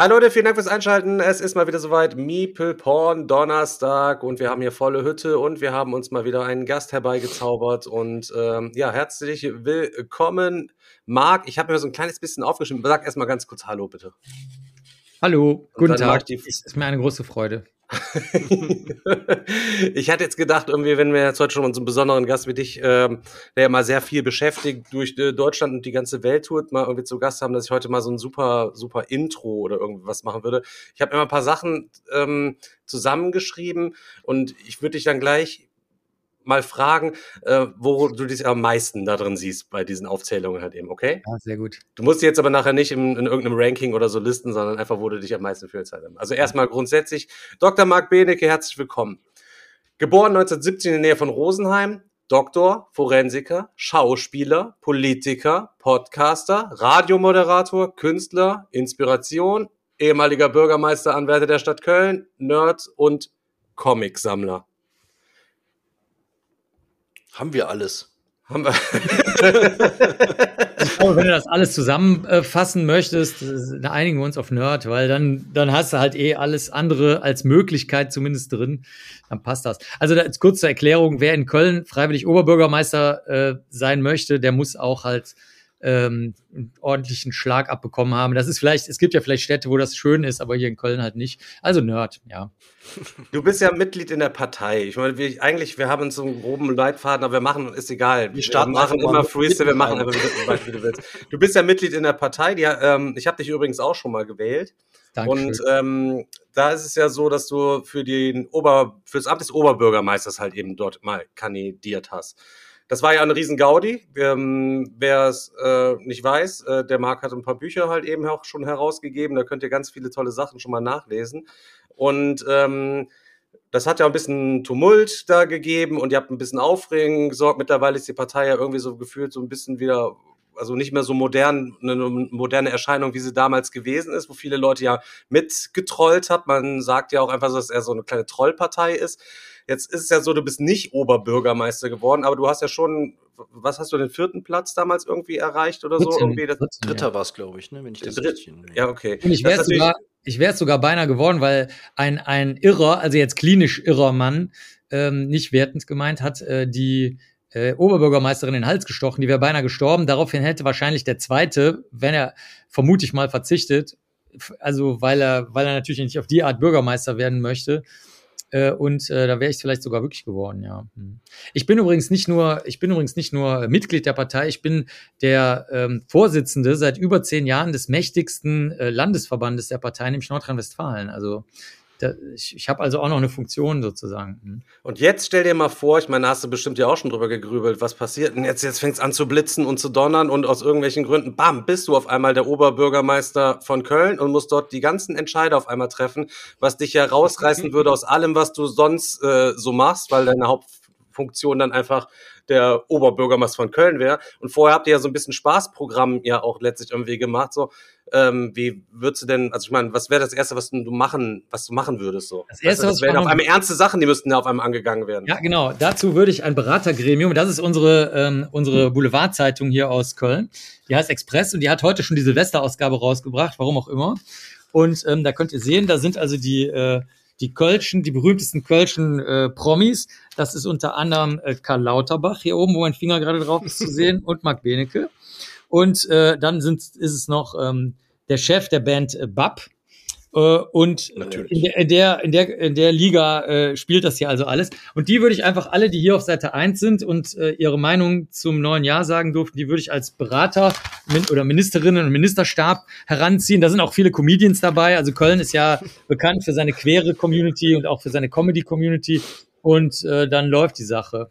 Hallo Leute, vielen Dank fürs Einschalten. Es ist mal wieder soweit. Meeple Porn Donnerstag und wir haben hier volle Hütte und wir haben uns mal wieder einen Gast herbeigezaubert. Und ähm, ja, herzlich willkommen, Marc. Ich habe mir so ein kleines bisschen aufgeschrieben. Sag erstmal ganz kurz Hallo, bitte. Hallo, guten Tag. Es ist mir eine große Freude. ich hatte jetzt gedacht, irgendwie, wenn wir jetzt heute schon einen besonderen Gast wie dich, ähm, der ja mal sehr viel beschäftigt durch äh, Deutschland und die ganze Welt tut, mal irgendwie zu Gast haben, dass ich heute mal so ein super, super Intro oder irgendwas machen würde. Ich habe immer ein paar Sachen ähm, zusammengeschrieben und ich würde dich dann gleich mal fragen, äh, wo du dich am meisten da drin siehst bei diesen Aufzählungen halt eben, okay? Ja, sehr gut. Du musst jetzt aber nachher nicht in, in irgendeinem Ranking oder so listen, sondern einfach, wo du dich am meisten fühlst halt. Also erstmal grundsätzlich, Dr. Marc Benecke, herzlich willkommen. Geboren 1917 in der Nähe von Rosenheim, Doktor, Forensiker, Schauspieler, Politiker, Podcaster, Radiomoderator, Künstler, Inspiration, ehemaliger Bürgermeister, Anwärter der Stadt Köln, Nerd und Comicsammler. Haben wir alles. Haben wir. glaube, wenn du das alles zusammenfassen möchtest, da einigen wir uns auf Nerd, weil dann, dann hast du halt eh alles andere als Möglichkeit zumindest drin. Dann passt das. Also da, kurz zur Erklärung, wer in Köln freiwillig Oberbürgermeister äh, sein möchte, der muss auch halt ähm, einen ordentlichen Schlag abbekommen haben. Das ist vielleicht, es gibt ja vielleicht Städte, wo das schön ist, aber hier in Köln halt nicht. Also Nerd, ja. Du bist ja Mitglied in der Partei. Ich meine, wir, eigentlich, wir haben uns so einen groben Leitfaden, aber wir machen, ist egal. Wir, starten wir machen immer Freestyle, wir machen einfach, wie du willst. Du bist ja Mitglied in der Partei. Die, ähm, ich habe dich übrigens auch schon mal gewählt. Dankeschön. Und ähm, da ist es ja so, dass du für den Ober, für das Amt des Oberbürgermeisters halt eben dort mal kandidiert hast. Das war ja eine riesen Gaudi. Ähm, Wer es äh, nicht weiß, äh, der Marc hat ein paar Bücher halt eben auch schon herausgegeben. Da könnt ihr ganz viele tolle Sachen schon mal nachlesen. Und ähm, das hat ja ein bisschen Tumult da gegeben und ihr habt ein bisschen Aufregung gesorgt. Mittlerweile ist die Partei ja irgendwie so gefühlt so ein bisschen wieder also nicht mehr so modern, eine moderne Erscheinung, wie sie damals gewesen ist, wo viele Leute ja mitgetrollt hat. Man sagt ja auch einfach so, dass er so eine kleine Trollpartei ist. Jetzt ist es ja so, du bist nicht Oberbürgermeister geworden, aber du hast ja schon, was hast du, den vierten Platz damals irgendwie erreicht oder so? Irgendwie das, Dritter ja. war es, glaube ich, ne? wenn ich das Dritt, Ja, okay. Und ich wäre sogar, ich wäre sogar beinahe geworden, weil ein, ein irrer, also jetzt klinisch irrer Mann, ähm, nicht wertend gemeint, hat äh, die äh, Oberbürgermeisterin in den Hals gestochen, die wäre beinahe gestorben. Daraufhin hätte wahrscheinlich der zweite, wenn er vermute ich mal verzichtet, also weil er, weil er natürlich nicht auf die Art Bürgermeister werden möchte, äh, und äh, da wäre ich vielleicht sogar wirklich geworden, ja. Hm. Ich bin übrigens nicht nur, ich bin übrigens nicht nur Mitglied der Partei, ich bin der ähm, Vorsitzende seit über zehn Jahren des mächtigsten äh, Landesverbandes der Partei, nämlich Nordrhein-Westfalen. Also da, ich, ich habe also auch noch eine Funktion sozusagen. Hm. Und jetzt stell dir mal vor, ich meine, hast du bestimmt ja auch schon drüber gegrübelt, was passiert denn jetzt? Jetzt fängt es an zu blitzen und zu donnern und aus irgendwelchen Gründen, bam, bist du auf einmal der Oberbürgermeister von Köln und musst dort die ganzen Entscheider auf einmal treffen, was dich ja rausreißen würde aus allem, was du sonst äh, so machst, weil deine Hauptfunktion dann einfach der Oberbürgermeister von Köln wäre. Und vorher habt ihr ja so ein bisschen Spaßprogramm ja auch letztlich irgendwie gemacht. So, ähm, wie würdest du denn, also ich meine, was wäre das Erste, was du machen, was du machen würdest so? Das Erste, also, das wären auf einmal ernste Sachen, die müssten ja auf einmal angegangen werden. Ja, genau. Dazu würde ich ein Beratergremium, das ist unsere, ähm, unsere Boulevardzeitung hier aus Köln, die heißt Express und die hat heute schon die Silvesterausgabe rausgebracht, warum auch immer. Und ähm, da könnt ihr sehen, da sind also die äh, die Kölschen, die berühmtesten Kölschen äh, Promis. Das ist unter anderem äh, Karl Lauterbach hier oben, wo mein Finger gerade drauf ist zu sehen, und Marc Benecke. Und äh, dann sind, ist es noch ähm, der Chef der Band äh, Bab. Äh, und in der, in, der, in, der, in der Liga äh, spielt das hier also alles. Und die würde ich einfach alle, die hier auf Seite 1 sind und äh, ihre Meinung zum neuen Jahr sagen durften, die würde ich als Berater oder Ministerinnen und Ministerstab heranziehen. Da sind auch viele Comedians dabei. Also Köln ist ja bekannt für seine queere Community und auch für seine Comedy-Community. Und äh, dann läuft die Sache.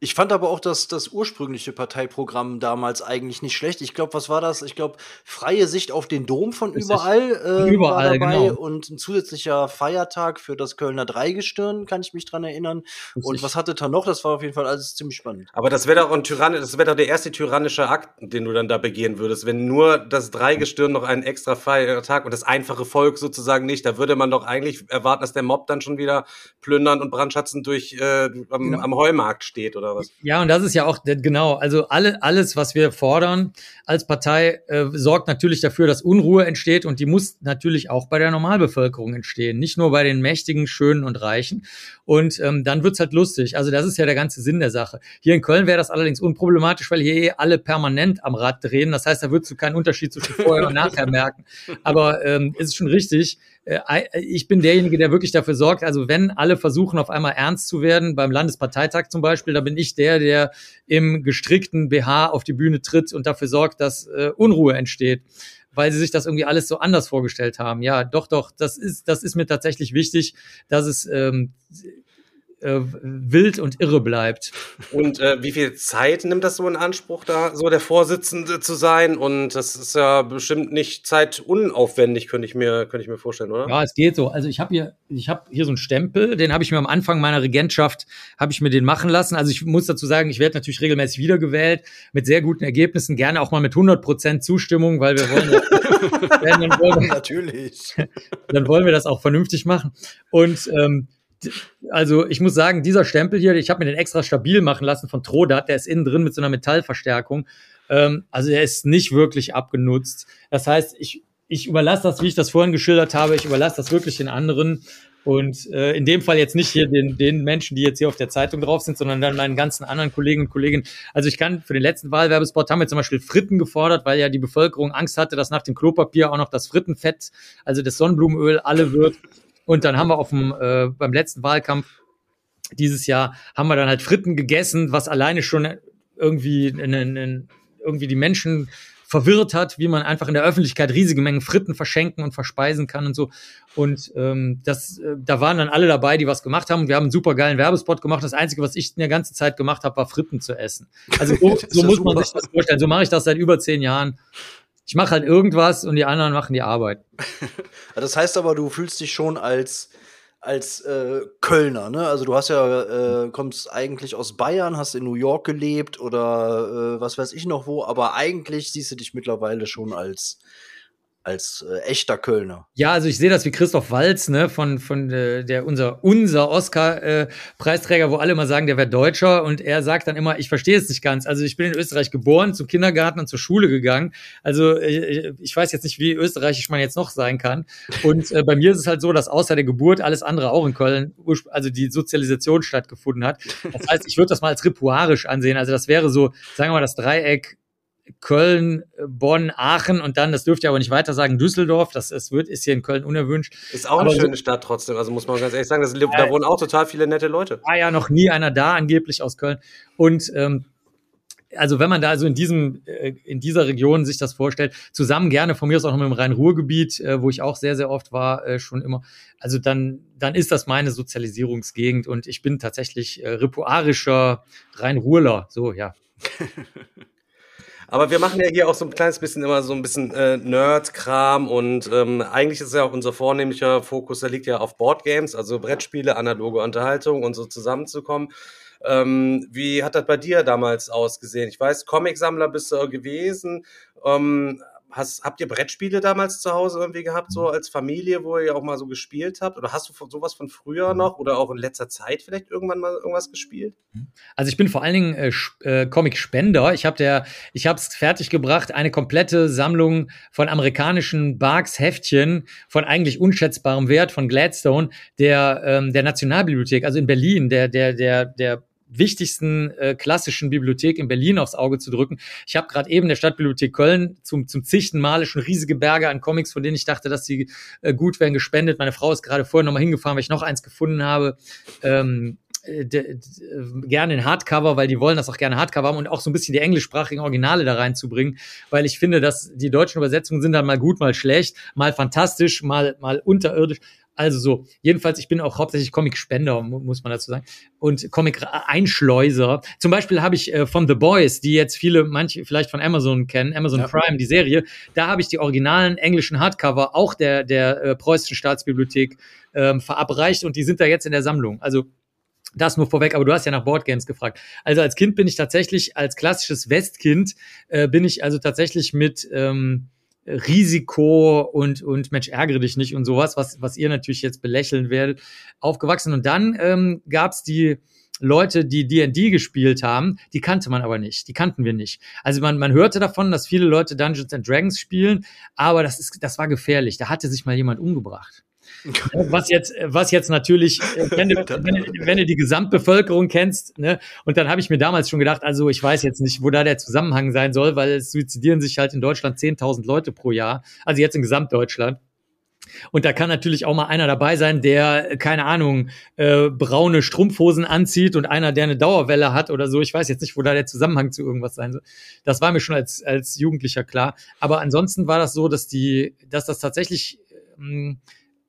Ich fand aber auch das, das ursprüngliche Parteiprogramm damals eigentlich nicht schlecht. Ich glaube, was war das? Ich glaube, freie Sicht auf den Dom von überall, äh, überall war dabei genau. und ein zusätzlicher Feiertag für das Kölner Dreigestirn, kann ich mich dran erinnern. Richtig. Und was hatte da noch? Das war auf jeden Fall alles ziemlich spannend. Aber das wäre doch ein Tyrann das wäre doch der erste tyrannische Akt, den du dann da begehen würdest, wenn nur das Dreigestirn noch einen extra Feiertag und das einfache Volk sozusagen nicht. Da würde man doch eigentlich erwarten, dass der Mob dann schon wieder plündern und brandschatzen durch äh, am, genau. am Heumarkt steht oder was? Ja, und das ist ja auch genau, also alle, alles, was wir fordern als Partei, äh, sorgt natürlich dafür, dass Unruhe entsteht und die muss natürlich auch bei der Normalbevölkerung entstehen, nicht nur bei den Mächtigen, Schönen und Reichen. Und ähm, dann wird's halt lustig. Also das ist ja der ganze Sinn der Sache. Hier in Köln wäre das allerdings unproblematisch, weil hier eh alle permanent am Rad drehen. Das heißt, da würdest du keinen Unterschied zwischen vorher und nachher merken. Aber ähm, ist schon richtig. Äh, ich bin derjenige, der wirklich dafür sorgt, also wenn alle versuchen, auf einmal ernst zu werden, beim Landesparteitag zum Beispiel, da bin ich der, der im gestrickten BH auf die Bühne tritt und dafür sorgt, dass äh, Unruhe entsteht weil sie sich das irgendwie alles so anders vorgestellt haben. Ja, doch, doch, das ist, das ist mir tatsächlich wichtig, dass es ähm, äh, wild und irre bleibt. Und äh, wie viel Zeit nimmt das so in Anspruch, da so der Vorsitzende zu sein? Und das ist ja bestimmt nicht zeitunaufwendig, könnte ich mir, könnte ich mir vorstellen, oder? Ja, es geht so. Also ich habe hier, ich habe hier so einen Stempel, den habe ich mir am Anfang meiner Regentschaft, habe ich mir den machen lassen. Also ich muss dazu sagen, ich werde natürlich regelmäßig wiedergewählt mit sehr guten Ergebnissen, gerne auch mal mit 100 Prozent Zustimmung, weil wir wollen, dann wollen wir, natürlich, dann wollen wir das auch vernünftig machen. Und ähm, also ich muss sagen, dieser Stempel hier, ich habe mir den extra stabil machen lassen von Trodat, der ist innen drin mit so einer Metallverstärkung. Ähm, also er ist nicht wirklich abgenutzt. Das heißt, ich, ich überlasse das, wie ich das vorhin geschildert habe, ich überlasse das wirklich den anderen. Und äh, in dem Fall jetzt nicht hier den, den Menschen, die jetzt hier auf der Zeitung drauf sind, sondern dann meinen ganzen anderen Kollegen und Kolleginnen. Also ich kann für den letzten Wahlwerbespot haben wir zum Beispiel Fritten gefordert, weil ja die Bevölkerung Angst hatte, dass nach dem Klopapier auch noch das Frittenfett, also das Sonnenblumenöl, alle wird. Und dann haben wir auf dem, äh, beim letzten Wahlkampf dieses Jahr, haben wir dann halt Fritten gegessen, was alleine schon irgendwie, in, in, irgendwie die Menschen verwirrt hat, wie man einfach in der Öffentlichkeit riesige Mengen Fritten verschenken und verspeisen kann und so. Und ähm, das, äh, da waren dann alle dabei, die was gemacht haben. Und wir haben einen super geilen Werbespot gemacht. Das Einzige, was ich in der ganzen Zeit gemacht habe, war Fritten zu essen. Also so, so muss man sich das vorstellen. So mache ich das seit über zehn Jahren ich mache halt irgendwas und die anderen machen die Arbeit. das heißt aber, du fühlst dich schon als als äh, Kölner, ne? Also du hast ja äh, kommst eigentlich aus Bayern, hast in New York gelebt oder äh, was weiß ich noch wo, aber eigentlich siehst du dich mittlerweile schon als als äh, echter Kölner. Ja, also ich sehe das wie Christoph Walz, ne, von von äh, der unser unser Oscar äh, Preisträger, wo alle immer sagen, der wäre Deutscher und er sagt dann immer, ich verstehe es nicht ganz. Also ich bin in Österreich geboren, zum Kindergarten und zur Schule gegangen. Also äh, ich weiß jetzt nicht, wie österreichisch man jetzt noch sein kann. Und äh, bei mir ist es halt so, dass außer der Geburt alles andere auch in Köln, also die Sozialisation stattgefunden hat. Das heißt, ich würde das mal als ripuarisch ansehen. Also das wäre so, sagen wir mal, das Dreieck Köln, Bonn, Aachen und dann, das dürft ihr aber nicht weiter sagen, Düsseldorf, das, das wird, ist hier in Köln unerwünscht. Ist auch eine aber schöne so, Stadt trotzdem, also muss man ganz ehrlich sagen, das, äh, da wohnen auch total viele nette Leute. War ja noch nie einer da, angeblich aus Köln. Und ähm, also wenn man da also in diesem, äh, in dieser Region sich das vorstellt, zusammen gerne von mir aus auch noch mit dem Rhein-Ruhr-Gebiet, äh, wo ich auch sehr, sehr oft war, äh, schon immer. Also dann, dann ist das meine Sozialisierungsgegend und ich bin tatsächlich äh, ripuarischer Rhein-Ruhrler. So, ja. Aber wir machen ja hier auch so ein kleines bisschen immer so ein bisschen äh, Nerd-Kram und ähm, eigentlich ist ja auch unser vornehmlicher Fokus, der liegt ja auf Boardgames, also Brettspiele, analoge Unterhaltung und so zusammenzukommen. Ähm, wie hat das bei dir damals ausgesehen? Ich weiß, Comicsammler bist du gewesen. Ähm, Hast, habt ihr Brettspiele damals zu Hause irgendwie gehabt, so als Familie, wo ihr auch mal so gespielt habt? Oder hast du sowas von früher noch oder auch in letzter Zeit vielleicht irgendwann mal irgendwas gespielt? Also ich bin vor allen Dingen äh, äh, Comic-Spender. Ich habe der, ich habe es fertiggebracht, eine komplette Sammlung von amerikanischen Barks-Heftchen von eigentlich unschätzbarem Wert von Gladstone, der ähm, der Nationalbibliothek, also in Berlin, der der der der wichtigsten äh, klassischen Bibliothek in Berlin aufs Auge zu drücken. Ich habe gerade eben der Stadtbibliothek Köln zum, zum zichten Male schon riesige Berge an Comics, von denen ich dachte, dass sie äh, gut werden, gespendet. Meine Frau ist gerade vorher nochmal hingefahren, weil ich noch eins gefunden habe. Ähm, äh, gerne in Hardcover, weil die wollen das auch gerne Hardcover haben und auch so ein bisschen die englischsprachigen Originale da reinzubringen, weil ich finde, dass die deutschen Übersetzungen sind dann mal gut, mal schlecht, mal fantastisch, mal, mal unterirdisch. Also so, jedenfalls, ich bin auch hauptsächlich Comic-Spender, muss man dazu sagen, und Comic-Einschleuser. Zum Beispiel habe ich äh, von The Boys, die jetzt viele, manche vielleicht von Amazon kennen, Amazon ja. Prime, die Serie, da habe ich die originalen englischen Hardcover auch der, der äh, Preußischen Staatsbibliothek ähm, verabreicht und die sind da jetzt in der Sammlung. Also das nur vorweg, aber du hast ja nach Boardgames gefragt. Also als Kind bin ich tatsächlich, als klassisches Westkind, äh, bin ich also tatsächlich mit ähm, Risiko und, und Mensch, ärgere dich nicht und sowas, was, was ihr natürlich jetzt belächeln werdet, aufgewachsen. Und dann ähm, gab es die Leute, die D&D gespielt haben, die kannte man aber nicht, die kannten wir nicht. Also man, man hörte davon, dass viele Leute Dungeons and Dragons spielen, aber das, ist, das war gefährlich. Da hatte sich mal jemand umgebracht. Was jetzt, was jetzt natürlich, äh, wenn du, wenn, wenn du die Gesamtbevölkerung kennst, ne, und dann habe ich mir damals schon gedacht, also ich weiß jetzt nicht, wo da der Zusammenhang sein soll, weil es suizidieren sich halt in Deutschland 10.000 Leute pro Jahr, also jetzt in Gesamtdeutschland. Und da kann natürlich auch mal einer dabei sein, der, keine Ahnung, äh, braune Strumpfhosen anzieht und einer, der eine Dauerwelle hat oder so. Ich weiß jetzt nicht, wo da der Zusammenhang zu irgendwas sein soll. Das war mir schon als, als Jugendlicher klar. Aber ansonsten war das so, dass die, dass das tatsächlich ähm,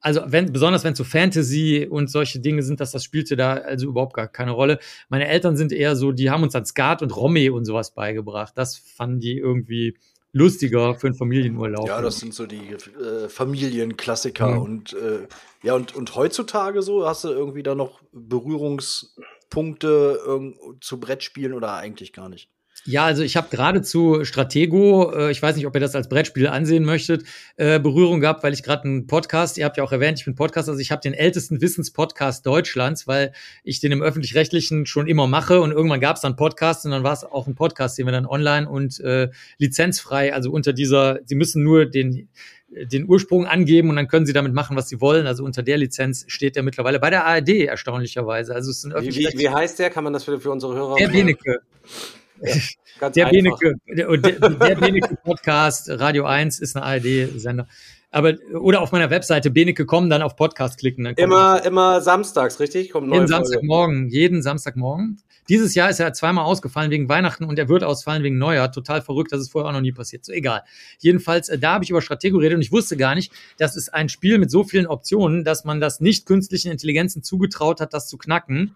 also wenn, besonders wenn es so Fantasy und solche Dinge sind, dass das spielte da also überhaupt gar keine Rolle. Meine Eltern sind eher so, die haben uns dann Skat und Romy und sowas beigebracht. Das fanden die irgendwie lustiger für einen Familienurlaub. Ja, das sind so die äh, Familienklassiker mhm. und äh, ja und und heutzutage so hast du irgendwie da noch Berührungspunkte zu Brettspielen oder eigentlich gar nicht? Ja, also ich habe gerade zu Stratego, äh, ich weiß nicht, ob ihr das als Brettspiel ansehen möchtet, äh, Berührung gehabt, weil ich gerade einen Podcast, ihr habt ja auch erwähnt, ich bin Podcast, also ich habe den ältesten Wissenspodcast Deutschlands, weil ich den im öffentlich-rechtlichen schon immer mache und irgendwann gab es dann Podcast und dann war es auch ein Podcast, den wir dann online und äh, lizenzfrei, also unter dieser, Sie müssen nur den den Ursprung angeben und dann können sie damit machen, was sie wollen. Also unter der Lizenz steht der mittlerweile bei der ARD erstaunlicherweise. Also es ist ein wie, wie, wie heißt der? Kann man das für, für unsere Hörer? Der Benecke. Ja, der Benecke, der, der Benecke Podcast, Radio 1 ist eine ARD-Sender. Aber, oder auf meiner Webseite Benecke kommen, dann auf Podcast klicken. immer, immer samstags, richtig? Kommt jeden Samstagmorgen, jeden Samstagmorgen. Dieses Jahr ist er zweimal ausgefallen wegen Weihnachten und er wird ausfallen wegen Neujahr. Total verrückt, das ist vorher auch noch nie passiert. So egal. Jedenfalls, äh, da habe ich über Stratego geredet und ich wusste gar nicht, das ist ein Spiel mit so vielen Optionen, dass man das nicht künstlichen Intelligenzen zugetraut hat, das zu knacken.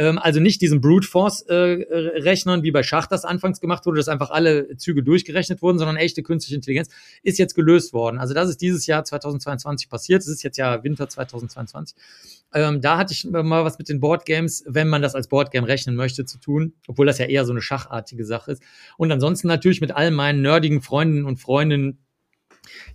Ähm, also nicht diesen Brute Force äh, Rechnern, wie bei Schach das anfangs gemacht wurde, dass einfach alle Züge durchgerechnet wurden, sondern echte künstliche Intelligenz ist jetzt gelöst worden. Also das ist dieses Jahr 2022 passiert. Es ist jetzt ja Winter 2022. Ähm, da hatte ich mal was mit den Boardgames, wenn man das als Boardgame rechnen möchte, zu tun, obwohl das ja eher so eine schachartige Sache ist. Und ansonsten natürlich mit all meinen nerdigen Freunden und Freundinnen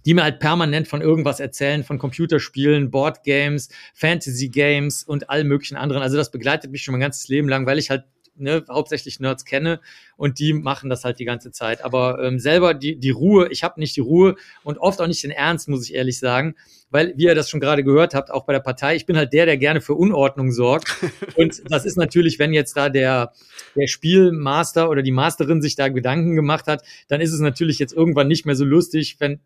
die mir halt permanent von irgendwas erzählen, von Computerspielen, Boardgames, Fantasy Games und allen möglichen anderen. Also das begleitet mich schon mein ganzes Leben lang, weil ich halt ne, hauptsächlich Nerds kenne und die machen das halt die ganze Zeit. Aber ähm, selber die, die Ruhe, ich habe nicht die Ruhe und oft auch nicht den Ernst, muss ich ehrlich sagen, weil, wie ihr das schon gerade gehört habt, auch bei der Partei, ich bin halt der, der gerne für Unordnung sorgt. und das ist natürlich, wenn jetzt da der, der Spielmaster oder die Masterin sich da Gedanken gemacht hat, dann ist es natürlich jetzt irgendwann nicht mehr so lustig, wenn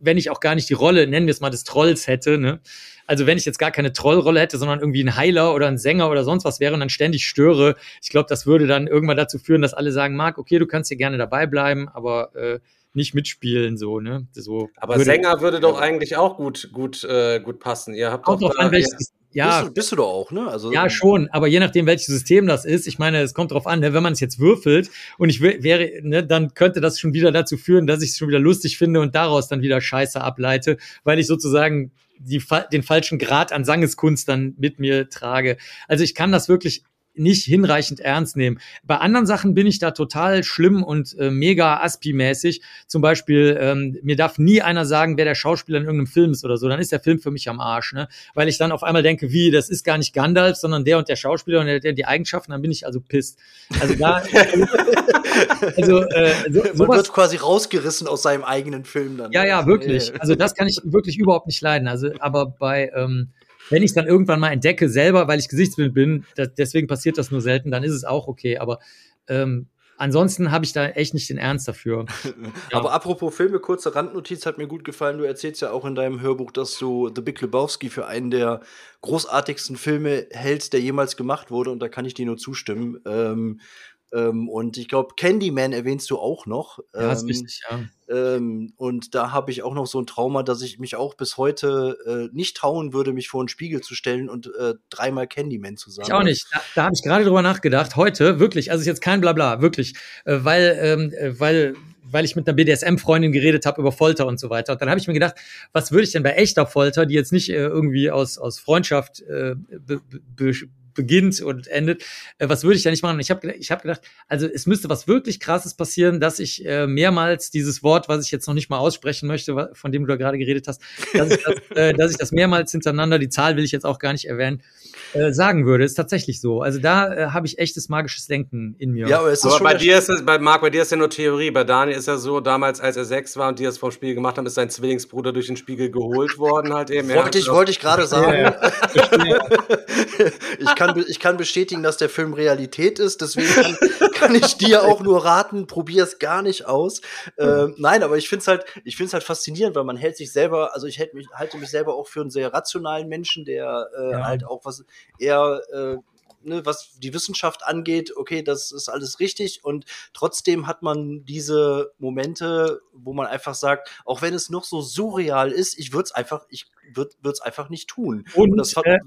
wenn ich auch gar nicht die Rolle, nennen wir es mal, des Trolls hätte, ne? Also wenn ich jetzt gar keine Trollrolle hätte, sondern irgendwie ein Heiler oder ein Sänger oder sonst was wäre und dann ständig störe, ich glaube, das würde dann irgendwann dazu führen, dass alle sagen, Marc, okay, du kannst hier gerne dabei bleiben, aber äh, nicht mitspielen, so, ne? So aber würde, Sänger würde doch eigentlich auch gut, gut, äh, gut passen. Ihr habt Kommt doch an, welches, ja, bist du, bist du doch auch, ne? Also, ja, schon, aber je nachdem, welches System das ist, ich meine, es kommt drauf an, ne? wenn man es jetzt würfelt und ich wäre, ne, dann könnte das schon wieder dazu führen, dass ich es schon wieder lustig finde und daraus dann wieder Scheiße ableite, weil ich sozusagen die, den falschen Grad an Sangeskunst dann mit mir trage. Also ich kann das wirklich nicht hinreichend ernst nehmen. Bei anderen Sachen bin ich da total schlimm und äh, mega Aspi-mäßig. Zum Beispiel, ähm, mir darf nie einer sagen, wer der Schauspieler in irgendeinem Film ist oder so. Dann ist der Film für mich am Arsch, ne? Weil ich dann auf einmal denke, wie, das ist gar nicht Gandalf, sondern der und der Schauspieler und der, der die Eigenschaften, dann bin ich also pisst. Also da, also äh, so, Man sowas, wird quasi rausgerissen aus seinem eigenen Film dann. Ja, ja, wirklich. Also das kann ich wirklich überhaupt nicht leiden. Also, aber bei ähm, wenn ich dann irgendwann mal entdecke selber, weil ich gesichtsblind bin, das, deswegen passiert das nur selten, dann ist es auch okay. Aber ähm, ansonsten habe ich da echt nicht den Ernst dafür. Ja. Aber apropos Filme, kurze Randnotiz hat mir gut gefallen. Du erzählst ja auch in deinem Hörbuch, dass du The Big Lebowski für einen der großartigsten Filme hältst, der jemals gemacht wurde. Und da kann ich dir nur zustimmen. Ähm, ähm, und ich glaube, Candyman erwähnst du auch noch. Ja, ist ähm, richtig, ja. Ähm, und da habe ich auch noch so ein Trauma, dass ich mich auch bis heute äh, nicht trauen würde, mich vor einen Spiegel zu stellen und äh, dreimal Candyman zu sagen. Ich auch nicht. Da, da habe ich gerade drüber nachgedacht. Heute, wirklich, also ist jetzt kein Blabla, wirklich, äh, weil, ähm, äh, weil weil ich mit einer BDSM-Freundin geredet habe über Folter und so weiter. Und dann habe ich mir gedacht, was würde ich denn bei echter Folter, die jetzt nicht äh, irgendwie aus, aus Freundschaft äh, be, be, beginnt und endet, äh, was würde ich da nicht machen? Ich habe ich hab gedacht, also es müsste was wirklich krasses passieren, dass ich äh, mehrmals dieses Wort, was ich jetzt noch nicht mal aussprechen möchte, von dem du da gerade geredet hast, dass ich das, äh, dass ich das mehrmals hintereinander, die Zahl will ich jetzt auch gar nicht erwähnen, äh, sagen würde. Ist tatsächlich so. Also da äh, habe ich echtes magisches Denken in mir. Ja, aber, es ist aber bei dir ist es, bei Marc, bei dir ist ja nur Theorie. Bei Daniel ist ja so, damals, als er sechs war und die das vom Spiegel gemacht haben, ist sein Zwillingsbruder durch den Spiegel geholt worden halt eben. Wollte ich, wollte ich gerade sagen. Ja, ja. ich, kann, ich kann bestätigen, dass der Film Realität ist, deswegen kann, kann ich dir auch nur raten, probier es gar nicht aus. Ähm, nein, aber ich finde es halt, ich finde es halt faszinierend, weil man hält sich selber, also ich hält mich, halte mich selber auch für einen sehr rationalen Menschen, der äh, ja. halt auch was eher äh, Ne, was die Wissenschaft angeht, okay, das ist alles richtig und trotzdem hat man diese Momente, wo man einfach sagt, auch wenn es noch so surreal ist, ich würde es einfach, ich würde es einfach nicht tun. Und, und das hat, äh,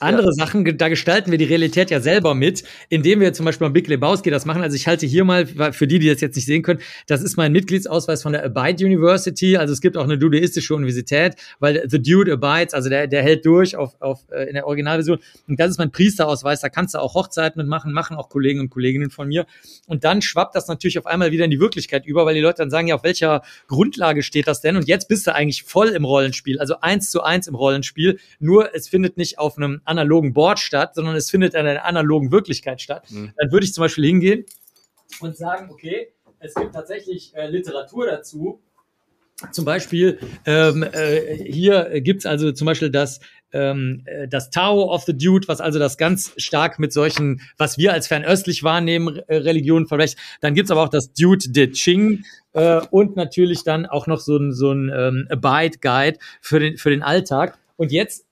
andere ja. Sachen, da gestalten wir die Realität ja selber mit, indem wir zum Beispiel beim Big Lebowski das machen. Also ich halte hier mal, für die, die das jetzt nicht sehen können, das ist mein Mitgliedsausweis von der Abide University. Also es gibt auch eine dudeistische Universität, weil The Dude abides, also der, der hält durch auf, auf, äh, in der Originalversion. Und das ist mein Priesterausweis, da kannst du auch Hochzeiten mitmachen, machen auch Kollegen und Kolleginnen von mir. Und dann schwappt das natürlich auf einmal wieder in die Wirklichkeit über, weil die Leute dann sagen, ja, auf welcher Grundlage steht das denn? Und jetzt bist du eigentlich voll im Rollenspiel, also eins zu eins im Rollenspiel. Nur es findet nicht auf einem analogen Board statt, sondern es findet in einer analogen Wirklichkeit statt. Mhm. Dann würde ich zum Beispiel hingehen und sagen, okay, es gibt tatsächlich äh, Literatur dazu. Zum Beispiel ähm, äh, hier gibt's also zum Beispiel das ähm, äh, das Tao of the Dude, was also das ganz stark mit solchen, was wir als fernöstlich wahrnehmen, äh, Religionen verwechselt. Dann gibt's aber auch das Dude de Ching äh, und natürlich dann auch noch so ein, so ein ähm, Abide Guide für den, für den Alltag. Und jetzt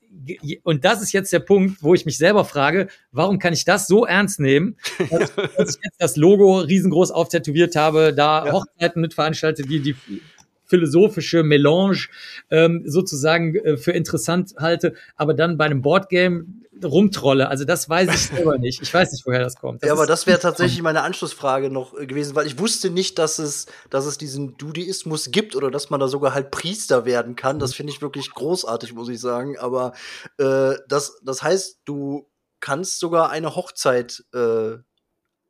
und das ist jetzt der Punkt, wo ich mich selber frage, warum kann ich das so ernst nehmen, dass, dass ich jetzt das Logo riesengroß auftätowiert habe, da ja. Hochzeiten mit veranstaltet, die, die philosophische Melange ähm, sozusagen äh, für interessant halte, aber dann bei einem Boardgame rumtrolle. Also das weiß ich selber nicht. Ich weiß nicht, woher das kommt. Das ja, aber das wäre tatsächlich meine Anschlussfrage noch äh, gewesen, weil ich wusste nicht, dass es, dass es diesen Dudeismus gibt oder dass man da sogar halt Priester werden kann. Das finde ich wirklich großartig, muss ich sagen. Aber äh, das, das heißt, du kannst sogar eine Hochzeit, äh,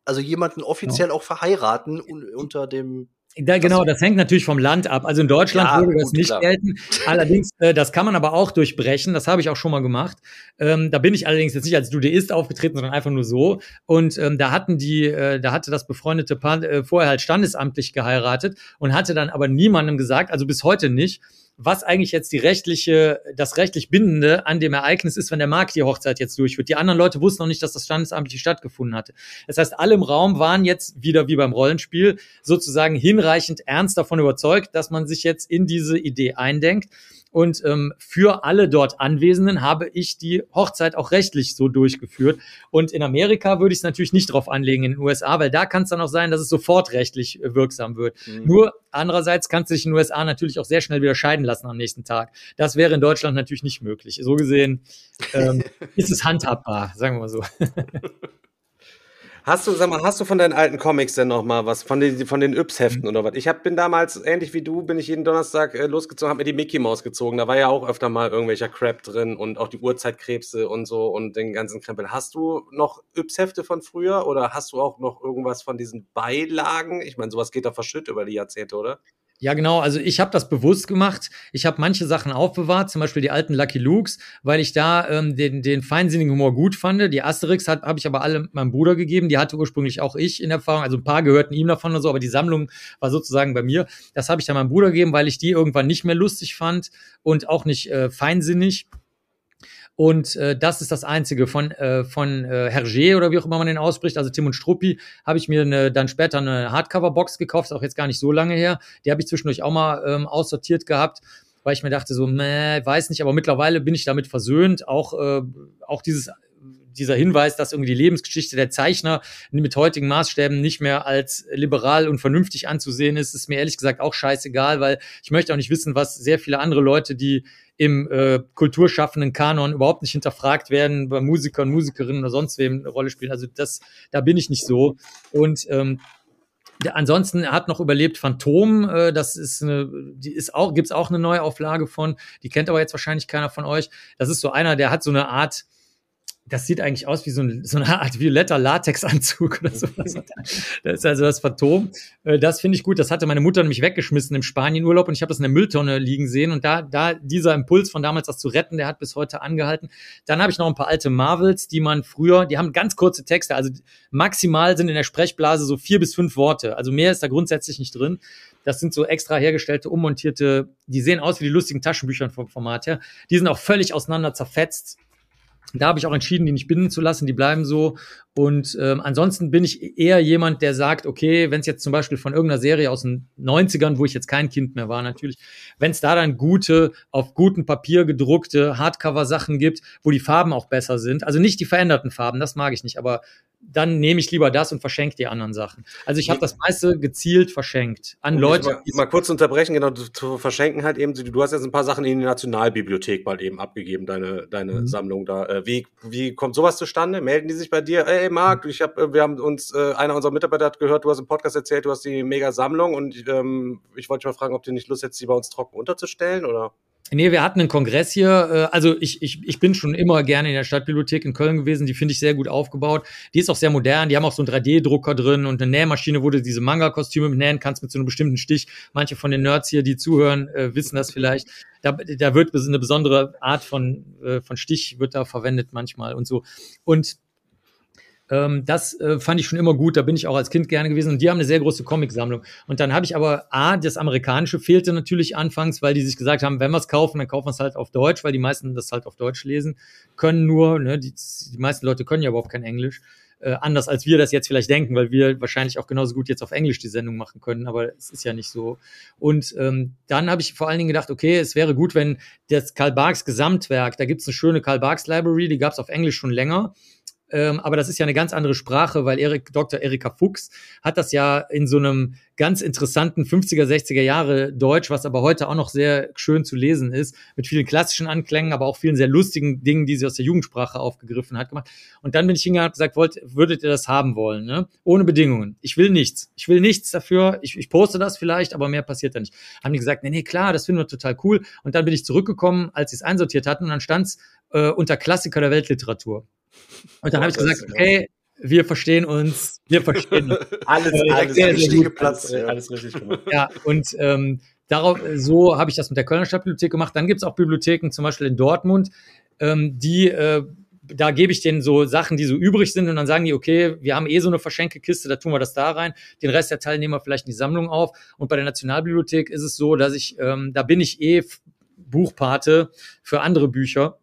also jemanden offiziell ja. auch verheiraten unter dem da, genau, das hängt natürlich vom Land ab. Also in Deutschland ja, würde das gut, nicht klar. gelten. Allerdings, äh, das kann man aber auch durchbrechen. Das habe ich auch schon mal gemacht. Ähm, da bin ich allerdings jetzt nicht als Dudeist aufgetreten, sondern einfach nur so. Und ähm, da hatten die, äh, da hatte das befreundete Paar äh, vorher halt standesamtlich geheiratet und hatte dann aber niemandem gesagt, also bis heute nicht, was eigentlich jetzt die rechtliche, das rechtlich Bindende an dem Ereignis ist, wenn der Markt die Hochzeit jetzt durchführt. Die anderen Leute wussten noch nicht, dass das standesamtlich stattgefunden hatte. Das heißt, alle im Raum waren jetzt wieder wie beim Rollenspiel sozusagen hinreichend ernst davon überzeugt, dass man sich jetzt in diese Idee eindenkt. Und ähm, für alle dort Anwesenden habe ich die Hochzeit auch rechtlich so durchgeführt. Und in Amerika würde ich es natürlich nicht drauf anlegen, in den USA, weil da kann es dann auch sein, dass es sofort rechtlich äh, wirksam wird. Mhm. Nur andererseits kannst du dich in den USA natürlich auch sehr schnell wieder scheiden lassen am nächsten Tag. Das wäre in Deutschland natürlich nicht möglich. So gesehen ähm, ist es handhabbar, sagen wir mal so. Hast du, sag mal, hast du von deinen alten Comics denn noch mal was, von den, von den Yps-Heften mhm. oder was? Ich hab, bin damals, ähnlich wie du, bin ich jeden Donnerstag äh, losgezogen, hab mir die Mickey Maus gezogen. Da war ja auch öfter mal irgendwelcher Crap drin und auch die Uhrzeitkrebse und so und den ganzen Krempel. Hast du noch Yps-Hefte von früher oder hast du auch noch irgendwas von diesen Beilagen? Ich meine, sowas geht doch verschütt über die Jahrzehnte, oder? Ja, genau. Also ich habe das bewusst gemacht. Ich habe manche Sachen aufbewahrt, zum Beispiel die alten Lucky Lukes, weil ich da ähm, den, den feinsinnigen Humor gut fand. Die Asterix habe ich aber alle meinem Bruder gegeben. Die hatte ursprünglich auch ich in Erfahrung. Also ein paar gehörten ihm davon oder so, aber die Sammlung war sozusagen bei mir. Das habe ich dann meinem Bruder gegeben, weil ich die irgendwann nicht mehr lustig fand und auch nicht äh, feinsinnig. Und äh, das ist das Einzige. Von, äh, von äh, Hergé oder wie auch immer man den ausspricht, also Tim und Struppi, habe ich mir eine, dann später eine Hardcover-Box gekauft, auch jetzt gar nicht so lange her. Die habe ich zwischendurch auch mal ähm, aussortiert gehabt weil ich mir dachte so, meh, weiß nicht, aber mittlerweile bin ich damit versöhnt. Auch, äh, auch dieses dieser Hinweis, dass irgendwie die Lebensgeschichte der Zeichner mit heutigen Maßstäben nicht mehr als liberal und vernünftig anzusehen ist, ist mir ehrlich gesagt auch scheißegal, weil ich möchte auch nicht wissen, was sehr viele andere Leute, die im äh, kulturschaffenden Kanon überhaupt nicht hinterfragt werden, bei Musikern, Musikerinnen oder sonst wem eine Rolle spielen. Also das, da bin ich nicht so. Und ähm, Ansonsten hat noch überlebt Phantom, äh, das ist eine, die ist auch, gibt's auch eine Neuauflage von, die kennt aber jetzt wahrscheinlich keiner von euch. Das ist so einer, der hat so eine Art, das sieht eigentlich aus wie so, ein, so eine Art violetter Latexanzug oder sowas. Das ist also das Phantom. Äh, das finde ich gut. Das hatte meine Mutter nämlich weggeschmissen im Spanienurlaub und ich habe das in der Mülltonne liegen sehen. Und da, da dieser Impuls von damals, das zu retten, der hat bis heute angehalten. Dann habe ich noch ein paar alte Marvels, die man früher, die haben ganz kurze Texte. Also maximal sind in der Sprechblase so vier bis fünf Worte. Also mehr ist da grundsätzlich nicht drin. Das sind so extra hergestellte, ummontierte, die sehen aus wie die lustigen Taschenbücher vom Format her. Die sind auch völlig auseinander zerfetzt da habe ich auch entschieden, die nicht binden zu lassen, die bleiben so. Und ähm, ansonsten bin ich eher jemand, der sagt, okay, wenn es jetzt zum Beispiel von irgendeiner Serie aus den 90ern, wo ich jetzt kein Kind mehr war, natürlich, wenn es da dann gute, auf gutem Papier gedruckte Hardcover-Sachen gibt, wo die Farben auch besser sind, also nicht die veränderten Farben, das mag ich nicht, aber dann nehme ich lieber das und verschenke die anderen Sachen. Also ich habe das meiste gezielt verschenkt an Leute. Mal, mal, kurz unterbrechen, genau, zu verschenken halt eben. Du hast jetzt ein paar Sachen in die Nationalbibliothek mal eben abgegeben, deine, deine mhm. Sammlung da. Äh, wie, wie kommt sowas zustande? Melden die sich bei dir? Ey, Marc, ich hab, äh, wir haben uns, äh, einer unserer Mitarbeiter hat gehört, du hast im Podcast erzählt, du hast die mega Sammlung und ähm, ich wollte dich mal fragen, ob du nicht Lust hättest, die bei uns trocken unterzustellen oder? Nee, wir hatten einen Kongress hier. Äh, also ich, ich, ich bin schon immer gerne in der Stadtbibliothek in Köln gewesen. Die finde ich sehr gut aufgebaut. Die ist auch sehr modern. Die haben auch so einen 3D-Drucker drin und eine Nähmaschine, wo du diese Manga-Kostüme nähen kannst mit so einem bestimmten Stich. Manche von den Nerds hier, die zuhören, äh, wissen das vielleicht. Da, da wird eine besondere Art von, äh, von Stich wird da verwendet manchmal und so. Und ähm, das äh, fand ich schon immer gut. Da bin ich auch als Kind gerne gewesen. Und die haben eine sehr große Comicsammlung. Und dann habe ich aber A, das Amerikanische fehlte natürlich anfangs, weil die sich gesagt haben, wenn wir es kaufen, dann kaufen wir es halt auf Deutsch, weil die meisten das halt auf Deutsch lesen können nur. Ne? Die, die meisten Leute können ja überhaupt kein Englisch. Äh, anders als wir das jetzt vielleicht denken, weil wir wahrscheinlich auch genauso gut jetzt auf Englisch die Sendung machen können, aber es ist ja nicht so. Und ähm, dann habe ich vor allen Dingen gedacht, okay, es wäre gut, wenn das Karl Barks Gesamtwerk, da gibt es eine schöne Karl Barks Library, die gab es auf Englisch schon länger ähm, aber das ist ja eine ganz andere Sprache, weil Erik, Dr. Erika Fuchs hat das ja in so einem ganz interessanten 50er, 60er Jahre Deutsch, was aber heute auch noch sehr schön zu lesen ist, mit vielen klassischen Anklängen, aber auch vielen sehr lustigen Dingen, die sie aus der Jugendsprache aufgegriffen hat, gemacht. Und dann bin ich hingegangen und gesagt, wollt, würdet ihr das haben wollen, ne? Ohne Bedingungen. Ich will nichts. Ich will nichts dafür. Ich, ich poste das vielleicht, aber mehr passiert da nicht. Haben die gesagt, nee, nee, klar, das finden wir total cool. Und dann bin ich zurückgekommen, als sie es einsortiert hatten und dann stand's äh, unter Klassiker der Weltliteratur. Und dann habe ich gesagt, okay, wir verstehen uns, wir verstehen uns. alles, äh, alles sehr, richtige Platz, ja. alles richtig gemacht. Ja, und ähm, darauf, so habe ich das mit der Kölner Stadtbibliothek gemacht. Dann gibt es auch Bibliotheken, zum Beispiel in Dortmund, ähm, die äh, da gebe ich denen so Sachen, die so übrig sind und dann sagen die, okay, wir haben eh so eine Verschenkekiste, da tun wir das da rein, den Rest der Teilnehmer vielleicht in die Sammlung auf. Und bei der Nationalbibliothek ist es so, dass ich, ähm, da bin ich eh Buchpate für andere Bücher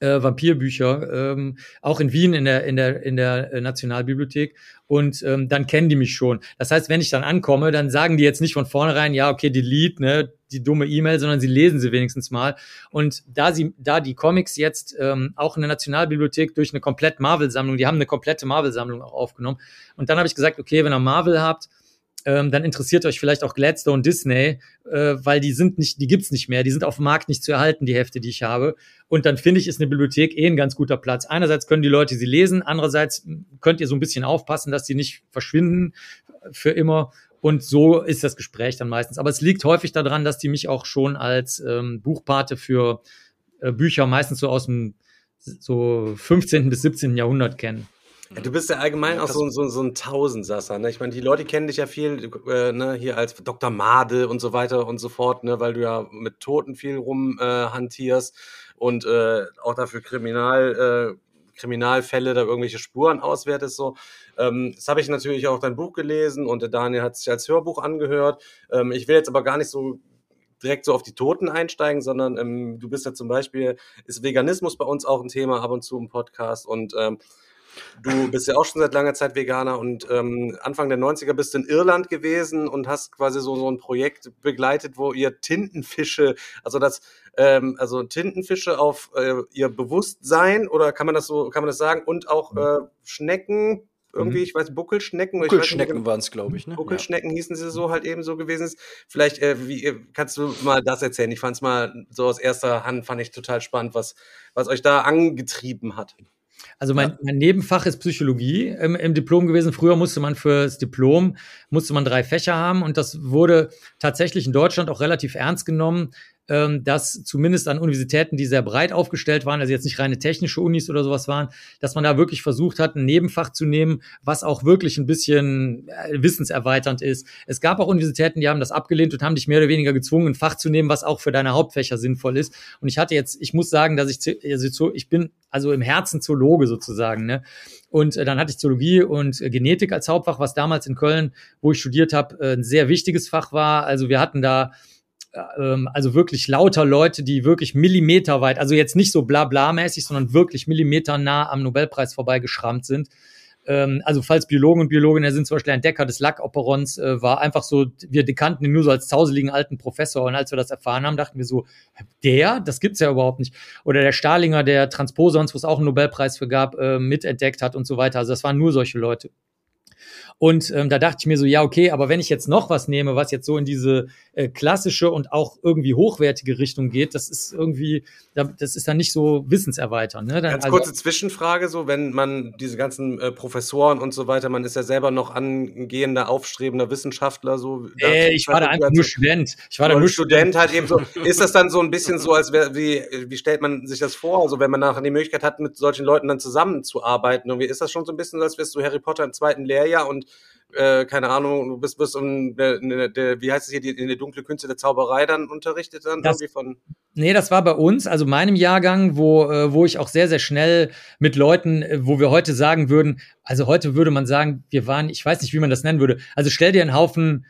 äh, Vampirbücher, ähm, auch in Wien in der, in der, in der äh, Nationalbibliothek. Und ähm, dann kennen die mich schon. Das heißt, wenn ich dann ankomme, dann sagen die jetzt nicht von vornherein, ja, okay, delete, ne, die dumme E-Mail, sondern sie lesen sie wenigstens mal. Und da sie, da die Comics jetzt ähm, auch in der Nationalbibliothek durch eine komplett Marvel-Sammlung, die haben eine komplette Marvel-Sammlung auch aufgenommen. Und dann habe ich gesagt, okay, wenn ihr Marvel habt, ähm, dann interessiert euch vielleicht auch Gladstone Disney, äh, weil die sind nicht, die gibt's nicht mehr, die sind auf dem Markt nicht zu erhalten, die Hefte, die ich habe. Und dann finde ich, ist eine Bibliothek eh ein ganz guter Platz. Einerseits können die Leute sie lesen, andererseits könnt ihr so ein bisschen aufpassen, dass sie nicht verschwinden für immer. Und so ist das Gespräch dann meistens. Aber es liegt häufig daran, dass die mich auch schon als ähm, Buchpate für äh, Bücher meistens so aus dem so 15. bis 17. Jahrhundert kennen. Ja, du bist ja allgemein auch so, so, so ein Tausendsasser. Ne? Ich meine, die Leute kennen dich ja viel äh, ne, hier als Dr. Made und so weiter und so fort, ne, weil du ja mit Toten viel rumhantierst äh, und äh, auch dafür Kriminal, äh, Kriminalfälle da irgendwelche Spuren auswertest. So. Ähm, das habe ich natürlich auch dein Buch gelesen und der Daniel hat sich als Hörbuch angehört. Ähm, ich will jetzt aber gar nicht so direkt so auf die Toten einsteigen, sondern ähm, du bist ja zum Beispiel, ist Veganismus bei uns auch ein Thema ab und zu im Podcast und ähm, Du bist ja auch schon seit langer Zeit Veganer und ähm, Anfang der 90er bist du in Irland gewesen und hast quasi so, so ein Projekt begleitet, wo ihr Tintenfische, also das, ähm, also Tintenfische auf äh, ihr Bewusstsein oder kann man das so, kann man das sagen, und auch äh, Schnecken, irgendwie, mhm. ich weiß, Buckelschnecken. Buckelschnecken genau. waren es, glaube ich. Ne? Buckelschnecken ja. hießen sie so halt eben so gewesen. Ist. Vielleicht, äh, wie, äh, kannst du mal das erzählen? Ich fand es mal so aus erster Hand, fand ich total spannend, was, was euch da angetrieben hat. Also mein, mein Nebenfach ist Psychologie im, im, Diplom gewesen. Früher musste man fürs Diplom musste man drei Fächer haben und das wurde tatsächlich in Deutschland auch relativ ernst genommen ähm, dass zumindest an Universitäten, die sehr breit aufgestellt waren, also jetzt nicht reine technische Unis oder sowas waren, dass man da wirklich versucht hat, ein Nebenfach zu nehmen, was auch wirklich ein bisschen äh, wissenserweiternd ist. Es gab auch Universitäten, die haben das abgelehnt und haben dich mehr oder weniger gezwungen, ein Fach zu nehmen, was auch für deine Hauptfächer sinnvoll ist. Und ich hatte jetzt, ich muss sagen, dass ich, also ich bin also im Herzen Zoologe sozusagen, ne? Und äh, dann hatte ich Zoologie und äh, Genetik als Hauptfach, was damals in Köln, wo ich studiert habe, ein sehr wichtiges Fach war. Also wir hatten da ähm, also wirklich lauter Leute, die wirklich millimeterweit, also jetzt nicht so bla bla mäßig, sondern wirklich millimeternah am Nobelpreis vorbeigeschrammt sind. Ähm, also falls Biologen und Biologinnen sind, zum Beispiel ein Decker des Lackoperons, äh, war einfach so, wir kannten ihn nur so als tauseligen alten Professor und als wir das erfahren haben, dachten wir so, der, das gibt's ja überhaupt nicht. Oder der Stahlinger, der Transposons, wo es auch einen Nobelpreis für gab, äh, mitentdeckt hat und so weiter. Also das waren nur solche Leute. Und ähm, da dachte ich mir so, ja, okay, aber wenn ich jetzt noch was nehme, was jetzt so in diese äh, klassische und auch irgendwie hochwertige Richtung geht, das ist irgendwie, das ist dann nicht so wissenserweiternd. Ne? Dann, Ganz also, kurze Zwischenfrage, so wenn man diese ganzen äh, Professoren und so weiter, man ist ja selber noch angehender, aufstrebender Wissenschaftler, so. Äh, ich war da einfach nur Student. Ich war da nur Student halt eben so. Ist das dann so ein bisschen so, als wäre, wie, wie stellt man sich das vor? Also wenn man nachher die Möglichkeit hat, mit solchen Leuten dann zusammenzuarbeiten, irgendwie ist das schon so ein bisschen, als wärst du Harry Potter im zweiten Lehrjahr und äh, keine Ahnung, du bist, bist um, der, der, wie heißt es hier, die, in der dunkle Künste der Zauberei dann unterrichtet dann das, irgendwie von. Nee, das war bei uns, also meinem Jahrgang, wo, äh, wo ich auch sehr, sehr schnell mit Leuten, äh, wo wir heute sagen würden, also heute würde man sagen, wir waren, ich weiß nicht, wie man das nennen würde. Also stell dir einen Haufen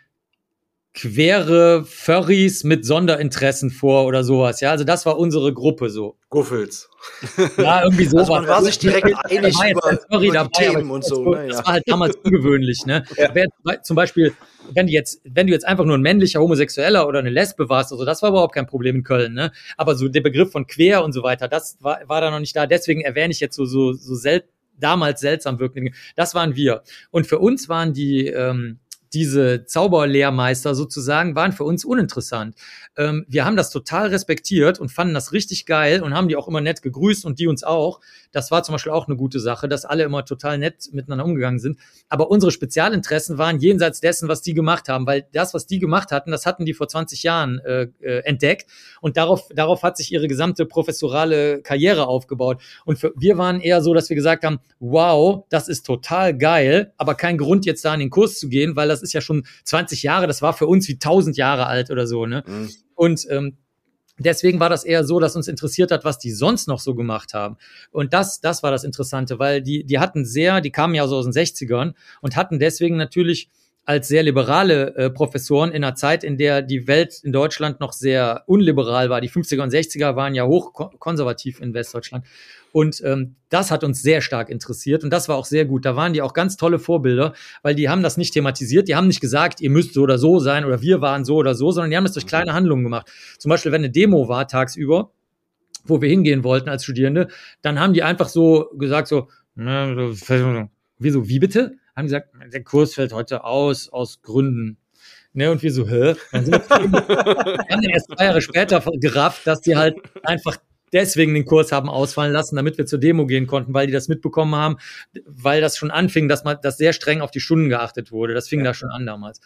quere Furries mit Sonderinteressen vor oder sowas. Ja, also das war unsere Gruppe so. Guffels. Ja, irgendwie so. Also man war sich direkt einig über, Furry über dabei, Themen und so. Das, ne, das war halt damals ungewöhnlich. Ne? Ja. Wer, zum Beispiel, wenn du jetzt, wenn du jetzt einfach nur ein männlicher Homosexueller oder eine Lesbe warst, also das war überhaupt kein Problem in Köln. Ne? Aber so der Begriff von quer und so weiter, das war, war da noch nicht da. Deswegen erwähne ich jetzt so so so sel damals seltsam wirkende. Das waren wir. Und für uns waren die ähm, diese Zauberlehrmeister sozusagen waren für uns uninteressant. Ähm, wir haben das total respektiert und fanden das richtig geil und haben die auch immer nett gegrüßt und die uns auch. Das war zum Beispiel auch eine gute Sache, dass alle immer total nett miteinander umgegangen sind. Aber unsere Spezialinteressen waren jenseits dessen, was die gemacht haben, weil das, was die gemacht hatten, das hatten die vor 20 Jahren äh, äh, entdeckt und darauf, darauf hat sich ihre gesamte professorale Karriere aufgebaut. Und für, wir waren eher so, dass wir gesagt haben, wow, das ist total geil, aber kein Grund jetzt da in den Kurs zu gehen, weil das ist ja schon 20 Jahre, das war für uns wie 1000 Jahre alt oder so, ne? Mhm. Und ähm, deswegen war das eher so, dass uns interessiert hat, was die sonst noch so gemacht haben. Und das, das war das Interessante, weil die, die hatten sehr, die kamen ja so aus den 60ern und hatten deswegen natürlich als sehr liberale äh, Professoren in einer Zeit, in der die Welt in Deutschland noch sehr unliberal war. Die 50er und 60er waren ja hochkonservativ in Westdeutschland. Und ähm, das hat uns sehr stark interessiert und das war auch sehr gut. Da waren die auch ganz tolle Vorbilder, weil die haben das nicht thematisiert. Die haben nicht gesagt, ihr müsst so oder so sein oder wir waren so oder so, sondern die haben das durch kleine Handlungen gemacht. Zum Beispiel, wenn eine Demo war tagsüber, wo wir hingehen wollten als Studierende, dann haben die einfach so gesagt, so, so wieso, wie bitte? Haben gesagt, der Kurs fällt heute aus, aus Gründen. Ne, und wir so, hä? Dann sind wir, haben erst zwei Jahre später gerafft, dass die halt einfach deswegen den Kurs haben ausfallen lassen, damit wir zur Demo gehen konnten, weil die das mitbekommen haben, weil das schon anfing, dass man, dass sehr streng auf die Stunden geachtet wurde. Das fing ja. da schon an damals.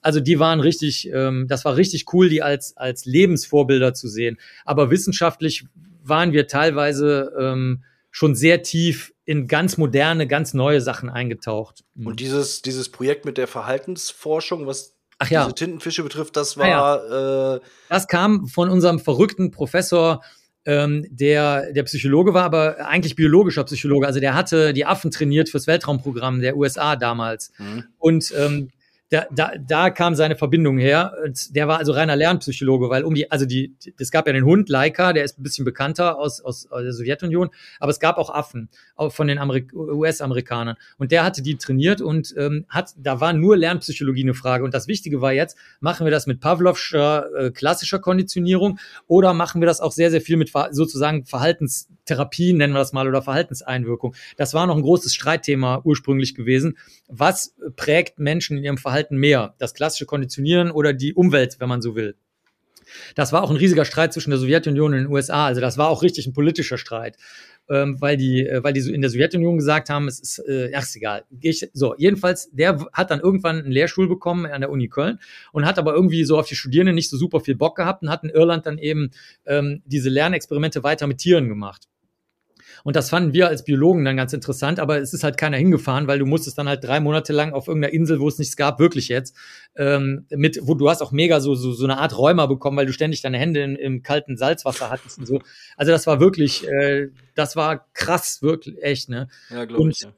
Also die waren richtig, ähm, das war richtig cool, die als, als Lebensvorbilder zu sehen. Aber wissenschaftlich waren wir teilweise ähm, schon sehr tief in ganz moderne, ganz neue Sachen eingetaucht. Mhm. Und dieses, dieses Projekt mit der Verhaltensforschung, was Ach ja. diese Tintenfische betrifft, das war. Ja. Äh, das kam von unserem verrückten Professor ähm, der, der Psychologe war, aber eigentlich biologischer Psychologe. Also der hatte die Affen trainiert fürs Weltraumprogramm der USA damals. Mhm. Und ähm, da, da, da kam seine Verbindung her. Und der war also reiner Lernpsychologe, weil um die, also die, es gab ja den Hund Laika, der ist ein bisschen bekannter aus, aus, aus der Sowjetunion, aber es gab auch Affen auch von den US-Amerikanern. Und der hatte die trainiert und ähm, hat, da war nur Lernpsychologie eine Frage. Und das Wichtige war jetzt, machen wir das mit Pavlovscher äh, klassischer Konditionierung oder machen wir das auch sehr, sehr viel mit sozusagen Verhaltenstherapien, nennen wir das mal, oder Verhaltenseinwirkung. Das war noch ein großes Streitthema ursprünglich gewesen. Was prägt Menschen in ihrem Verhalten mehr? Das klassische Konditionieren oder die Umwelt, wenn man so will? Das war auch ein riesiger Streit zwischen der Sowjetunion und den USA. Also das war auch richtig ein politischer Streit ähm, weil die, äh, weil die so in der Sowjetunion gesagt haben, es ist, äh, ach, ist egal. Ich, so, jedenfalls, der hat dann irgendwann einen Lehrstuhl bekommen an der Uni Köln und hat aber irgendwie so auf die Studierenden nicht so super viel Bock gehabt und hat in Irland dann eben ähm, diese Lernexperimente weiter mit Tieren gemacht. Und das fanden wir als Biologen dann ganz interessant, aber es ist halt keiner hingefahren, weil du musstest dann halt drei Monate lang auf irgendeiner Insel, wo es nichts gab, wirklich jetzt, ähm, mit, wo du hast auch mega so, so, so eine Art Rheuma bekommen, weil du ständig deine Hände in, im kalten Salzwasser hattest und so. Also das war wirklich, äh, das war krass, wirklich, echt, ne? Ja, glaube ich. Ja.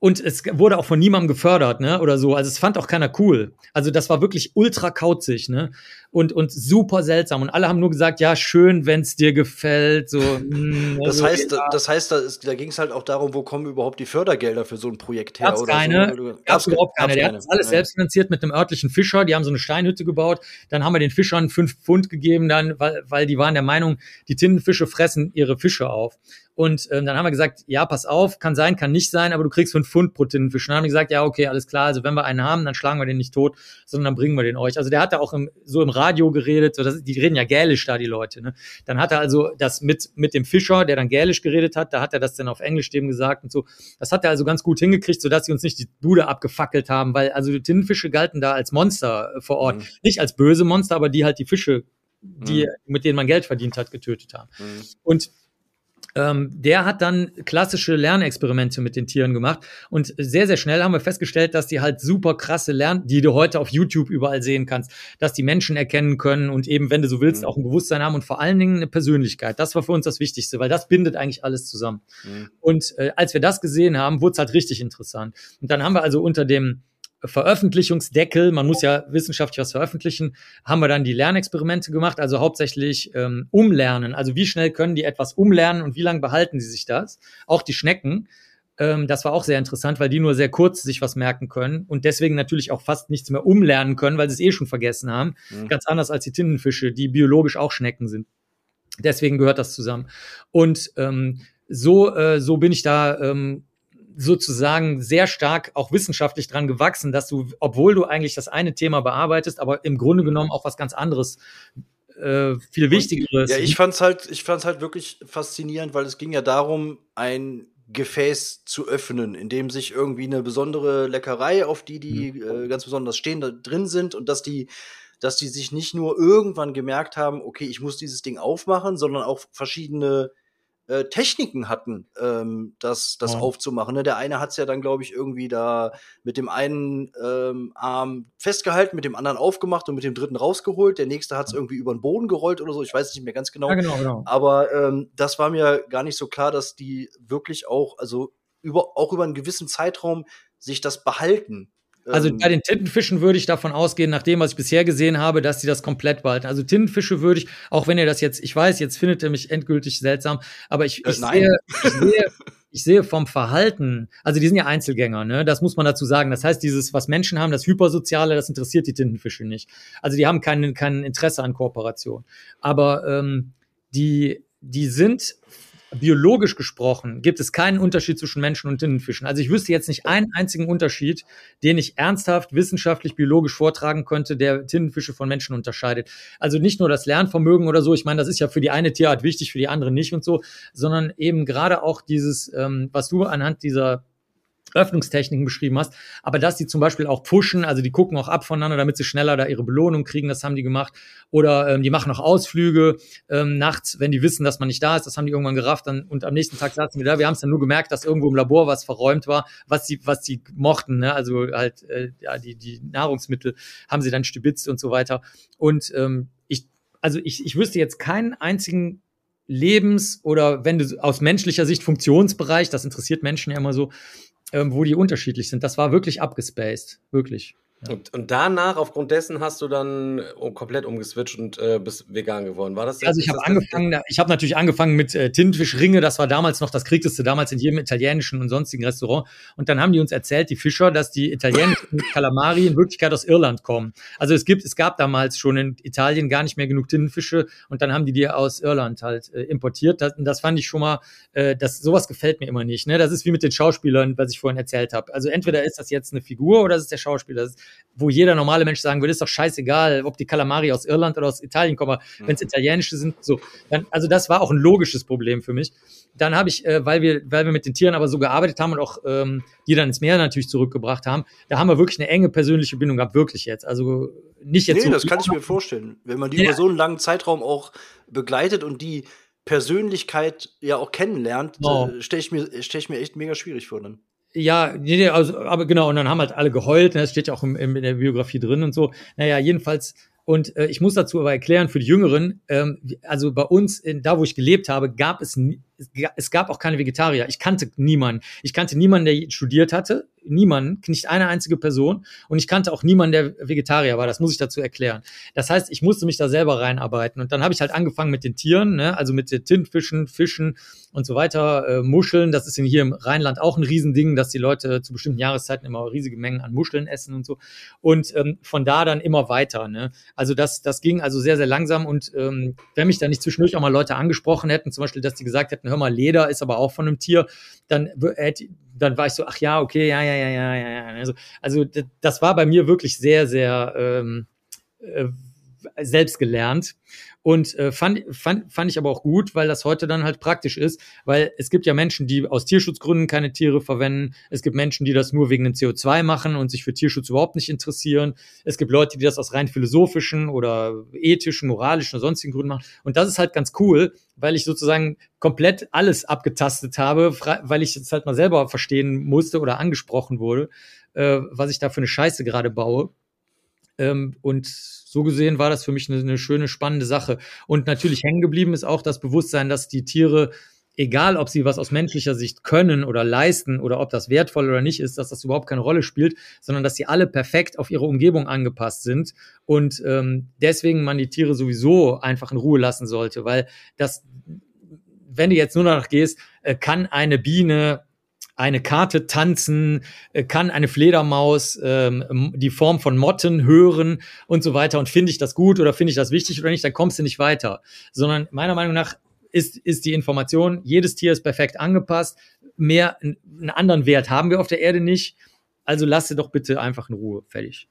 Und es wurde auch von niemandem gefördert, ne, oder so. Also es fand auch keiner cool. Also das war wirklich ultra kauzig, ne, und und super seltsam. Und alle haben nur gesagt, ja schön, wenn's dir gefällt. So. Mh, hm, das also, heißt, ja. das heißt, da, da ging es halt auch darum, wo kommen überhaupt die Fördergelder für so ein Projekt her? Gab's oder keine, so? gab's überhaupt keine. Der hat das alles selbst finanziert mit einem örtlichen Fischer. Die haben so eine Steinhütte gebaut. Dann haben wir den Fischern fünf Pfund gegeben, dann, weil, weil die waren der Meinung, die Tintenfische fressen ihre Fische auf. Und ähm, dann haben wir gesagt, ja, pass auf, kann sein, kann nicht sein, aber du kriegst fünf Pfund pro Tintenfisch. Und dann haben wir gesagt, ja, okay, alles klar, also wenn wir einen haben, dann schlagen wir den nicht tot, sondern dann bringen wir den euch. Also der hat da auch im, so im Radio geredet, so das, die reden ja gälisch da, die Leute. Ne? Dann hat er also das mit, mit dem Fischer, der dann gälisch geredet hat, da hat er das dann auf Englisch dem gesagt und so. Das hat er also ganz gut hingekriegt, sodass sie uns nicht die Bude abgefackelt haben, weil also die Tintenfische galten da als Monster äh, vor Ort. Mhm. Nicht als böse Monster, aber die halt die Fische die, mhm. mit denen man Geld verdient hat, getötet haben. Mhm. Und ähm, der hat dann klassische Lernexperimente mit den Tieren gemacht und sehr, sehr schnell haben wir festgestellt, dass die halt super krasse Lernen, die du heute auf YouTube überall sehen kannst, dass die Menschen erkennen können und eben, wenn du so willst, mhm. auch ein Bewusstsein haben und vor allen Dingen eine Persönlichkeit. Das war für uns das Wichtigste, weil das bindet eigentlich alles zusammen. Mhm. Und äh, als wir das gesehen haben, wurde es halt richtig interessant. Und dann haben wir also unter dem Veröffentlichungsdeckel, man muss ja wissenschaftlich was veröffentlichen, haben wir dann die Lernexperimente gemacht, also hauptsächlich ähm, umlernen. Also wie schnell können die etwas umlernen und wie lange behalten sie sich das? Auch die Schnecken. Ähm, das war auch sehr interessant, weil die nur sehr kurz sich was merken können und deswegen natürlich auch fast nichts mehr umlernen können, weil sie es eh schon vergessen haben. Mhm. Ganz anders als die Tintenfische, die biologisch auch Schnecken sind. Deswegen gehört das zusammen. Und ähm, so, äh, so bin ich da ähm, sozusagen sehr stark auch wissenschaftlich dran gewachsen, dass du, obwohl du eigentlich das eine Thema bearbeitest, aber im Grunde genommen auch was ganz anderes äh, viel Wichtigeres. Ja, ich fand's halt, ich fand's halt wirklich faszinierend, weil es ging ja darum, ein Gefäß zu öffnen, in dem sich irgendwie eine besondere Leckerei, auf die die mhm. äh, ganz besonders stehen, da drin sind und dass die dass die sich nicht nur irgendwann gemerkt haben, okay, ich muss dieses Ding aufmachen, sondern auch verschiedene äh, Techniken hatten, ähm, das, das ja. aufzumachen. Ne? Der eine hat es ja dann, glaube ich, irgendwie da mit dem einen ähm, Arm festgehalten, mit dem anderen aufgemacht und mit dem dritten rausgeholt. Der nächste hat es irgendwie über den Boden gerollt oder so. Ich weiß nicht mehr ganz genau. Ja, genau, genau. Aber ähm, das war mir gar nicht so klar, dass die wirklich auch, also über, auch über einen gewissen Zeitraum sich das behalten. Also ähm. bei den Tintenfischen würde ich davon ausgehen, nach dem, was ich bisher gesehen habe, dass sie das komplett behalten. Also Tintenfische würde ich, auch wenn ihr das jetzt, ich weiß, jetzt findet ihr mich endgültig seltsam, aber ich, ich, äh, sehe, ich sehe, ich sehe vom Verhalten, also die sind ja Einzelgänger, ne? Das muss man dazu sagen. Das heißt, dieses, was Menschen haben, das Hypersoziale, das interessiert die Tintenfische nicht. Also die haben kein, kein Interesse an Kooperation. Aber ähm, die, die sind biologisch gesprochen gibt es keinen Unterschied zwischen Menschen und Tintenfischen. Also ich wüsste jetzt nicht einen einzigen Unterschied, den ich ernsthaft wissenschaftlich biologisch vortragen könnte, der Tintenfische von Menschen unterscheidet. Also nicht nur das Lernvermögen oder so, ich meine, das ist ja für die eine Tierart wichtig, für die andere nicht und so, sondern eben gerade auch dieses, ähm, was du anhand dieser Öffnungstechniken beschrieben hast, aber dass die zum Beispiel auch pushen, also die gucken auch ab voneinander, damit sie schneller da ihre Belohnung kriegen, das haben die gemacht. Oder ähm, die machen auch Ausflüge ähm, nachts, wenn die wissen, dass man nicht da ist, das haben die irgendwann gerafft dann, und am nächsten Tag saßen wir da. Wir haben es dann nur gemerkt, dass irgendwo im Labor was verräumt war, was sie, was sie mochten, ne? also halt äh, ja, die, die Nahrungsmittel haben sie dann stibitzt und so weiter. Und ähm, ich, also ich, ich wüsste jetzt keinen einzigen Lebens- oder wenn du aus menschlicher Sicht Funktionsbereich, das interessiert Menschen ja immer so, ähm, wo die unterschiedlich sind. Das war wirklich abgespaced, wirklich. Und, und danach, aufgrund dessen, hast du dann äh, komplett umgeswitcht und äh, bist vegan geworden. War das? Also ich habe angefangen, ich habe natürlich angefangen mit äh, Tintenfischringe. Das war damals noch das kriegteste damals in jedem italienischen und sonstigen Restaurant. Und dann haben die uns erzählt, die Fischer, dass die italienischen Kalamari in Wirklichkeit aus Irland kommen. Also es gibt, es gab damals schon in Italien gar nicht mehr genug Tintenfische und dann haben die die aus Irland halt äh, importiert. Das, das fand ich schon mal, äh, das sowas gefällt mir immer nicht. Ne? Das ist wie mit den Schauspielern, was ich vorhin erzählt habe. Also entweder ist das jetzt eine Figur oder ist es der Schauspieler. Das ist, wo jeder normale Mensch sagen würde, ist doch scheißegal, ob die Kalamari aus Irland oder aus Italien kommen, mhm. wenn es italienische sind, so. Dann, also das war auch ein logisches Problem für mich. Dann habe ich, äh, weil wir, weil wir mit den Tieren aber so gearbeitet haben und auch ähm, die dann ins Meer natürlich zurückgebracht haben, da haben wir wirklich eine enge persönliche Bindung gehabt, wirklich jetzt. Also nicht jetzt. Nee, so das kann ich mir vorstellen. Wenn man die ja. über so einen langen Zeitraum auch begleitet und die Persönlichkeit ja auch kennenlernt, oh. stelle ich, mir, stell ich mir echt mega schwierig vor dann. Ja, nee, also, aber genau, und dann haben halt alle geheult, ne, das steht ja auch im, im, in der Biografie drin und so. Naja, jedenfalls, und äh, ich muss dazu aber erklären für die Jüngeren, ähm, also bei uns, in, da wo ich gelebt habe, gab es, es gab auch keine Vegetarier. Ich kannte niemanden. Ich kannte niemanden, der studiert hatte niemanden, nicht eine einzige Person. Und ich kannte auch niemanden, der Vegetarier war. Das muss ich dazu erklären. Das heißt, ich musste mich da selber reinarbeiten. Und dann habe ich halt angefangen mit den Tieren, ne? also mit den Tintfischen, Fischen und so weiter, äh, Muscheln. Das ist hier im Rheinland auch ein Riesending, dass die Leute zu bestimmten Jahreszeiten immer riesige Mengen an Muscheln essen und so. Und ähm, von da dann immer weiter. Ne? Also das, das ging also sehr, sehr langsam. Und ähm, wenn mich da nicht zwischendurch auch mal Leute angesprochen hätten, zum Beispiel, dass die gesagt hätten, hör mal, Leder ist aber auch von einem Tier, dann hätte dann war ich so, ach ja, okay, ja, ja, ja, ja, ja. ja. Also, also das war bei mir wirklich sehr, sehr ähm, äh, selbst gelernt. Und äh, fand, fand, fand ich aber auch gut, weil das heute dann halt praktisch ist, weil es gibt ja Menschen, die aus Tierschutzgründen keine Tiere verwenden. Es gibt Menschen, die das nur wegen dem CO2 machen und sich für Tierschutz überhaupt nicht interessieren. Es gibt Leute, die das aus rein philosophischen oder ethischen, moralischen oder sonstigen Gründen machen. Und das ist halt ganz cool, weil ich sozusagen komplett alles abgetastet habe, weil ich es halt mal selber verstehen musste oder angesprochen wurde, äh, was ich da für eine Scheiße gerade baue. Ähm, und so gesehen war das für mich eine, eine schöne, spannende Sache. Und natürlich hängen geblieben ist auch das Bewusstsein, dass die Tiere egal ob sie was aus menschlicher Sicht können oder leisten oder ob das wertvoll oder nicht ist, dass das überhaupt keine Rolle spielt, sondern dass sie alle perfekt auf ihre Umgebung angepasst sind und ähm, deswegen man die Tiere sowieso einfach in Ruhe lassen sollte, weil das, wenn du jetzt nur danach gehst, äh, kann eine Biene eine Karte tanzen, äh, kann eine Fledermaus ähm, die Form von Motten hören und so weiter. Und finde ich das gut oder finde ich das wichtig oder nicht, dann kommst du nicht weiter. Sondern meiner Meinung nach ist, ist die Information, jedes Tier ist perfekt angepasst. Mehr, einen anderen Wert haben wir auf der Erde nicht. Also lasse doch bitte einfach in Ruhe. Fertig.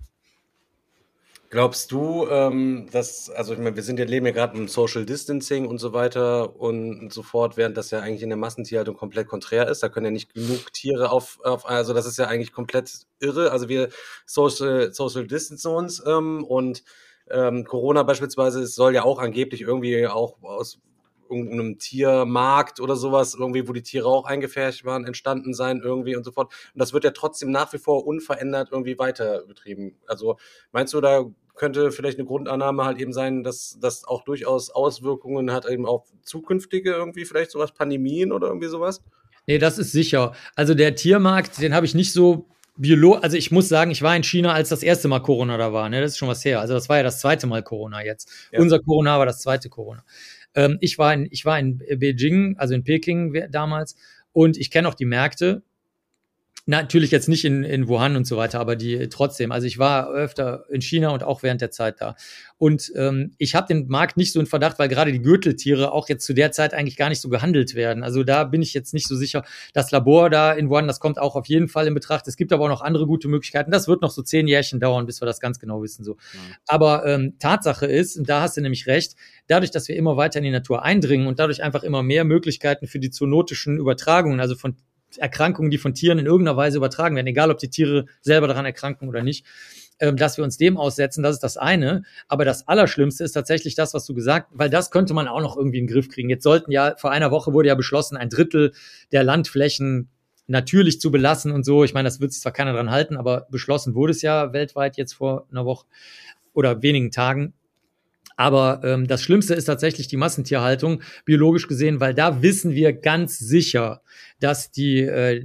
Glaubst du, ähm, dass, also ich meine, wir sind ja leben ja gerade im Social Distancing und so weiter und so fort, während das ja eigentlich in der Massentierhaltung komplett konträr ist. Da können ja nicht genug Tiere auf, auf also das ist ja eigentlich komplett irre. Also wir Social, Social Distance uns ähm, und ähm, Corona beispielsweise soll ja auch angeblich irgendwie auch aus irgendeinem Tiermarkt oder sowas, irgendwie, wo die Tiere auch eingefärbt waren, entstanden sein irgendwie und so fort. Und das wird ja trotzdem nach wie vor unverändert irgendwie weiter betrieben. Also meinst du, da könnte vielleicht eine Grundannahme halt eben sein, dass das auch durchaus Auswirkungen hat eben auf zukünftige irgendwie vielleicht sowas, Pandemien oder irgendwie sowas? Nee, das ist sicher. Also der Tiermarkt, den habe ich nicht so Biolo, also ich muss sagen, ich war in China, als das erste Mal Corona da war. Ne? Das ist schon was her. Also das war ja das zweite Mal Corona jetzt. Ja. Unser Corona war das zweite Corona. Ähm, ich, war in, ich war in Beijing, also in Peking damals, und ich kenne auch die Märkte. Natürlich jetzt nicht in, in Wuhan und so weiter, aber die trotzdem. Also ich war öfter in China und auch während der Zeit da. Und ähm, ich habe den Markt nicht so in Verdacht, weil gerade die Gürteltiere auch jetzt zu der Zeit eigentlich gar nicht so gehandelt werden. Also da bin ich jetzt nicht so sicher. Das Labor da in Wuhan, das kommt auch auf jeden Fall in Betracht. Es gibt aber auch noch andere gute Möglichkeiten. Das wird noch so zehn Jährchen dauern, bis wir das ganz genau wissen. So. Mhm. Aber ähm, Tatsache ist, und da hast du nämlich recht, dadurch, dass wir immer weiter in die Natur eindringen und dadurch einfach immer mehr Möglichkeiten für die zoonotischen Übertragungen, also von Erkrankungen, die von Tieren in irgendeiner Weise übertragen werden, egal ob die Tiere selber daran erkranken oder nicht, ähm, dass wir uns dem aussetzen, das ist das eine. Aber das Allerschlimmste ist tatsächlich das, was du gesagt, weil das könnte man auch noch irgendwie in den Griff kriegen. Jetzt sollten ja, vor einer Woche wurde ja beschlossen, ein Drittel der Landflächen natürlich zu belassen und so. Ich meine, das wird sich zwar keiner dran halten, aber beschlossen wurde es ja weltweit jetzt vor einer Woche oder wenigen Tagen. Aber ähm, das Schlimmste ist tatsächlich die Massentierhaltung, biologisch gesehen, weil da wissen wir ganz sicher, dass die, äh,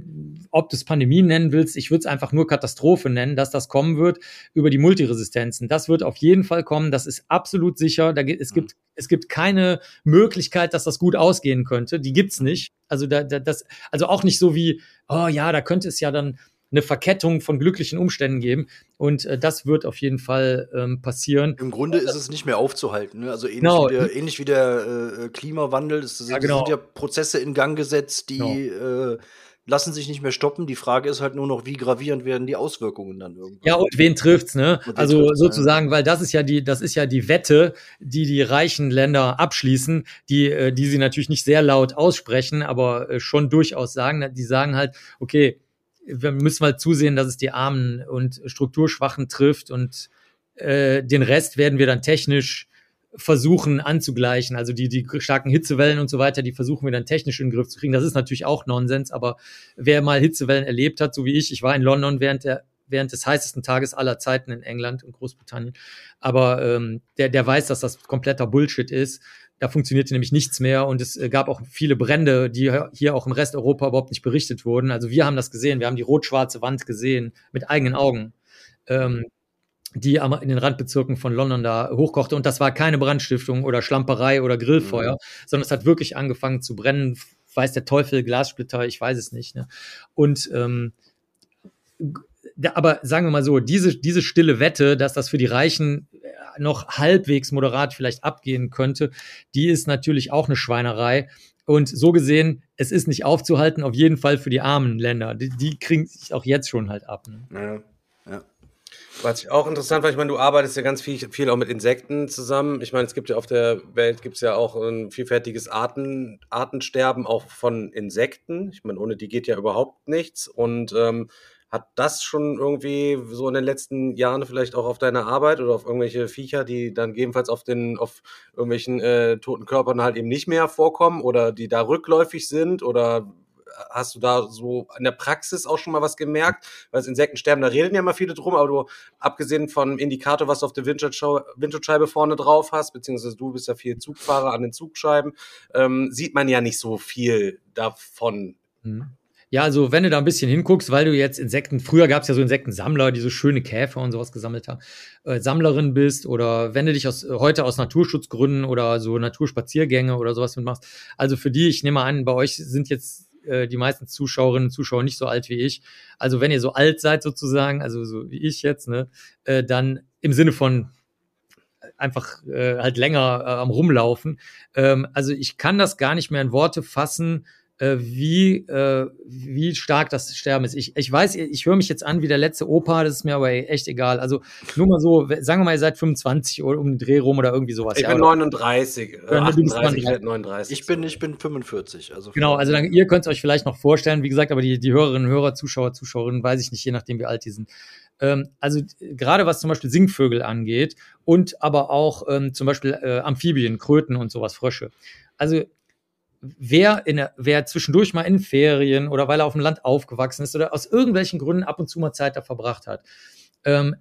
ob du es Pandemie nennen willst, ich würde es einfach nur Katastrophe nennen, dass das kommen wird über die Multiresistenzen. Das wird auf jeden Fall kommen, das ist absolut sicher. Da, es, gibt, es gibt keine Möglichkeit, dass das gut ausgehen könnte. Die gibt's nicht. Also, da, da, das, also auch nicht so wie, oh ja, da könnte es ja dann eine Verkettung von glücklichen Umständen geben. Und äh, das wird auf jeden Fall ähm, passieren. Im Grunde ist es nicht mehr aufzuhalten. Ne? Also ähnlich, genau. wie der, ähnlich wie der äh, Klimawandel. Das, das ja, genau. sind ja Prozesse in Gang gesetzt, die genau. äh, lassen sich nicht mehr stoppen. Die Frage ist halt nur noch, wie gravierend werden die Auswirkungen dann irgendwie. Ja, und wen trifft's, ne? Also trifft's, sozusagen, ja. weil das ist ja die, das ist ja die Wette, die die reichen Länder abschließen, die, äh, die sie natürlich nicht sehr laut aussprechen, aber äh, schon durchaus sagen. Die sagen halt, okay, wir müssen halt zusehen, dass es die Armen und Strukturschwachen trifft und äh, den Rest werden wir dann technisch versuchen anzugleichen. Also die, die starken Hitzewellen und so weiter, die versuchen wir dann technisch in den Griff zu kriegen. Das ist natürlich auch Nonsens, aber wer mal Hitzewellen erlebt hat, so wie ich, ich war in London während der während des heißesten Tages aller Zeiten in England und Großbritannien. Aber ähm, der, der weiß, dass das kompletter Bullshit ist. Da funktionierte nämlich nichts mehr und es äh, gab auch viele Brände, die hier auch im Rest Europa überhaupt nicht berichtet wurden. Also wir haben das gesehen, wir haben die rot-schwarze Wand gesehen mit eigenen Augen, ähm, die in den Randbezirken von London da hochkochte. Und das war keine Brandstiftung oder Schlamperei oder Grillfeuer, mhm. sondern es hat wirklich angefangen zu brennen. Weiß der Teufel, Glassplitter, ich weiß es nicht. Ne? Und ähm, aber sagen wir mal so, diese, diese stille Wette, dass das für die Reichen noch halbwegs moderat vielleicht abgehen könnte, die ist natürlich auch eine Schweinerei. Und so gesehen, es ist nicht aufzuhalten, auf jeden Fall für die armen Länder. Die, die kriegen sich auch jetzt schon halt ab. Ne? Ja, ja. Was ich auch interessant war, ich meine, du arbeitest ja ganz viel, viel auch mit Insekten zusammen. Ich meine, es gibt ja auf der Welt gibt es ja auch ein vielfältiges Arten, Artensterben auch von Insekten. Ich meine, ohne die geht ja überhaupt nichts. Und ähm, hat das schon irgendwie so in den letzten Jahren vielleicht auch auf deine Arbeit oder auf irgendwelche Viecher, die dann gegebenenfalls auf den, auf irgendwelchen äh, toten Körpern halt eben nicht mehr vorkommen oder die da rückläufig sind oder hast du da so in der Praxis auch schon mal was gemerkt? Weil das Insektensterben, da reden ja mal viele drum, aber du, abgesehen vom Indikator, was du auf der Windschutzscheibe vorne drauf hast, beziehungsweise du bist ja viel Zugfahrer an den Zugscheiben, ähm, sieht man ja nicht so viel davon. Mhm. Ja, also wenn du da ein bisschen hinguckst, weil du jetzt Insekten, früher gab es ja so Insektensammler, die so schöne Käfer und sowas gesammelt haben, äh, Sammlerin bist oder wenn du dich aus, heute aus Naturschutzgründen oder so Naturspaziergänge oder sowas mitmachst. Also für die, ich nehme an, bei euch sind jetzt äh, die meisten Zuschauerinnen und Zuschauer nicht so alt wie ich. Also wenn ihr so alt seid sozusagen, also so wie ich jetzt, ne, äh, dann im Sinne von einfach äh, halt länger äh, am rumlaufen. Ähm, also ich kann das gar nicht mehr in Worte fassen, äh, wie, äh, wie stark das Sterben ist. Ich, ich weiß, ich höre mich jetzt an wie der letzte Opa, das ist mir aber echt egal. Also nur mal so, sagen wir mal, ihr seid 25 oder um den Dreh rum oder irgendwie sowas. Ich ja, bin 39, äh, 38, 39. Ich bin, ich bin 45. Also genau, also dann, ihr könnt es euch vielleicht noch vorstellen, wie gesagt, aber die, die Hörerinnen, Hörer, Zuschauer, Zuschauerinnen, weiß ich nicht, je nachdem, wie alt die sind ähm, also gerade was zum Beispiel Singvögel angeht und aber auch ähm, zum Beispiel äh, Amphibien, Kröten und sowas, Frösche. Also wer, in, wer zwischendurch mal in Ferien oder weil er auf dem Land aufgewachsen ist oder aus irgendwelchen Gründen ab und zu mal Zeit da verbracht hat, ähm,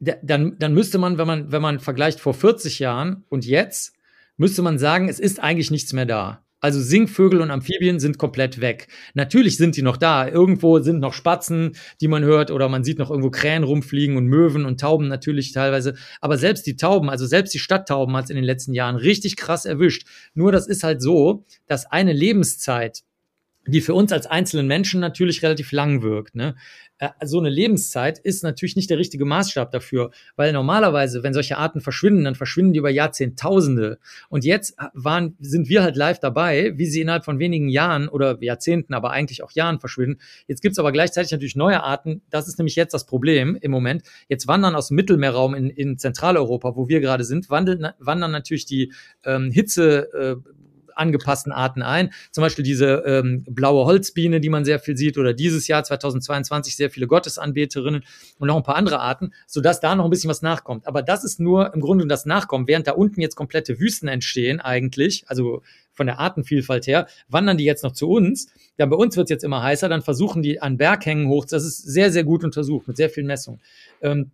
dann, dann müsste man, wenn man, wenn man vergleicht vor 40 Jahren und jetzt, müsste man sagen, es ist eigentlich nichts mehr da. Also Singvögel und Amphibien sind komplett weg. Natürlich sind die noch da. Irgendwo sind noch Spatzen, die man hört, oder man sieht noch irgendwo Krähen rumfliegen und Möwen und Tauben natürlich teilweise. Aber selbst die Tauben, also selbst die Stadttauben hat es in den letzten Jahren richtig krass erwischt. Nur das ist halt so, dass eine Lebenszeit die für uns als einzelnen Menschen natürlich relativ lang wirkt. Ne? Äh, so eine Lebenszeit ist natürlich nicht der richtige Maßstab dafür, weil normalerweise, wenn solche Arten verschwinden, dann verschwinden die über Jahrzehntausende. Und jetzt waren, sind wir halt live dabei, wie sie innerhalb von wenigen Jahren oder Jahrzehnten, aber eigentlich auch Jahren verschwinden. Jetzt gibt's aber gleichzeitig natürlich neue Arten. Das ist nämlich jetzt das Problem im Moment. Jetzt wandern aus dem Mittelmeerraum in, in Zentraleuropa, wo wir gerade sind, wandern, wandern natürlich die ähm, Hitze. Äh, angepassten Arten ein. Zum Beispiel diese ähm, blaue Holzbiene, die man sehr viel sieht, oder dieses Jahr 2022 sehr viele Gottesanbeterinnen und noch ein paar andere Arten, sodass da noch ein bisschen was nachkommt. Aber das ist nur im Grunde das Nachkommen, während da unten jetzt komplette Wüsten entstehen eigentlich, also von der Artenvielfalt her, wandern die jetzt noch zu uns. Ja, bei uns wird es jetzt immer heißer, dann versuchen die an Berghängen hoch, das ist sehr, sehr gut untersucht, mit sehr vielen Messungen. Ähm,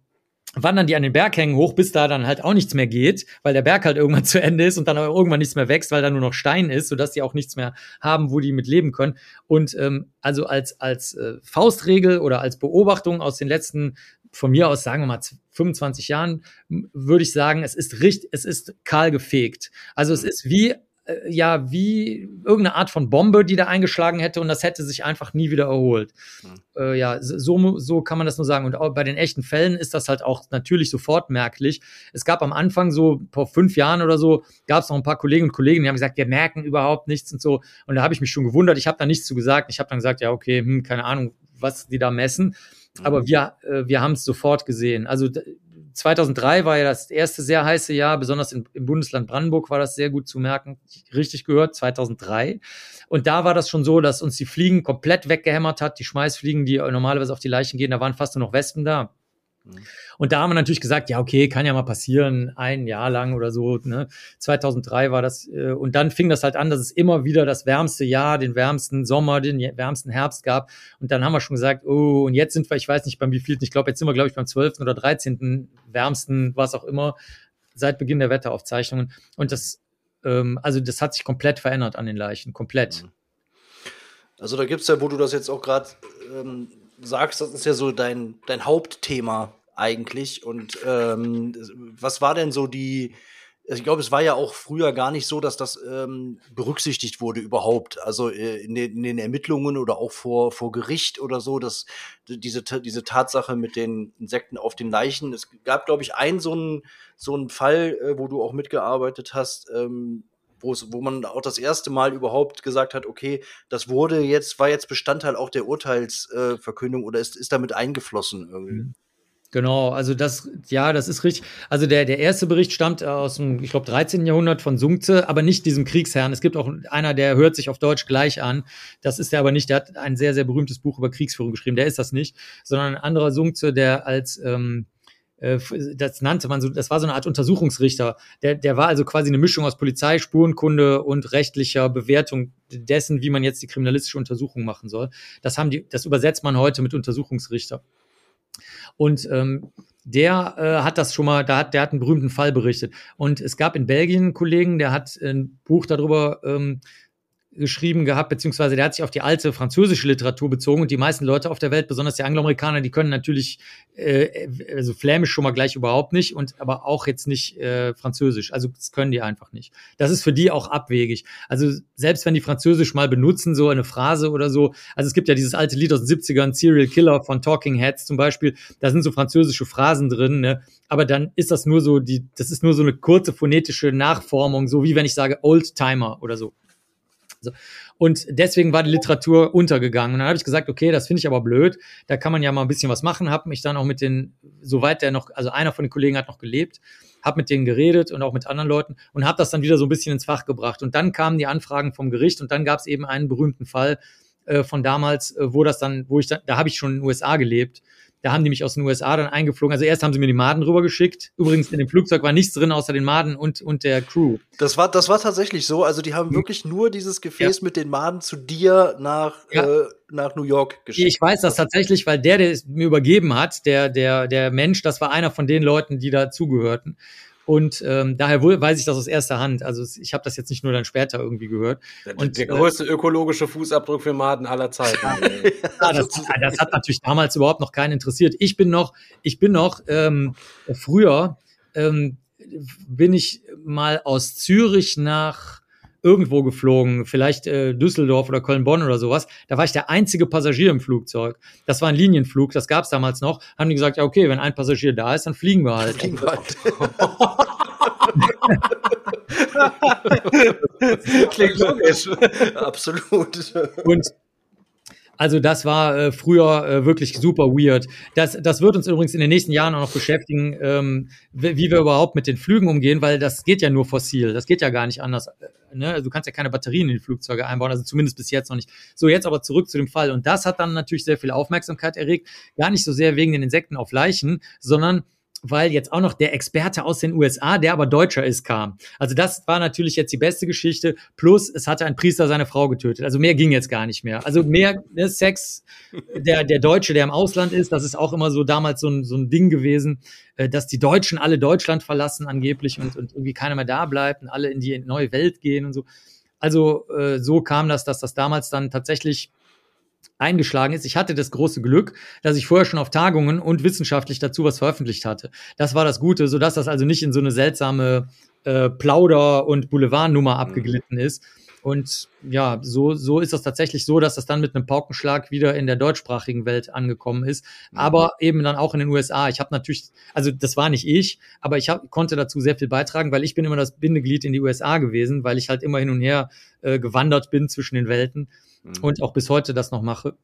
wandern die an den Berghängen hoch, bis da dann halt auch nichts mehr geht, weil der Berg halt irgendwann zu Ende ist und dann irgendwann nichts mehr wächst, weil da nur noch Stein ist, sodass die auch nichts mehr haben, wo die mit leben können. Und ähm, also als, als äh, Faustregel oder als Beobachtung aus den letzten, von mir aus sagen wir mal 25 Jahren, würde ich sagen, es ist richtig, es ist kahl gefegt. Also es ist wie äh, ja wie irgendeine Art von Bombe, die da eingeschlagen hätte und das hätte sich einfach nie wieder erholt. Mhm. Äh, ja, so, so kann man das nur sagen. Und auch bei den echten Fällen ist das halt auch natürlich sofort merklich. Es gab am Anfang so vor fünf Jahren oder so, gab es noch ein paar Kollegen und Kollegen, die haben gesagt, wir merken überhaupt nichts und so. Und da habe ich mich schon gewundert. Ich habe da nichts zu gesagt. Ich habe dann gesagt, ja, okay, hm, keine Ahnung, was die da messen. Aber mhm. wir, äh, wir haben es sofort gesehen. Also 2003 war ja das erste sehr heiße Jahr, besonders in, im Bundesland Brandenburg war das sehr gut zu merken. Richtig gehört, 2003. Und da war das schon so, dass uns die Fliegen komplett weggehämmert hat. Die Schmeißfliegen, die normalerweise auf die Leichen gehen, da waren fast nur noch Wespen da. Mhm. Und da haben wir natürlich gesagt, ja, okay, kann ja mal passieren, ein Jahr lang oder so. Ne? 2003 war das. Äh, und dann fing das halt an, dass es immer wieder das wärmste Jahr, den wärmsten Sommer, den wärmsten Herbst gab. Und dann haben wir schon gesagt, oh, und jetzt sind wir, ich weiß nicht beim wievielten, ich glaube, jetzt sind wir, glaube ich, beim 12. oder 13. wärmsten, was auch immer, seit Beginn der Wetteraufzeichnungen. Und das, ähm, also das hat sich komplett verändert an den Leichen, komplett. Mhm. Also da gibt es ja, wo du das jetzt auch gerade ähm, sagst, das ist ja so dein, dein Hauptthema eigentlich. Und ähm, was war denn so die, also ich glaube, es war ja auch früher gar nicht so, dass das ähm, berücksichtigt wurde überhaupt. Also äh, in, den, in, den, Ermittlungen oder auch vor, vor Gericht oder so, dass diese, diese Tatsache mit den Insekten auf den Leichen, es gab, glaube ich, einen so einen, so einen Fall, äh, wo du auch mitgearbeitet hast, ähm, wo man auch das erste Mal überhaupt gesagt hat, okay, das wurde jetzt, war jetzt Bestandteil auch der Urteilsverkündung äh, oder ist, ist damit eingeflossen irgendwie. Mhm. Genau, also das, ja, das ist richtig. Also der, der erste Bericht stammt aus dem, ich glaube, 13. Jahrhundert von Sungze, aber nicht diesem Kriegsherrn. Es gibt auch einer, der hört sich auf Deutsch gleich an. Das ist der aber nicht. Der hat ein sehr, sehr berühmtes Buch über Kriegsführung geschrieben. Der ist das nicht, sondern ein anderer Sungze, der als ähm, äh, das nannte man so, das war so eine Art Untersuchungsrichter. Der, der war also quasi eine Mischung aus Polizei, Spurenkunde und rechtlicher Bewertung dessen, wie man jetzt die kriminalistische Untersuchung machen soll. Das haben die, das übersetzt man heute mit Untersuchungsrichter. Und ähm, der äh, hat das schon mal, da hat, der hat einen berühmten Fall berichtet. Und es gab in Belgien einen Kollegen, der hat ein Buch darüber ähm, geschrieben gehabt, beziehungsweise der hat sich auf die alte französische Literatur bezogen und die meisten Leute auf der Welt, besonders die Angloamerikaner, die können natürlich äh, also Flämisch schon mal gleich überhaupt nicht und aber auch jetzt nicht äh, Französisch. Also das können die einfach nicht. Das ist für die auch abwegig. Also selbst wenn die Französisch mal benutzen, so eine Phrase oder so, also es gibt ja dieses alte Lied aus den 70ern, Serial Killer von Talking Heads zum Beispiel, da sind so französische Phrasen drin, ne? aber dann ist das nur so die, das ist nur so eine kurze phonetische Nachformung, so wie wenn ich sage Oldtimer oder so. So. Und deswegen war die Literatur untergegangen. Und dann habe ich gesagt, okay, das finde ich aber blöd. Da kann man ja mal ein bisschen was machen. Habe mich dann auch mit den, soweit der noch, also einer von den Kollegen hat noch gelebt, habe mit denen geredet und auch mit anderen Leuten und habe das dann wieder so ein bisschen ins Fach gebracht. Und dann kamen die Anfragen vom Gericht und dann gab es eben einen berühmten Fall äh, von damals, äh, wo das dann, wo ich da, da habe ich schon in den USA gelebt da haben die mich aus den USA dann eingeflogen. Also erst haben sie mir die Maden rübergeschickt. Übrigens in dem Flugzeug war nichts drin außer den Maden und, und der Crew. Das war, das war tatsächlich so. Also die haben wirklich nur dieses Gefäß ja. mit den Maden zu dir nach, ja. äh, nach New York geschickt. Ich weiß das tatsächlich, weil der, der es mir übergeben hat, der, der, der Mensch, das war einer von den Leuten, die da zugehörten. Und ähm, daher weiß ich das aus erster Hand. Also ich habe das jetzt nicht nur dann später irgendwie gehört. Und, der größte äh, ökologische Fußabdruck für Maden aller Zeiten. ja, das, das, hat natürlich damals überhaupt noch keinen interessiert. Ich bin noch, ich bin noch ähm, früher ähm, bin ich mal aus Zürich nach irgendwo geflogen, vielleicht äh, Düsseldorf oder Köln-Bonn oder sowas. Da war ich der einzige Passagier im Flugzeug. Das war ein Linienflug, das gab es damals noch. Haben die gesagt, ja okay, wenn ein Passagier da ist, dann fliegen wir halt. Fliegen wir halt. Klingt logisch. Absolut. Und also das war äh, früher äh, wirklich super weird. Das, das wird uns übrigens in den nächsten Jahren auch noch beschäftigen, ähm, wie wir überhaupt mit den Flügen umgehen, weil das geht ja nur fossil. Das geht ja gar nicht anders. Äh, ne? Also du kannst ja keine Batterien in die Flugzeuge einbauen, also zumindest bis jetzt noch nicht. So, jetzt aber zurück zu dem Fall. Und das hat dann natürlich sehr viel Aufmerksamkeit erregt. Gar nicht so sehr wegen den Insekten auf Leichen, sondern weil jetzt auch noch der Experte aus den USA, der aber Deutscher ist, kam. Also das war natürlich jetzt die beste Geschichte. Plus, es hatte ein Priester seine Frau getötet. Also mehr ging jetzt gar nicht mehr. Also mehr ne, Sex, der, der Deutsche, der im Ausland ist, das ist auch immer so damals so ein, so ein Ding gewesen, äh, dass die Deutschen alle Deutschland verlassen angeblich und, und irgendwie keiner mehr da bleibt und alle in die neue Welt gehen und so. Also äh, so kam das, dass das damals dann tatsächlich eingeschlagen ist. Ich hatte das große Glück, dass ich vorher schon auf Tagungen und wissenschaftlich dazu was veröffentlicht hatte. Das war das Gute, sodass das also nicht in so eine seltsame äh, Plauder- und Boulevardnummer mhm. abgeglitten ist. Und ja, so, so ist das tatsächlich so, dass das dann mit einem Paukenschlag wieder in der deutschsprachigen Welt angekommen ist. Mhm. Aber eben dann auch in den USA. Ich habe natürlich, also das war nicht ich, aber ich hab, konnte dazu sehr viel beitragen, weil ich bin immer das Bindeglied in die USA gewesen, weil ich halt immer hin und her äh, gewandert bin zwischen den Welten mhm. und auch bis heute das noch mache.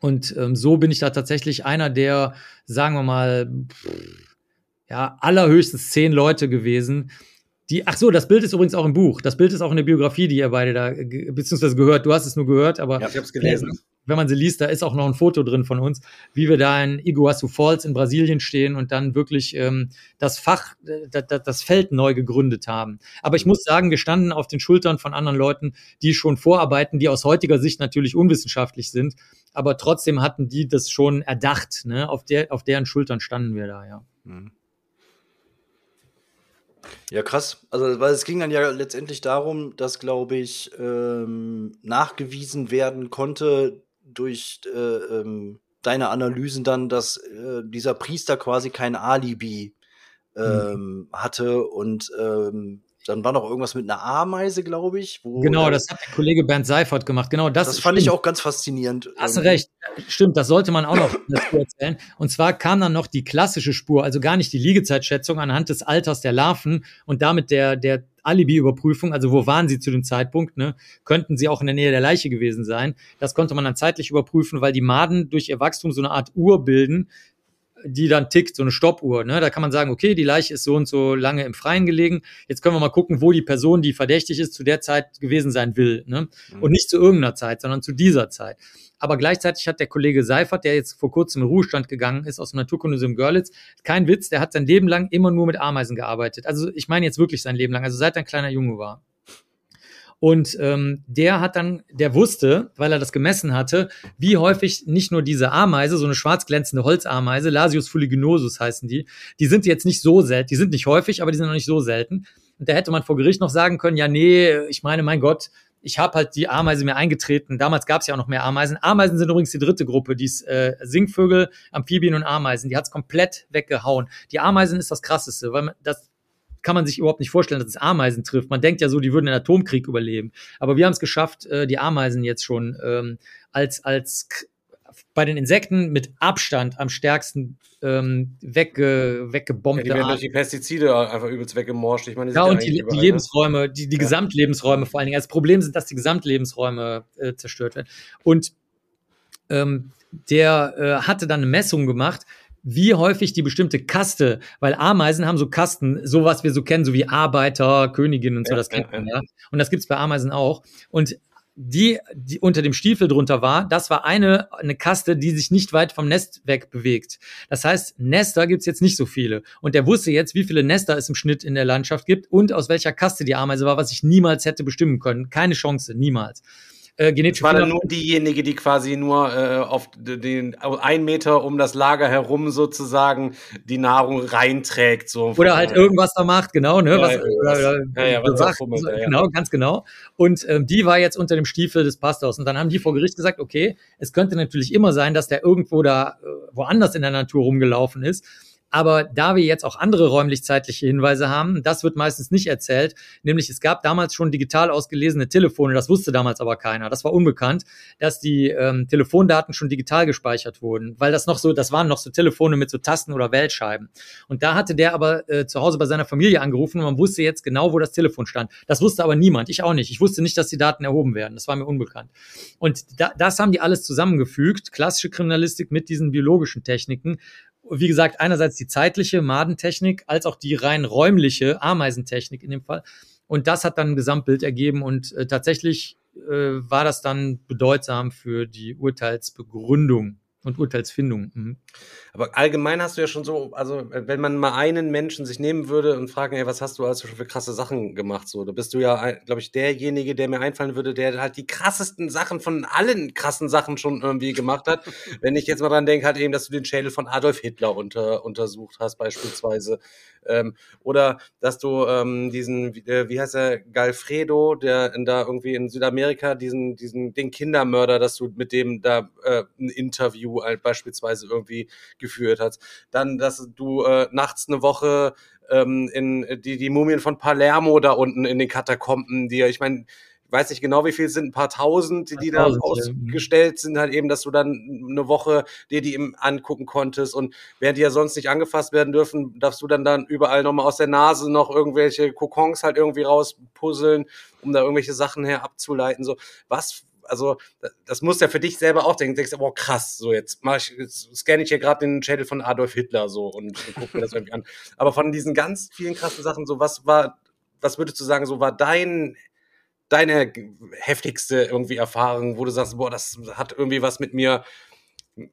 Und ähm, so bin ich da tatsächlich einer der, sagen wir mal, ja, allerhöchstens zehn Leute gewesen, die, ach so, das Bild ist übrigens auch im Buch. Das Bild ist auch in der Biografie, die ihr beide da, beziehungsweise gehört. Du hast es nur gehört, aber. Ja, ich hab's gelesen. Wenn man sie liest, da ist auch noch ein Foto drin von uns, wie wir da in Iguazu Falls in Brasilien stehen und dann wirklich ähm, das Fach, das, das Feld neu gegründet haben. Aber ich muss sagen, wir standen auf den Schultern von anderen Leuten, die schon vorarbeiten, die aus heutiger Sicht natürlich unwissenschaftlich sind, aber trotzdem hatten die das schon erdacht. Ne? Auf, der, auf deren Schultern standen wir da, ja. Mhm. Ja, krass. Also, weil es ging dann ja letztendlich darum, dass, glaube ich, ähm, nachgewiesen werden konnte durch äh, ähm, deine Analysen dann, dass äh, dieser Priester quasi kein Alibi mhm. ähm, mhm. hatte und ähm, dann war noch irgendwas mit einer Ameise, glaube ich. genau, das hat der Kollege Bernd Seifert gemacht. Genau, das, das fand stimmt. ich auch ganz faszinierend. Hast du recht. Stimmt, das sollte man auch noch erzählen. Und zwar kam dann noch die klassische Spur, also gar nicht die Liegezeitschätzung anhand des Alters der Larven und damit der, der Alibi-Überprüfung, also wo waren sie zu dem Zeitpunkt, ne? könnten sie auch in der Nähe der Leiche gewesen sein. Das konnte man dann zeitlich überprüfen, weil die Maden durch ihr Wachstum so eine Art Uhr bilden, die dann tickt, so eine Stoppuhr. Ne? Da kann man sagen, okay, die Leiche ist so und so lange im Freien gelegen. Jetzt können wir mal gucken, wo die Person, die verdächtig ist, zu der Zeit gewesen sein will. Ne? Mhm. Und nicht zu irgendeiner Zeit, sondern zu dieser Zeit. Aber gleichzeitig hat der Kollege Seifert, der jetzt vor kurzem in Ruhestand gegangen ist aus dem Naturkundemuseum Görlitz, kein Witz, der hat sein Leben lang immer nur mit Ameisen gearbeitet. Also ich meine jetzt wirklich sein Leben lang, also seit er ein kleiner Junge war. Und ähm, der hat dann, der wusste, weil er das gemessen hatte, wie häufig nicht nur diese Ameise, so eine schwarz glänzende Holzameise, Lasius fuliginosus heißen die, die sind jetzt nicht so selten, die sind nicht häufig, aber die sind noch nicht so selten. Und da hätte man vor Gericht noch sagen können, ja, nee, ich meine, mein Gott, ich habe halt die Ameise mir eingetreten. Damals gab es ja auch noch mehr Ameisen. Ameisen sind übrigens die dritte Gruppe, die ist äh, Singvögel, Amphibien und Ameisen. Die hat's komplett weggehauen. Die Ameisen ist das krasseste, weil man, das kann man sich überhaupt nicht vorstellen, dass es Ameisen trifft. Man denkt ja so, die würden einen Atomkrieg überleben. Aber wir haben es geschafft, äh, die Ameisen jetzt schon ähm, als, als bei den Insekten mit Abstand am stärksten ähm, wegge, weggebombt. Ja, die werden durch die Pestizide einfach übelst weggemorscht. Ich meine, ja, und die, die ne? Lebensräume, die, die ja. Gesamtlebensräume vor allen Dingen. Das Problem sind, dass die Gesamtlebensräume äh, zerstört werden. Und ähm, der äh, hatte dann eine Messung gemacht, wie häufig die bestimmte Kaste, weil Ameisen haben so Kasten, so was wir so kennen, so wie Arbeiter, Königin und so, ja, das kennt man ja. Und das gibt's bei Ameisen auch. Und die, die unter dem Stiefel drunter war, das war eine, eine Kaste, die sich nicht weit vom Nest weg bewegt. Das heißt, Nester gibt's jetzt nicht so viele. Und der wusste jetzt, wie viele Nester es im Schnitt in der Landschaft gibt und aus welcher Kaste die Ameise war, was ich niemals hätte bestimmen können. Keine Chance, niemals äh, genetische war dann nur diejenige, die quasi nur äh, auf den ein Meter um das Lager herum sozusagen die Nahrung reinträgt. So oder halt irgendwas da macht, genau, ne? Ja, was, ja, ja, was sagt, fummelt, ja, genau, ganz genau. Und ähm, die war jetzt unter dem Stiefel des Pastors. Und dann haben die vor Gericht gesagt, okay, es könnte natürlich immer sein, dass der irgendwo da äh, woanders in der Natur rumgelaufen ist. Aber da wir jetzt auch andere räumlich-zeitliche Hinweise haben, das wird meistens nicht erzählt, nämlich es gab damals schon digital ausgelesene Telefone, das wusste damals aber keiner, das war unbekannt, dass die ähm, Telefondaten schon digital gespeichert wurden, weil das noch so, das waren noch so Telefone mit so Tasten oder Wählscheiben. Und da hatte der aber äh, zu Hause bei seiner Familie angerufen und man wusste jetzt genau, wo das Telefon stand. Das wusste aber niemand, ich auch nicht. Ich wusste nicht, dass die Daten erhoben werden, das war mir unbekannt. Und da, das haben die alles zusammengefügt, klassische Kriminalistik mit diesen biologischen Techniken, wie gesagt, einerseits die zeitliche Madentechnik als auch die rein räumliche Ameisentechnik in dem Fall. Und das hat dann ein Gesamtbild ergeben und äh, tatsächlich äh, war das dann bedeutsam für die Urteilsbegründung. Und Urteilsfindung. Mhm. Aber allgemein hast du ja schon so, also wenn man mal einen Menschen sich nehmen würde und fragen, ey, was hast du also schon für krasse Sachen gemacht? So, da bist du ja, glaube ich, derjenige, der mir einfallen würde, der halt die krassesten Sachen von allen krassen Sachen schon irgendwie gemacht hat. wenn ich jetzt mal dran denke, halt eben, dass du den Schädel von Adolf Hitler unter, untersucht hast, beispielsweise. Ähm, oder dass du ähm, diesen, wie, äh, wie heißt er, Galfredo, der in, da irgendwie in Südamerika, diesen, diesen, den Kindermörder, dass du mit dem da äh, ein Interview beispielsweise irgendwie geführt hast. Dann, dass du äh, nachts eine Woche ähm, in die, die Mumien von Palermo da unten in den Katakomben, die, ich meine, weiß nicht genau, wie viel sind, ein paar tausend, die, die da ausgestellt sind, halt eben, dass du dann eine Woche dir die eben angucken konntest und während die ja sonst nicht angefasst werden dürfen, darfst du dann dann überall nochmal aus der Nase noch irgendwelche Kokons halt irgendwie rauspuzzeln, um da irgendwelche Sachen her abzuleiten, so. Was also das muss ja für dich selber auch denken. Du denkst, boah, krass, so jetzt jetzt scanne ich hier gerade den Schädel von Adolf Hitler so und, und guck mir das irgendwie an. Aber von diesen ganz vielen krassen Sachen, so was war, was würdest du sagen, so war dein deine heftigste irgendwie Erfahrung, wo du sagst, boah, das hat irgendwie was mit mir,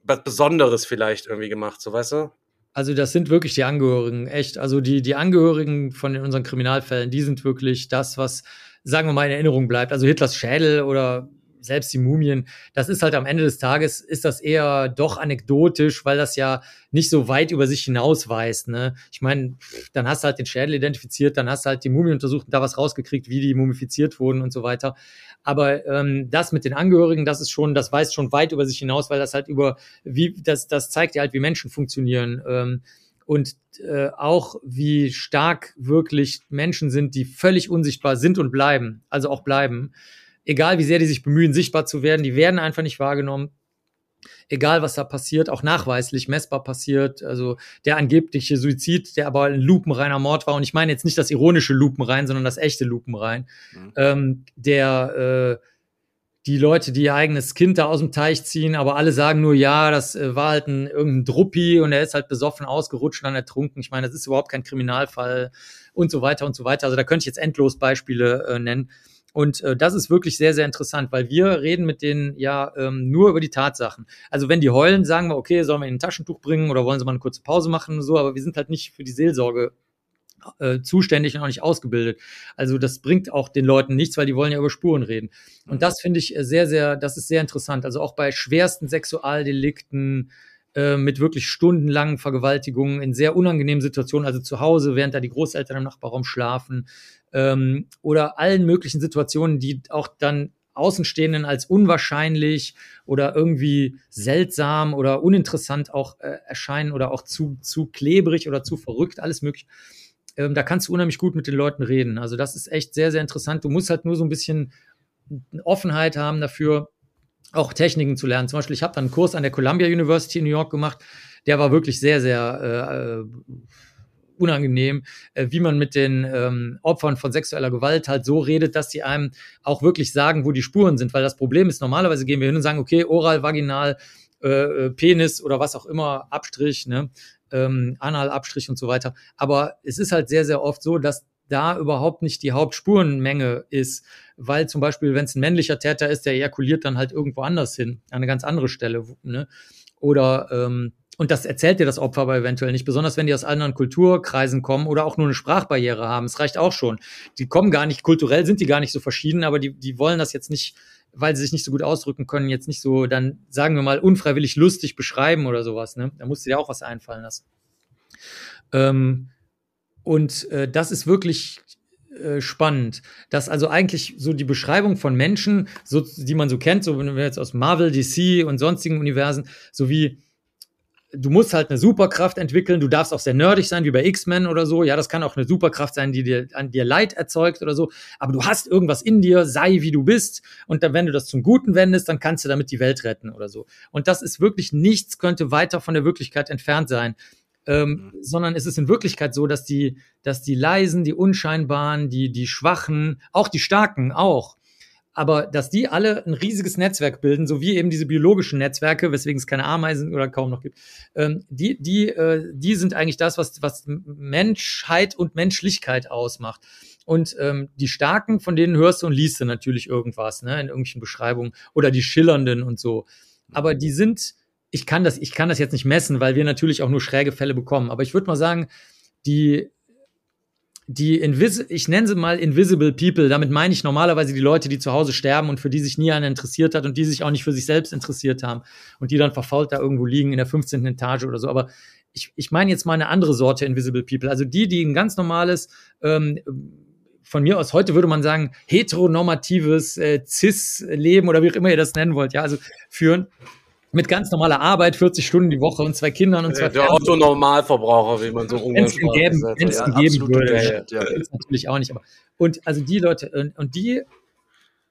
was Besonderes vielleicht irgendwie gemacht, so weißt du? Also das sind wirklich die Angehörigen, echt. Also die, die Angehörigen von unseren Kriminalfällen, die sind wirklich das, was, sagen wir mal, in Erinnerung bleibt. Also Hitlers Schädel oder selbst die Mumien, das ist halt am Ende des Tages, ist das eher doch anekdotisch, weil das ja nicht so weit über sich hinausweist. Ne? Ich meine, dann hast du halt den Schädel identifiziert, dann hast du halt die Mumie untersucht und da was rausgekriegt, wie die mumifiziert wurden und so weiter. Aber ähm, das mit den Angehörigen, das ist schon, das weist schon weit über sich hinaus, weil das halt über, wie, das, das zeigt ja halt, wie Menschen funktionieren. Ähm, und äh, auch wie stark wirklich Menschen sind, die völlig unsichtbar sind und bleiben, also auch bleiben egal wie sehr die sich bemühen, sichtbar zu werden, die werden einfach nicht wahrgenommen. Egal, was da passiert, auch nachweislich messbar passiert. Also der angebliche Suizid, der aber ein lupenreiner Mord war. Und ich meine jetzt nicht das ironische Lupenrein, sondern das echte Lupenrein. Mhm. Ähm, der äh, die Leute, die ihr eigenes Kind da aus dem Teich ziehen, aber alle sagen nur, ja, das äh, war halt ein irgendein Druppi und er ist halt besoffen ausgerutscht und dann ertrunken. Ich meine, das ist überhaupt kein Kriminalfall und so weiter und so weiter. Also da könnte ich jetzt endlos Beispiele äh, nennen. Und äh, das ist wirklich sehr, sehr interessant, weil wir reden mit denen ja ähm, nur über die Tatsachen. Also wenn die heulen, sagen wir, okay, sollen wir ihnen ein Taschentuch bringen oder wollen sie mal eine kurze Pause machen und so, aber wir sind halt nicht für die Seelsorge äh, zuständig und auch nicht ausgebildet. Also das bringt auch den Leuten nichts, weil die wollen ja über Spuren reden. Und das finde ich äh, sehr, sehr, das ist sehr interessant. Also auch bei schwersten Sexualdelikten, äh, mit wirklich stundenlangen Vergewaltigungen in sehr unangenehmen Situationen, also zu Hause, während da die Großeltern im Nachbarraum schlafen, ähm, oder allen möglichen Situationen, die auch dann Außenstehenden als unwahrscheinlich oder irgendwie seltsam oder uninteressant auch äh, erscheinen oder auch zu, zu klebrig oder zu verrückt, alles mögliche. Ähm, da kannst du unheimlich gut mit den Leuten reden. Also das ist echt sehr, sehr interessant. Du musst halt nur so ein bisschen Offenheit haben dafür, auch Techniken zu lernen. Zum Beispiel, ich habe dann einen Kurs an der Columbia University in New York gemacht. Der war wirklich sehr, sehr äh, äh unangenehm, äh, wie man mit den ähm, Opfern von sexueller Gewalt halt so redet, dass sie einem auch wirklich sagen, wo die Spuren sind. Weil das Problem ist, normalerweise gehen wir hin und sagen, okay, oral, vaginal, äh, äh Penis oder was auch immer, Abstrich, ne? ähm, Analabstrich und so weiter. Aber es ist halt sehr, sehr oft so, dass da überhaupt nicht die Hauptspurenmenge ist, weil zum Beispiel, wenn es ein männlicher Täter ist, der ejakuliert dann halt irgendwo anders hin, an eine ganz andere Stelle. Ne? Oder ähm, und das erzählt dir das Opfer aber eventuell nicht, besonders wenn die aus anderen Kulturkreisen kommen oder auch nur eine Sprachbarriere haben. Es reicht auch schon. Die kommen gar nicht, kulturell sind die gar nicht so verschieden, aber die, die wollen das jetzt nicht, weil sie sich nicht so gut ausdrücken können, jetzt nicht so, dann sagen wir mal, unfreiwillig lustig beschreiben oder sowas. Ne? Da musst du dir auch was einfallen lassen. Ähm, und äh, das ist wirklich äh, spannend, dass also eigentlich so die Beschreibung von Menschen, so, die man so kennt, so wenn wir jetzt aus Marvel, DC und sonstigen Universen, sowie du musst halt eine Superkraft entwickeln, du darfst auch sehr nerdig sein, wie bei X-Men oder so. Ja, das kann auch eine Superkraft sein, die dir an dir Leid erzeugt oder so. Aber du hast irgendwas in dir, sei wie du bist. Und dann, wenn du das zum Guten wendest, dann kannst du damit die Welt retten oder so. Und das ist wirklich nichts, könnte weiter von der Wirklichkeit entfernt sein. Ähm, mhm. sondern es ist in Wirklichkeit so, dass die, dass die Leisen, die Unscheinbaren, die, die Schwachen, auch die Starken auch, aber dass die alle ein riesiges Netzwerk bilden, so wie eben diese biologischen Netzwerke, weswegen es keine Ameisen oder kaum noch gibt, ähm, die, die, äh, die sind eigentlich das, was, was Menschheit und Menschlichkeit ausmacht. Und ähm, die Starken, von denen hörst du und liest du natürlich irgendwas, ne, in irgendwelchen Beschreibungen oder die Schillernden und so. Aber die sind ich kann das, ich kann das jetzt nicht messen, weil wir natürlich auch nur schräge Fälle bekommen. Aber ich würde mal sagen, die, die Invis ich nenne sie mal Invisible People, damit meine ich normalerweise die Leute, die zu Hause sterben und für die sich nie einer interessiert hat und die sich auch nicht für sich selbst interessiert haben und die dann verfault da irgendwo liegen in der 15. Etage oder so. Aber ich, ich meine jetzt mal eine andere Sorte Invisible People. Also die, die ein ganz normales, ähm, von mir aus heute würde man sagen, heteronormatives äh, Cis-Leben oder wie auch immer ihr das nennen wollt, ja, also führen mit ganz normaler Arbeit, 40 Stunden die Woche und zwei Kindern und zwei Der Otto-Normalverbraucher, wie man so Wenn es gegeben, würde. Ja. Natürlich auch nicht. Aber, und also die Leute, und, und die,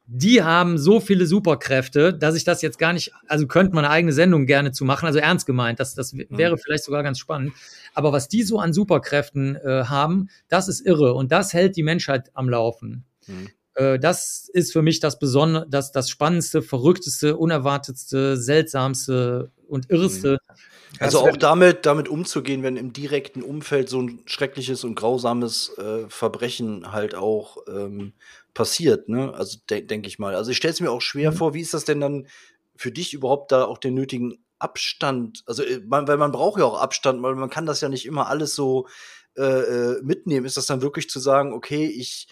die haben so viele Superkräfte, dass ich das jetzt gar nicht, also könnte man eine eigene Sendung gerne zu machen, also ernst gemeint, das, das w- wäre vielleicht sogar ganz spannend. Aber was die so an Superkräften äh, haben, das ist irre und das hält die Menschheit am Laufen. Mhm. Äh, das ist für mich das Besondere, das, das Spannendste, Verrückteste, Unerwartetste, Seltsamste und Irreste. Also Das auch damit, damit umzugehen, wenn im direkten Umfeld so ein schreckliches und grausames äh, Verbrechen halt auch ähm, passiert, ne? Also de denke ich mal. Also ich stelle es mir auch schwer Mhm. vor, wie ist das denn dann für dich überhaupt da auch den nötigen Abstand? Also, äh, man, weil man braucht ja auch Abstand, weil man kann das ja nicht immer alles so äh, äh, mitnehmen. Ist das dann wirklich zu sagen, okay, ich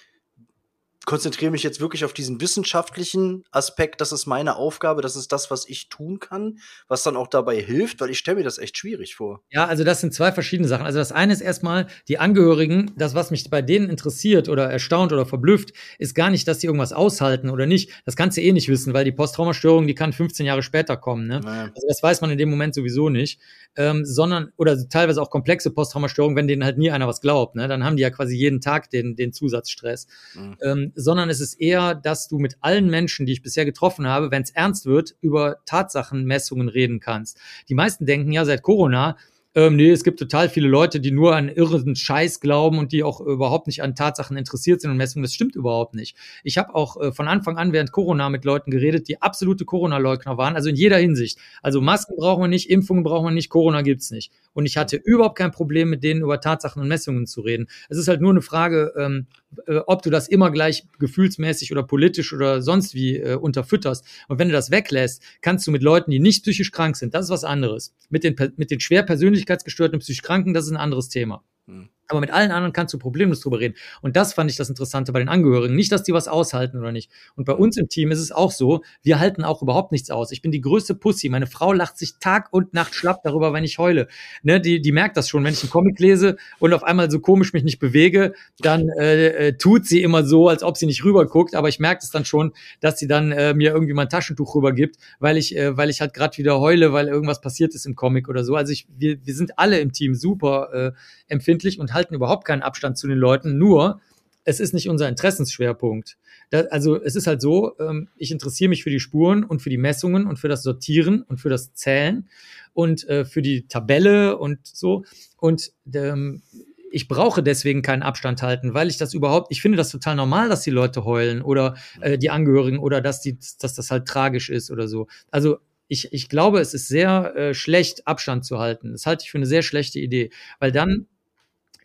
konzentriere mich jetzt wirklich auf diesen wissenschaftlichen Aspekt, das ist meine Aufgabe, das ist das, was ich tun kann, was dann auch dabei hilft, weil ich stelle mir das echt schwierig vor. Ja, also das sind zwei verschiedene Sachen. Also das eine ist erstmal die Angehörigen, das, was mich bei denen interessiert oder erstaunt oder verblüfft, ist gar nicht, dass die irgendwas aushalten oder nicht. Das kannst du eh nicht wissen, weil die Posttraumastörung, die kann 15 Jahre später kommen. Ne? Naja. Also das weiß man in dem Moment sowieso nicht. Ähm, sondern, oder teilweise auch komplexe Posttraumastörungen, wenn denen halt nie einer was glaubt. Ne? Dann haben die ja quasi jeden Tag den, den Zusatzstress. Mhm. Ähm, sondern es ist eher, dass du mit allen Menschen, die ich bisher getroffen habe, wenn es ernst wird, über Tatsachenmessungen reden kannst. Die meisten denken ja seit Corona, ähm, nee, es gibt total viele Leute, die nur an irren Scheiß glauben und die auch überhaupt nicht an Tatsachen interessiert sind und Messungen. Das stimmt überhaupt nicht. Ich habe auch äh, von Anfang an während Corona mit Leuten geredet, die absolute Corona-Leugner waren, also in jeder Hinsicht. Also Masken brauchen wir nicht, Impfungen brauchen wir nicht, Corona gibt's nicht. Und ich hatte überhaupt kein Problem, mit denen über Tatsachen und Messungen zu reden. Es ist halt nur eine Frage, ähm, äh, ob du das immer gleich gefühlsmäßig oder politisch oder sonst wie äh, unterfütterst. Und wenn du das weglässt, kannst du mit Leuten, die nicht psychisch krank sind, das ist was anderes. Mit den, mit den schwer persönlichkeitsgestörten und psychisch Kranken, das ist ein anderes Thema. Hm. Aber mit allen anderen kannst du problemlos drüber reden. Und das fand ich das Interessante bei den Angehörigen. Nicht, dass die was aushalten oder nicht. Und bei uns im Team ist es auch so, wir halten auch überhaupt nichts aus. Ich bin die größte Pussy. Meine Frau lacht sich Tag und Nacht schlapp darüber, wenn ich heule. Ne, die, die merkt das schon. Wenn ich einen Comic lese und auf einmal so komisch mich nicht bewege, dann äh, äh, tut sie immer so, als ob sie nicht rüberguckt. Aber ich merke es dann schon, dass sie dann äh, mir irgendwie mal ein Taschentuch rübergibt, weil ich, äh, weil ich halt gerade wieder heule, weil irgendwas passiert ist im Comic oder so. Also ich, wir, wir sind alle im Team super äh, empfindlich und halten überhaupt keinen Abstand zu den Leuten. Nur, es ist nicht unser Interessensschwerpunkt. Da, also es ist halt so, ähm, ich interessiere mich für die Spuren und für die Messungen und für das Sortieren und für das Zählen und äh, für die Tabelle und so. Und ähm, ich brauche deswegen keinen Abstand halten, weil ich das überhaupt, ich finde das total normal, dass die Leute heulen oder äh, die Angehörigen oder dass, die, dass das halt tragisch ist oder so. Also ich, ich glaube, es ist sehr äh, schlecht, Abstand zu halten. Das halte ich für eine sehr schlechte Idee, weil dann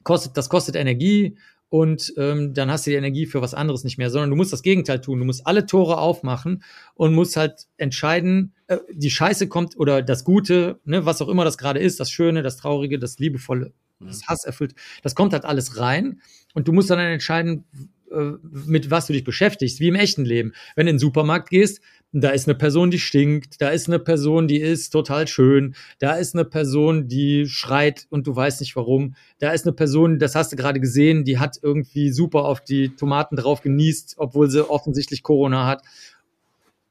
kostet, das kostet Energie und ähm, dann hast du die Energie für was anderes nicht mehr, sondern du musst das Gegenteil tun. Du musst alle Tore aufmachen und musst halt entscheiden, äh, die Scheiße kommt oder das Gute, ne, was auch immer das gerade ist, das Schöne, das Traurige, das Liebevolle, das Hass erfüllt, das kommt halt alles rein und du musst dann entscheiden, äh, mit was du dich beschäftigst, wie im echten Leben. Wenn du in den Supermarkt gehst, da ist eine Person, die stinkt, da ist eine Person, die ist total schön, da ist eine Person, die schreit und du weißt nicht warum, da ist eine Person, das hast du gerade gesehen, die hat irgendwie super auf die Tomaten drauf genießt, obwohl sie offensichtlich Corona hat.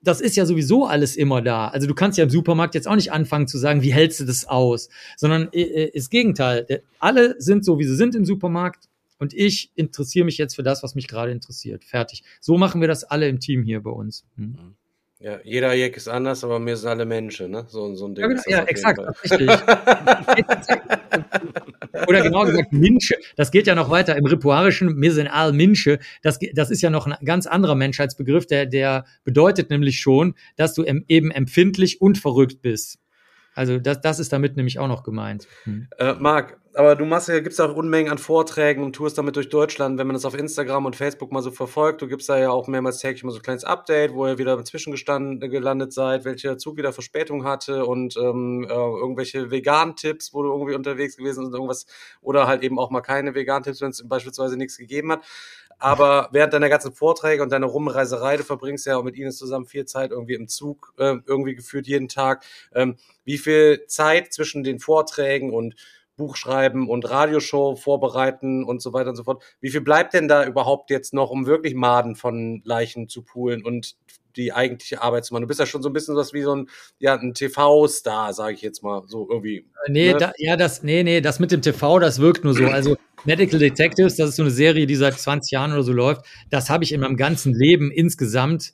Das ist ja sowieso alles immer da. Also du kannst ja im Supermarkt jetzt auch nicht anfangen zu sagen, wie hältst du das aus, sondern äh, äh, Gegenteil. Alle sind so, wie sie sind im Supermarkt und ich interessiere mich jetzt für das, was mich gerade interessiert. Fertig. So machen wir das alle im Team hier bei uns. Hm. Ja, jeder Jack ist anders, aber wir sind alle Menschen, ne? So, so ein Ding. Ja, genau, ja exakt, richtig. Oder genau gesagt, Minsche, das geht ja noch weiter im Ripuarischen, mir sind all Minsche, das, das ist ja noch ein ganz anderer Menschheitsbegriff, der, der bedeutet nämlich schon, dass du eben empfindlich und verrückt bist. Also das, das ist damit nämlich auch noch gemeint. Hm. Äh, Marc, aber du machst ja, gibst auch Unmengen an Vorträgen und tourst damit durch Deutschland, wenn man das auf Instagram und Facebook mal so verfolgt. Du gibst da ja auch mehrmals täglich mal so ein kleines Update, wo ihr wieder zwischengestanden gelandet seid, welcher Zug wieder Verspätung hatte und ähm, äh, irgendwelche Vegan-Tipps, wo du irgendwie unterwegs gewesen bist und irgendwas, oder halt eben auch mal keine Vegan-Tipps, wenn es beispielsweise nichts gegeben hat. Aber während deiner ganzen Vorträge und deiner Rumreiserei, du verbringst ja auch mit ihnen zusammen viel Zeit irgendwie im Zug, äh, irgendwie geführt jeden Tag. Ähm, wie viel Zeit zwischen den Vorträgen und Buch schreiben und Radioshow vorbereiten und so weiter und so fort. Wie viel bleibt denn da überhaupt jetzt noch, um wirklich Maden von Leichen zu poolen und die eigentliche Arbeit zu machen? Du bist ja schon so ein bisschen was wie so ein, ja, ein TV-Star, sage ich jetzt mal, so irgendwie. Nee, ne? da, ja, das, nee, nee, das mit dem TV, das wirkt nur so. Also Medical Detectives, das ist so eine Serie, die seit 20 Jahren oder so läuft. Das habe ich in meinem ganzen Leben insgesamt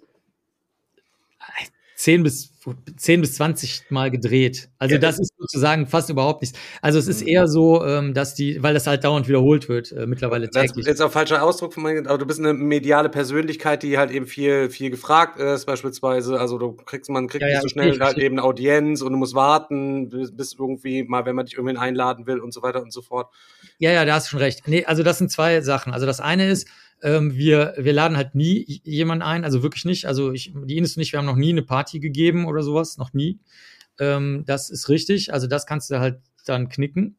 10 bis 10 bis 20 Mal gedreht. Also ja, das ist sozusagen fast überhaupt nichts. Also es ist mhm. eher so, ähm, dass die, weil das halt dauernd wiederholt wird, äh, mittlerweile täglich. Das ist jetzt auch falscher Ausdruck von meinem, aber du bist eine mediale Persönlichkeit, die halt eben viel, viel gefragt ist, beispielsweise. Also du kriegst, man kriegt ja, nicht so schnell halt eben eine Audienz und du musst warten, bis irgendwie mal, wenn man dich irgendwen einladen will und so weiter und so fort. Ja, ja, da hast du schon recht. Nee, also das sind zwei Sachen. Also das eine ist, ähm, wir, wir laden halt nie jemanden ein, also wirklich nicht. Also ich, die Ines und ich, wir haben noch nie eine Party gegeben oder sowas, noch nie. Ähm, das ist richtig. Also das kannst du halt dann knicken.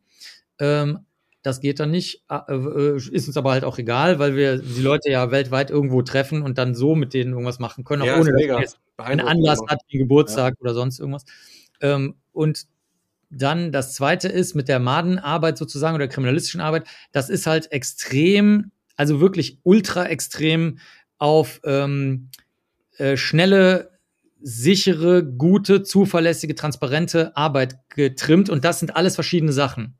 Ähm, das geht dann nicht. Äh, äh, ist uns aber halt auch egal, weil wir die Leute ja weltweit irgendwo treffen und dann so mit denen irgendwas machen können, auch ja, ohne dass man einen Anlass hat, wie Geburtstag ja. oder sonst irgendwas. Ähm, und dann das zweite ist mit der Madenarbeit sozusagen oder kriminalistischen Arbeit, das ist halt extrem also wirklich ultra extrem auf ähm, äh, schnelle, sichere, gute, zuverlässige, transparente Arbeit getrimmt. Und das sind alles verschiedene Sachen.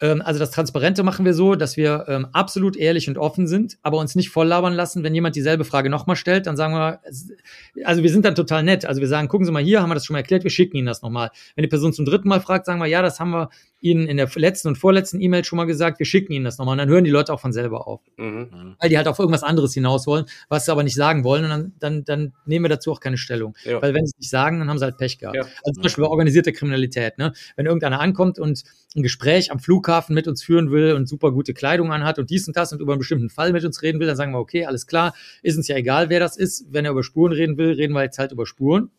Ähm, also das Transparente machen wir so, dass wir ähm, absolut ehrlich und offen sind, aber uns nicht voll labern lassen. Wenn jemand dieselbe Frage nochmal stellt, dann sagen wir, also wir sind dann total nett. Also wir sagen, gucken Sie mal hier, haben wir das schon mal erklärt, wir schicken Ihnen das nochmal. Wenn die Person zum dritten Mal fragt, sagen wir, ja, das haben wir Ihnen in der letzten und vorletzten E-Mail schon mal gesagt, wir schicken Ihnen das nochmal. Und dann hören die Leute auch von selber auf. Mhm. Weil die halt auf irgendwas anderes hinaus wollen, was sie aber nicht sagen wollen. Und dann, dann, dann nehmen wir dazu auch keine Stellung. Ja. Weil wenn sie es nicht sagen, dann haben sie halt Pech gehabt. Ja. Also zum Beispiel bei organisierter Kriminalität. Ne? Wenn irgendeiner ankommt und ein Gespräch am Flughafen mit uns führen will und super gute Kleidung anhat und dies und das und über einen bestimmten Fall mit uns reden will, dann sagen wir, okay, alles klar, ist uns ja egal, wer das ist. Wenn er über Spuren reden will, reden wir jetzt halt über Spuren.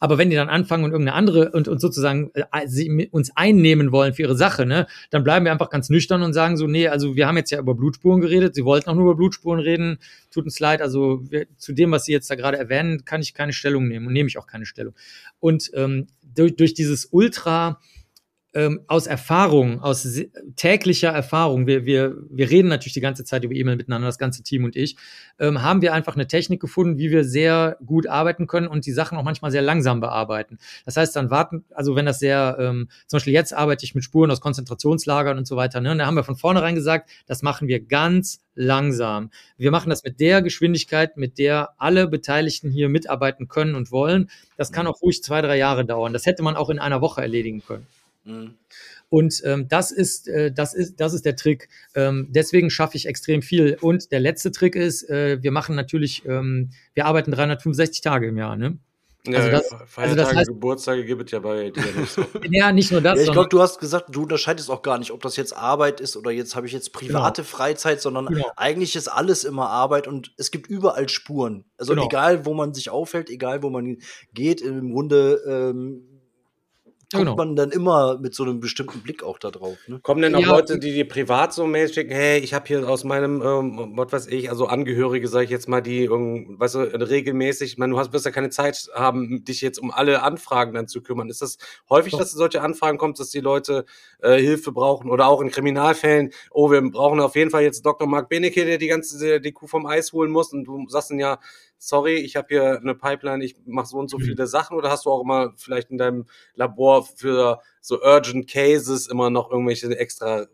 Aber wenn die dann anfangen und irgendeine andere und, und sozusagen äh, sie, uns einnehmen wollen für ihre Sache, ne, dann bleiben wir einfach ganz nüchtern und sagen so, nee, also wir haben jetzt ja über Blutspuren geredet, sie wollten auch nur über Blutspuren reden, tut uns leid, also wir, zu dem, was sie jetzt da gerade erwähnen, kann ich keine Stellung nehmen und nehme ich auch keine Stellung. Und ähm, durch, durch dieses Ultra ähm, aus Erfahrung, aus täglicher Erfahrung, wir, wir, wir reden natürlich die ganze Zeit über E-Mail miteinander, das ganze Team und ich, ähm, haben wir einfach eine Technik gefunden, wie wir sehr gut arbeiten können und die Sachen auch manchmal sehr langsam bearbeiten. Das heißt, dann warten, also wenn das sehr, ähm, zum Beispiel jetzt arbeite ich mit Spuren aus Konzentrationslagern und so weiter, ne? Und da haben wir von vornherein gesagt, das machen wir ganz langsam. Wir machen das mit der Geschwindigkeit, mit der alle Beteiligten hier mitarbeiten können und wollen. Das kann auch ruhig zwei, drei Jahre dauern. Das hätte man auch in einer Woche erledigen können. Mhm. Und ähm, das ist, äh, das ist, das ist der Trick. Ähm, deswegen schaffe ich extrem viel. Und der letzte Trick ist, äh, wir machen natürlich, ähm, wir arbeiten 365 Tage im Jahr, ne? Ja, also das, Feiertage, also das heißt, Geburtstage gibt es ja bei dir nicht so. ja, nicht nur das. Ja, ich glaube, du hast gesagt, du unterscheidest auch gar nicht, ob das jetzt Arbeit ist oder jetzt habe ich jetzt private genau. Freizeit, sondern genau. eigentlich ist alles immer Arbeit und es gibt überall Spuren. Also genau. egal, wo man sich aufhält, egal, wo man geht, im Grunde ähm, guckt genau. man dann immer mit so einem bestimmten Blick auch da drauf. Ne? Kommen denn auch ja, Leute, die dir privat so Mails schicken, hey, ich habe hier aus meinem, ähm, was weiß ich, also Angehörige, sage ich jetzt mal, die, ähm, weißt du, regelmäßig, ich meine, du hast, wirst ja keine Zeit haben, dich jetzt um alle Anfragen dann zu kümmern. Ist das häufig, Doch. dass solche Anfragen kommt, dass die Leute äh, Hilfe brauchen oder auch in Kriminalfällen, oh, wir brauchen auf jeden Fall jetzt Dr. Mark Benecke, der die ganze die Kuh vom Eis holen muss und du sagst dann ja, sorry, ich habe hier eine Pipeline, ich mache so und so mhm. viele Sachen oder hast du auch immer vielleicht in deinem Labor für so Urgent Cases immer noch irgendwelche extra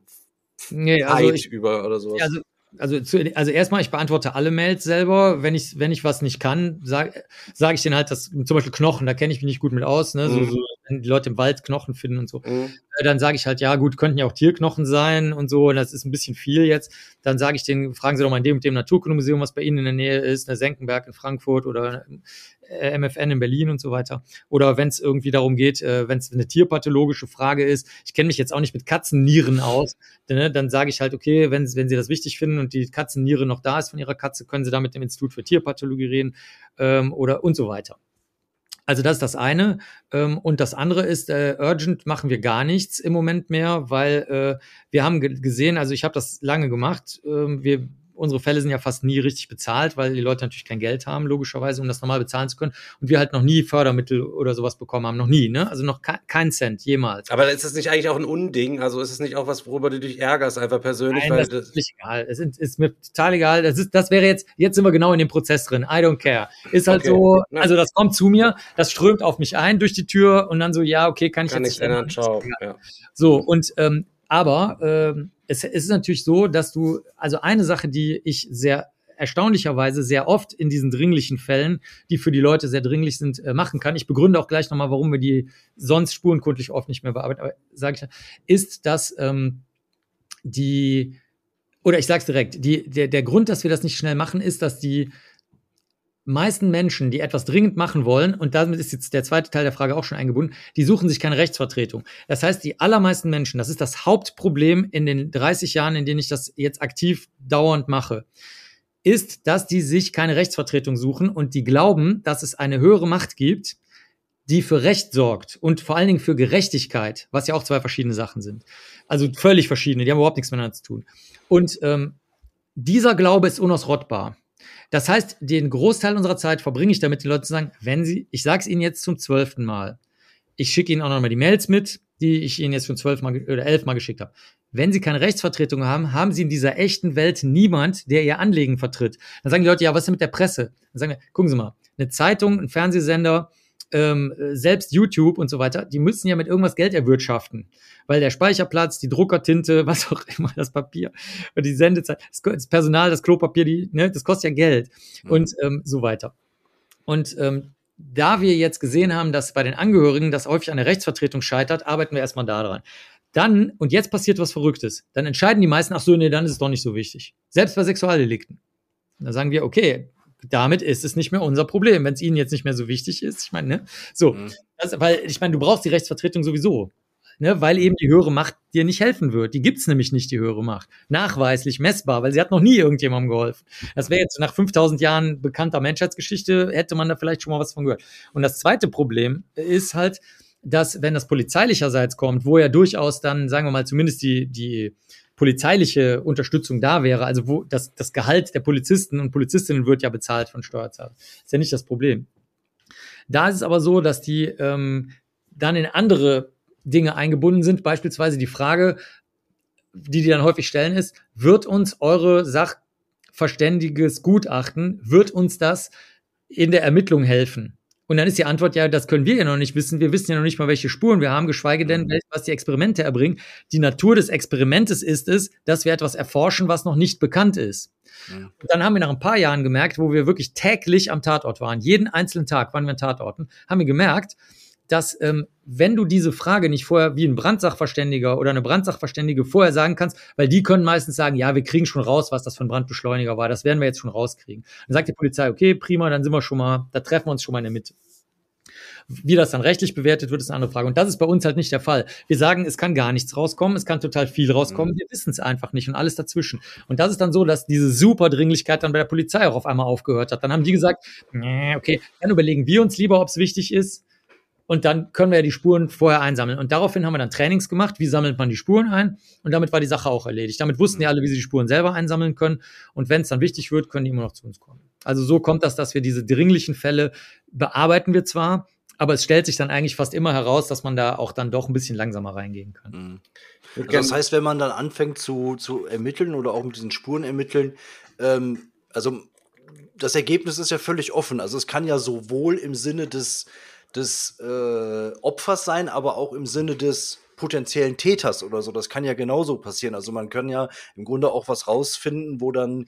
nee, also ich, über oder sowas? Also also, zu, also erstmal, ich beantworte alle Mails selber. Wenn ich, wenn ich was nicht kann, sage sag ich denen halt, dass zum Beispiel Knochen, da kenne ich mich nicht gut mit aus, ne? Mhm. So, so, wenn die Leute im Wald Knochen finden und so. Mhm. Äh, dann sage ich halt, ja gut, könnten ja auch Tierknochen sein und so, das ist ein bisschen viel jetzt. Dann sage ich denen, fragen Sie doch mal in dem und dem Naturkundemuseum, was bei Ihnen in der Nähe ist, der Senckenberg in Frankfurt oder äh, MFN in Berlin und so weiter. Oder wenn es irgendwie darum geht, äh, wenn es eine tierpathologische Frage ist, ich kenne mich jetzt auch nicht mit Katzennieren aus, ne, dann sage ich halt, okay, wenn, wenn Sie das wichtig finden und die Katzenniere noch da ist von Ihrer Katze, können Sie da mit dem Institut für Tierpathologie reden ähm, oder und so weiter. Also das ist das eine. Ähm, und das andere ist, äh, urgent machen wir gar nichts im Moment mehr, weil äh, wir haben gesehen, also ich habe das lange gemacht, äh, wir unsere Fälle sind ja fast nie richtig bezahlt, weil die Leute natürlich kein Geld haben, logischerweise, um das normal bezahlen zu können. Und wir halt noch nie Fördermittel oder sowas bekommen haben. Noch nie, ne? Also noch kein Cent, jemals. Aber ist das nicht eigentlich auch ein Unding? Also ist es nicht auch was, worüber du dich ärgerst, einfach persönlich? Nein, das, ist nicht egal. Es ist, ist, mir total egal. Das, ist, das wäre jetzt, jetzt sind wir genau in dem Prozess drin. I don't care. Ist halt okay. so, also das kommt zu mir, das strömt auf mich ein durch die Tür und dann so, ja, okay, kann ich kann jetzt nicht ändern. Ciao. Ja. So, und ähm, aber ähm, es, es ist natürlich so, dass du, also eine Sache, die ich sehr erstaunlicherweise sehr oft in diesen dringlichen Fällen, die für die Leute sehr dringlich sind, äh, machen kann. Ich begründe auch gleich nochmal, warum wir die sonst spurenkundlich oft nicht mehr bearbeiten, aber sage ich, ist, dass ähm, die, oder ich sage es direkt, die, der, der Grund, dass wir das nicht schnell machen, ist, dass die meisten Menschen, die etwas dringend machen wollen, und damit ist jetzt der zweite Teil der Frage auch schon eingebunden, die suchen sich keine Rechtsvertretung. Das heißt, die allermeisten Menschen, das ist das Hauptproblem in den 30 Jahren, in denen ich das jetzt aktiv dauernd mache, ist, dass die sich keine Rechtsvertretung suchen und die glauben, dass es eine höhere Macht gibt, die für Recht sorgt und vor allen Dingen für Gerechtigkeit, was ja auch zwei verschiedene Sachen sind. Also völlig verschiedene, die haben überhaupt nichts miteinander zu tun. Und ähm, dieser Glaube ist unausrottbar. Das heißt, den Großteil unserer Zeit verbringe ich damit, den Leuten zu sagen, wenn sie, ich sage es ihnen jetzt zum zwölften Mal, ich schicke ihnen auch nochmal die Mails mit, die ich ihnen jetzt schon zwölfmal oder elfmal geschickt habe. Wenn sie keine Rechtsvertretung haben, haben sie in dieser echten Welt niemand, der ihr Anliegen vertritt. Dann sagen die Leute, ja, was ist denn mit der Presse? Dann sagen wir, gucken Sie mal, eine Zeitung, ein Fernsehsender, ähm, selbst YouTube und so weiter, die müssen ja mit irgendwas Geld erwirtschaften. Weil der Speicherplatz, die Druckertinte, was auch immer, das Papier, die Sendezeit, das Personal, das Klopapier, die, ne, das kostet ja Geld mhm. und ähm, so weiter. Und ähm, da wir jetzt gesehen haben, dass bei den Angehörigen das häufig an der Rechtsvertretung scheitert, arbeiten wir erstmal daran. Dann, und jetzt passiert was Verrücktes, dann entscheiden die meisten, ach so, nee, dann ist es doch nicht so wichtig. Selbst bei Sexualdelikten. Dann sagen wir, okay, damit ist es nicht mehr unser Problem, wenn es ihnen jetzt nicht mehr so wichtig ist. Ich meine, ne? So, mhm. das, weil ich meine, du brauchst die Rechtsvertretung sowieso. Ne, weil eben die höhere Macht dir nicht helfen wird. Die gibt's nämlich nicht, die höhere Macht. Nachweislich, messbar, weil sie hat noch nie irgendjemandem geholfen. Das wäre jetzt nach 5000 Jahren bekannter Menschheitsgeschichte, hätte man da vielleicht schon mal was von gehört. Und das zweite Problem ist halt, dass wenn das polizeilicherseits kommt, wo ja durchaus dann, sagen wir mal, zumindest die, die polizeiliche Unterstützung da wäre, also wo das, das Gehalt der Polizisten und Polizistinnen wird ja bezahlt von Steuerzahlern. Ist ja nicht das Problem. Da ist es aber so, dass die ähm, dann in andere Dinge eingebunden sind, beispielsweise die Frage, die die dann häufig stellen, ist, wird uns eure sachverständiges Gutachten, wird uns das in der Ermittlung helfen? Und dann ist die Antwort ja, das können wir ja noch nicht wissen. Wir wissen ja noch nicht mal, welche Spuren wir haben, geschweige denn, mhm. was die Experimente erbringen. Die Natur des Experimentes ist es, dass wir etwas erforschen, was noch nicht bekannt ist. Ja. Und dann haben wir nach ein paar Jahren gemerkt, wo wir wirklich täglich am Tatort waren, jeden einzelnen Tag waren wir an Tatorten, haben wir gemerkt, dass ähm, wenn du diese Frage nicht vorher wie ein Brandsachverständiger oder eine Brandsachverständige vorher sagen kannst, weil die können meistens sagen, ja, wir kriegen schon raus, was das für ein Brandbeschleuniger war, das werden wir jetzt schon rauskriegen. Dann sagt die Polizei, okay, prima, dann sind wir schon mal, da treffen wir uns schon mal in der Mitte. Wie das dann rechtlich bewertet wird, ist eine andere Frage. Und das ist bei uns halt nicht der Fall. Wir sagen, es kann gar nichts rauskommen, es kann total viel rauskommen, mhm. wir wissen es einfach nicht und alles dazwischen. Und das ist dann so, dass diese Superdringlichkeit dann bei der Polizei auch auf einmal aufgehört hat. Dann haben die gesagt, okay, dann überlegen wir uns lieber, ob es wichtig ist, und dann können wir ja die Spuren vorher einsammeln. Und daraufhin haben wir dann Trainings gemacht, wie sammelt man die Spuren ein. Und damit war die Sache auch erledigt. Damit wussten ja alle, wie sie die Spuren selber einsammeln können. Und wenn es dann wichtig wird, können die immer noch zu uns kommen. Also so kommt das, dass wir diese dringlichen Fälle bearbeiten wir zwar, aber es stellt sich dann eigentlich fast immer heraus, dass man da auch dann doch ein bisschen langsamer reingehen kann. Mhm. Also das heißt, wenn man dann anfängt zu, zu ermitteln oder auch mit diesen Spuren ermitteln, ähm, also das Ergebnis ist ja völlig offen. Also es kann ja sowohl im Sinne des des äh, Opfers sein, aber auch im Sinne des potenziellen Täters oder so. Das kann ja genauso passieren. Also man kann ja im Grunde auch was rausfinden, wo dann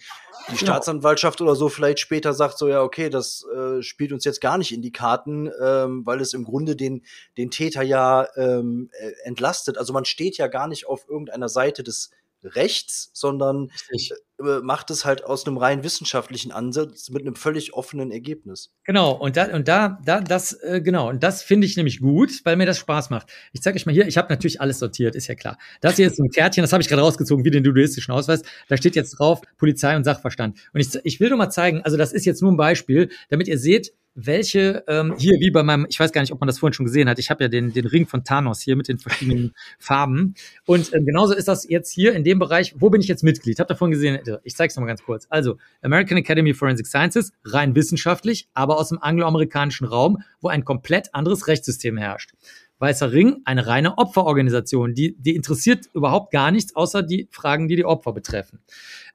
die genau. Staatsanwaltschaft oder so vielleicht später sagt, so ja, okay, das äh, spielt uns jetzt gar nicht in die Karten, ähm, weil es im Grunde den, den Täter ja ähm, äh, entlastet. Also man steht ja gar nicht auf irgendeiner Seite des rechts, sondern Richtig. äh, macht es halt aus einem rein wissenschaftlichen Ansatz mit einem völlig offenen Ergebnis. Genau, und da, und da, da, das, äh, genau, und das finde ich nämlich gut, weil mir das Spaß macht. Ich zeige euch mal hier, ich habe natürlich alles sortiert, ist ja klar. Das hier ist ein Kärtchen, das habe ich gerade rausgezogen, wie den duduistischen Ausweis. Da steht jetzt drauf Polizei und Sachverstand. Und ich, ich will nur mal zeigen, also das ist jetzt nur ein Beispiel, damit ihr seht, welche ähm, hier wie bei meinem, ich weiß gar nicht, ob man das vorhin schon gesehen hat. Ich habe ja den den Ring von Thanos hier mit den verschiedenen Farben und ähm, genauso ist das jetzt hier in dem Bereich. Wo bin ich jetzt Mitglied? Habt ihr vorhin gesehen? Ich zeige es nochmal ganz kurz. Also American Academy of Forensic Sciences, rein wissenschaftlich, aber aus dem angloamerikanischen Raum, wo ein komplett anderes Rechtssystem herrscht. Weißer Ring, eine reine Opferorganisation, die die interessiert überhaupt gar nichts, außer die Fragen, die die Opfer betreffen.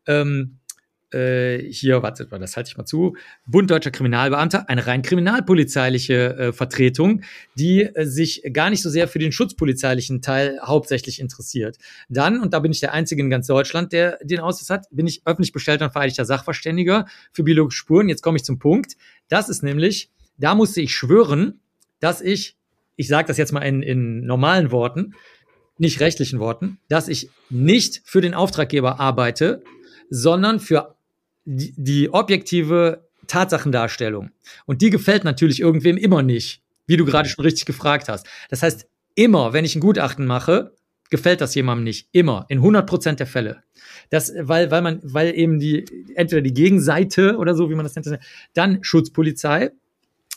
Ähm, äh, hier, wartet mal, das halte ich mal zu, Bund Deutscher Kriminalbeamter, eine rein kriminalpolizeiliche äh, Vertretung, die äh, sich gar nicht so sehr für den schutzpolizeilichen Teil hauptsächlich interessiert. Dann, und da bin ich der Einzige in ganz Deutschland, der den Ausweis hat, bin ich öffentlich bestellter und vereidigter Sachverständiger für biologische Spuren. Jetzt komme ich zum Punkt. Das ist nämlich, da musste ich schwören, dass ich, ich sage das jetzt mal in, in normalen Worten, nicht rechtlichen Worten, dass ich nicht für den Auftraggeber arbeite, sondern für die, die objektive Tatsachendarstellung. Und die gefällt natürlich irgendwem immer nicht, wie du gerade schon richtig gefragt hast. Das heißt, immer, wenn ich ein Gutachten mache, gefällt das jemandem nicht. Immer. In 100 Prozent der Fälle. Das, weil, weil man, weil eben die, entweder die Gegenseite oder so, wie man das nennt, dann Schutzpolizei,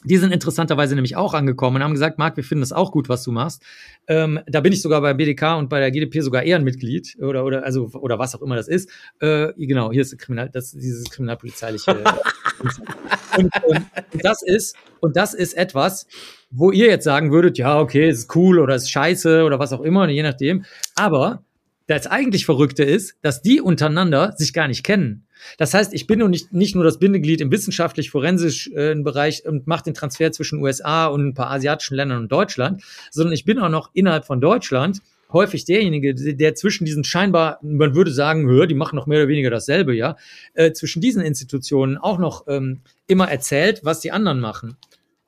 die sind interessanterweise nämlich auch angekommen und haben gesagt, Marc, wir finden das auch gut, was du machst. Ähm, da bin ich sogar bei BDK und bei der GDP sogar Ehrenmitglied oder oder also oder was auch immer das ist. Äh, genau, hier ist Kriminal, das dieses kriminalpolizeiliche. und, ähm, und das ist und das ist etwas, wo ihr jetzt sagen würdet, ja okay, es ist cool oder es ist scheiße oder was auch immer, je nachdem. Aber das eigentlich Verrückte ist, dass die untereinander sich gar nicht kennen. Das heißt, ich bin nun nicht, nicht nur das Bindeglied im wissenschaftlich-forensischen äh, Bereich und mache den Transfer zwischen USA und ein paar asiatischen Ländern und Deutschland, sondern ich bin auch noch innerhalb von Deutschland häufig derjenige, der zwischen diesen scheinbar, man würde sagen, hör, die machen noch mehr oder weniger dasselbe, ja, äh, zwischen diesen Institutionen auch noch ähm, immer erzählt, was die anderen machen.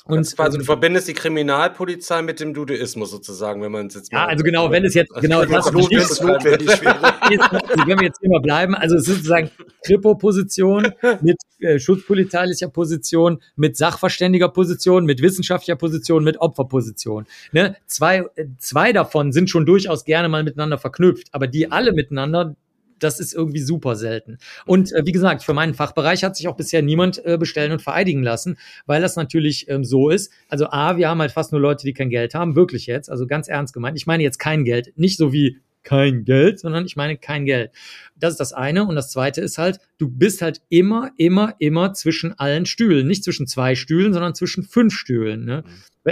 Und also du verbindest die Kriminalpolizei mit dem Dudeismus sozusagen, wenn man es jetzt Ja, also genau, wenn es jetzt genau das ist notwendig wenn wir jetzt immer bleiben, also es ist sozusagen Kripo-Position mit äh, schutzpolizeilicher Position, mit sachverständiger Position, mit wissenschaftlicher Position, mit Opferposition. Ne? Zwei, äh, zwei davon sind schon durchaus gerne mal miteinander verknüpft, aber die alle miteinander, das ist irgendwie super selten. Und äh, wie gesagt, für meinen Fachbereich hat sich auch bisher niemand äh, bestellen und vereidigen lassen, weil das natürlich ähm, so ist. Also A, wir haben halt fast nur Leute, die kein Geld haben, wirklich jetzt, also ganz ernst gemeint. Ich meine jetzt kein Geld, nicht so wie kein Geld, sondern ich meine kein Geld. Das ist das eine. Und das zweite ist halt, du bist halt immer, immer, immer zwischen allen Stühlen. Nicht zwischen zwei Stühlen, sondern zwischen fünf Stühlen. Ne?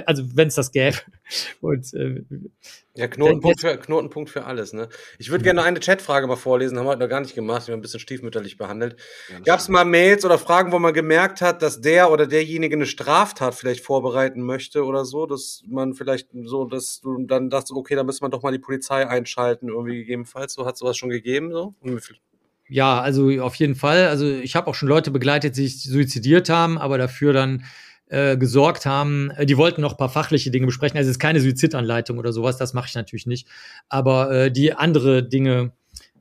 Also wenn es das gäbe. Und, äh, ja, Knotenpunkt für, Knotenpunkt für alles. Ne? Ich würde gerne eine Chatfrage mal vorlesen, haben wir heute noch gar nicht gemacht, wir haben ein bisschen stiefmütterlich behandelt. Gab es mal Mails oder Fragen, wo man gemerkt hat, dass der oder derjenige eine Straftat vielleicht vorbereiten möchte oder so, dass man vielleicht so, dass du dann dachtest, okay, da müsste man doch mal die Polizei einschalten, irgendwie gegebenenfalls. So hat sowas schon gegeben, so? Ja, also auf jeden Fall. Also ich habe auch schon Leute begleitet, die sich suizidiert haben, aber dafür dann äh, gesorgt haben. Äh, die wollten noch ein paar fachliche Dinge besprechen. Also es ist keine Suizidanleitung oder sowas, das mache ich natürlich nicht. Aber äh, die andere Dinge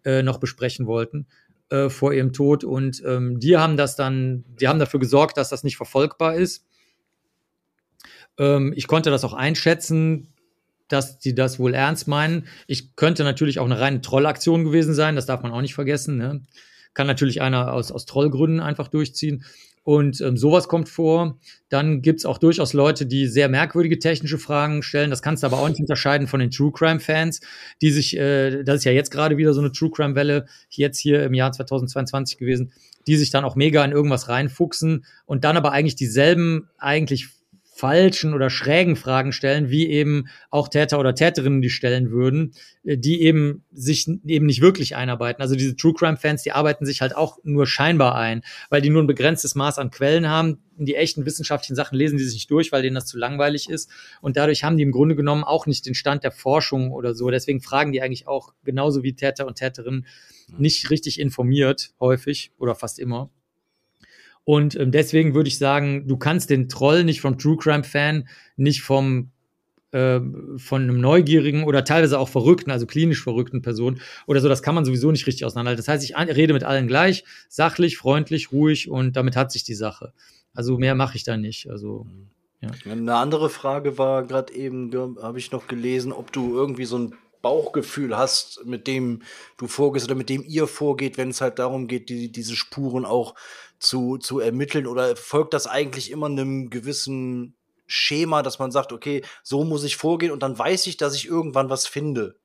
äh, noch besprechen wollten äh, vor ihrem Tod. Und ähm, die haben das dann, die haben dafür gesorgt, dass das nicht verfolgbar ist. Ähm, ich konnte das auch einschätzen, dass die das wohl ernst meinen. Ich könnte natürlich auch eine reine Trollaktion gewesen sein, das darf man auch nicht vergessen. Ne? Kann natürlich einer aus, aus Trollgründen einfach durchziehen. Und ähm, sowas kommt vor. Dann gibt's auch durchaus Leute, die sehr merkwürdige technische Fragen stellen. Das kannst du aber auch nicht unterscheiden von den True Crime-Fans, die sich, äh, das ist ja jetzt gerade wieder so eine True Crime-Welle, jetzt hier im Jahr 2022 gewesen, die sich dann auch mega in irgendwas reinfuchsen und dann aber eigentlich dieselben, eigentlich falschen oder schrägen Fragen stellen, wie eben auch Täter oder Täterinnen die stellen würden, äh, die eben sich eben nicht wirklich einarbeiten. Also diese True Crime Fans, die arbeiten sich halt auch nur scheinbar ein, weil die nur ein begrenztes Maß an Quellen haben. Die echten wissenschaftlichen Sachen lesen die sich nicht durch, weil denen das zu langweilig ist. Und dadurch haben die im Grunde genommen auch nicht den Stand der Forschung oder so. Deswegen fragen die eigentlich auch genauso wie Täter und Täterinnen nicht richtig informiert, häufig oder fast immer. Und ähm, deswegen würde ich sagen, du kannst den Troll nicht vom True Crime Fan, nicht vom äh, von einem neugierigen oder teilweise auch verrückten, also klinisch verrückten Person oder so, das kann man sowieso nicht richtig auseinanderhalten. Das heißt, ich rede mit allen gleich, sachlich, freundlich, ruhig und damit hat sich die Sache. Also mehr mache ich da nicht. Also ja. Eine andere Frage war gerade eben, habe ich noch gelesen, ob du irgendwie so ein Bauchgefühl hast, mit dem du vorgehst oder mit dem ihr vorgeht, wenn es halt darum geht, die, diese Spuren auch zu, zu ermitteln? Oder folgt das eigentlich immer einem gewissen Schema, dass man sagt, okay, so muss ich vorgehen und dann weiß ich, dass ich irgendwann was finde?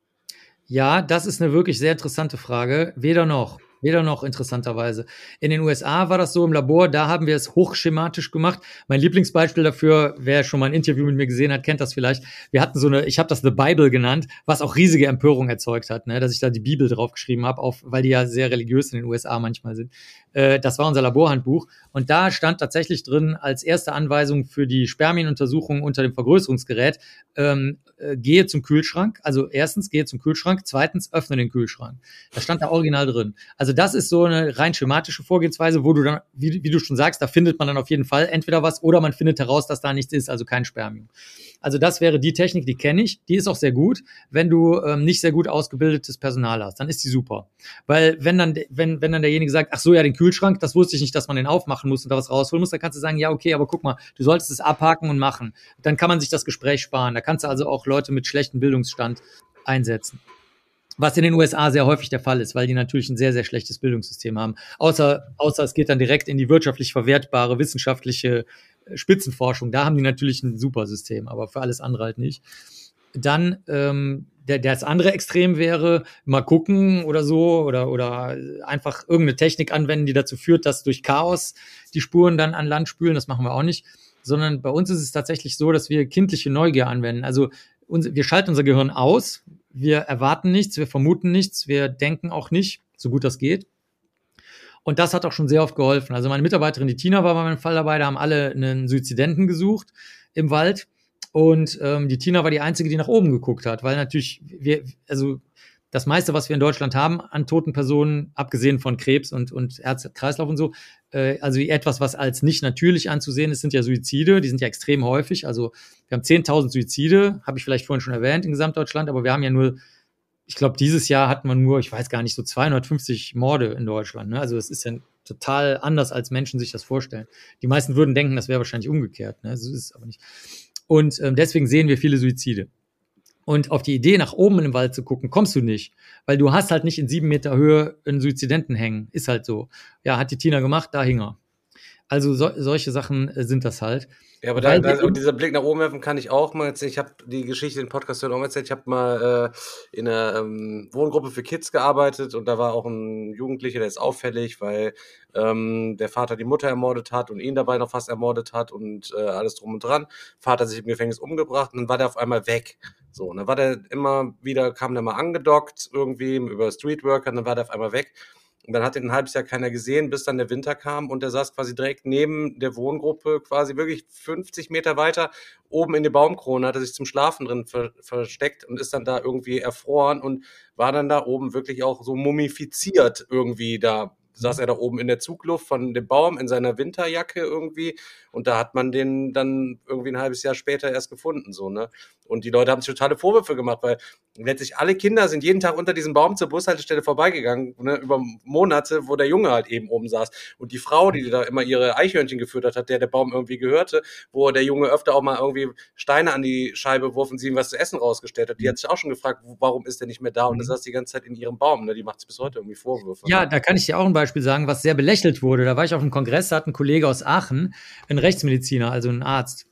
Ja, das ist eine wirklich sehr interessante Frage. Weder noch. Weder noch interessanterweise. In den USA war das so im Labor, da haben wir es hochschematisch gemacht. Mein Lieblingsbeispiel dafür, wer schon mal ein Interview mit mir gesehen hat, kennt das vielleicht. Wir hatten so eine, ich habe das The Bible genannt, was auch riesige Empörung erzeugt hat, ne, dass ich da die Bibel draufgeschrieben habe, weil die ja sehr religiös in den USA manchmal sind. Äh, das war unser Laborhandbuch und da stand tatsächlich drin als erste Anweisung für die Spermienuntersuchung unter dem Vergrößerungsgerät, ähm, äh, gehe zum Kühlschrank. Also erstens gehe zum Kühlschrank, zweitens öffne den Kühlschrank. Das stand da original drin. Also das ist so eine rein schematische Vorgehensweise, wo du dann, wie, wie du schon sagst, da findet man dann auf jeden Fall entweder was oder man findet heraus, dass da nichts ist, also kein Spermium. Also das wäre die Technik, die kenne ich. Die ist auch sehr gut, wenn du ähm, nicht sehr gut ausgebildetes Personal hast. Dann ist die super. Weil wenn dann, wenn, wenn dann derjenige sagt, ach so, ja, den Kühlschrank, das wusste ich nicht, dass man den aufmachen muss und da was rausholen muss, dann kannst du sagen, ja, okay, aber guck mal, du solltest es abhaken und machen. Dann kann man sich das Gespräch sparen. Da kannst du also auch Leute mit schlechtem Bildungsstand einsetzen. Was in den USA sehr häufig der Fall ist, weil die natürlich ein sehr, sehr schlechtes Bildungssystem haben. Außer, außer es geht dann direkt in die wirtschaftlich verwertbare wissenschaftliche äh, Spitzenforschung. Da haben die natürlich ein super System, aber für alles andere halt nicht. Dann ähm, der, der das andere Extrem wäre, mal gucken oder so oder, oder einfach irgendeine Technik anwenden, die dazu führt, dass durch Chaos die Spuren dann an Land spülen. Das machen wir auch nicht. Sondern bei uns ist es tatsächlich so, dass wir kindliche Neugier anwenden. Also wir schalten unser Gehirn aus, wir erwarten nichts, wir vermuten nichts, wir denken auch nicht, so gut das geht. Und das hat auch schon sehr oft geholfen. Also meine Mitarbeiterin, die Tina, war bei meinem Fall dabei, da haben alle einen Suizidenten gesucht im Wald. Und ähm, die Tina war die Einzige, die nach oben geguckt hat, weil natürlich wir, also das meiste, was wir in Deutschland haben an toten Personen, abgesehen von Krebs und, und Herz-Kreislauf und so, äh, also etwas, was als nicht natürlich anzusehen ist, sind ja Suizide. Die sind ja extrem häufig. Also wir haben 10.000 Suizide, habe ich vielleicht vorhin schon erwähnt, in Gesamtdeutschland, aber wir haben ja nur, ich glaube, dieses Jahr hat man nur, ich weiß gar nicht, so 250 Morde in Deutschland. Ne? Also das ist ja total anders, als Menschen sich das vorstellen. Die meisten würden denken, das wäre wahrscheinlich umgekehrt. Ne? So ist aber nicht. Und ähm, deswegen sehen wir viele Suizide. Und auf die Idee, nach oben in den Wald zu gucken, kommst du nicht. Weil du hast halt nicht in sieben Meter Höhe einen Suizidenten hängen. Ist halt so. Ja, hat die Tina gemacht, da hing er. Also so, solche Sachen äh, sind das halt. Ja, aber da, da, dieser Blick nach oben werfen kann ich auch mal erzählen. Ich habe die Geschichte im Podcast auch mal erzählt. Ich habe mal äh, in einer ähm, Wohngruppe für Kids gearbeitet und da war auch ein Jugendlicher, der ist auffällig, weil ähm, der Vater die Mutter ermordet hat und ihn dabei noch fast ermordet hat und äh, alles drum und dran. Vater sich im Gefängnis umgebracht und dann war der auf einmal weg. So, und dann war der immer wieder, kam der mal angedockt irgendwie über Streetworker und dann war der auf einmal weg. Und dann hat ihn ein halbes Jahr keiner gesehen, bis dann der Winter kam und der saß quasi direkt neben der Wohngruppe, quasi wirklich 50 Meter weiter oben in die Baumkrone, hat er sich zum Schlafen drin ver versteckt und ist dann da irgendwie erfroren und war dann da oben wirklich auch so mumifiziert irgendwie da saß er da oben in der Zugluft von dem Baum in seiner Winterjacke irgendwie und da hat man den dann irgendwie ein halbes Jahr später erst gefunden, so, ne? Und die Leute haben sich totale Vorwürfe gemacht, weil letztlich alle Kinder sind jeden Tag unter diesem Baum zur Bushaltestelle vorbeigegangen, ne, über Monate, wo der Junge halt eben oben saß. Und die Frau, die da immer ihre Eichhörnchen gefüttert hat, der der Baum irgendwie gehörte, wo der Junge öfter auch mal irgendwie Steine an die Scheibe wurf und sie ihm was zu essen rausgestellt hat, die hat sich auch schon gefragt, warum ist der nicht mehr da? Und er saß die ganze Zeit in ihrem Baum, ne? Die macht sich bis heute irgendwie Vorwürfe. Ja, ne? da kann ich dir auch ein Beispiel sagen, was sehr belächelt wurde. Da war ich auf einem Kongress, da hat ein Kollege aus Aachen, ein Rechtsmediziner, also ein Arzt,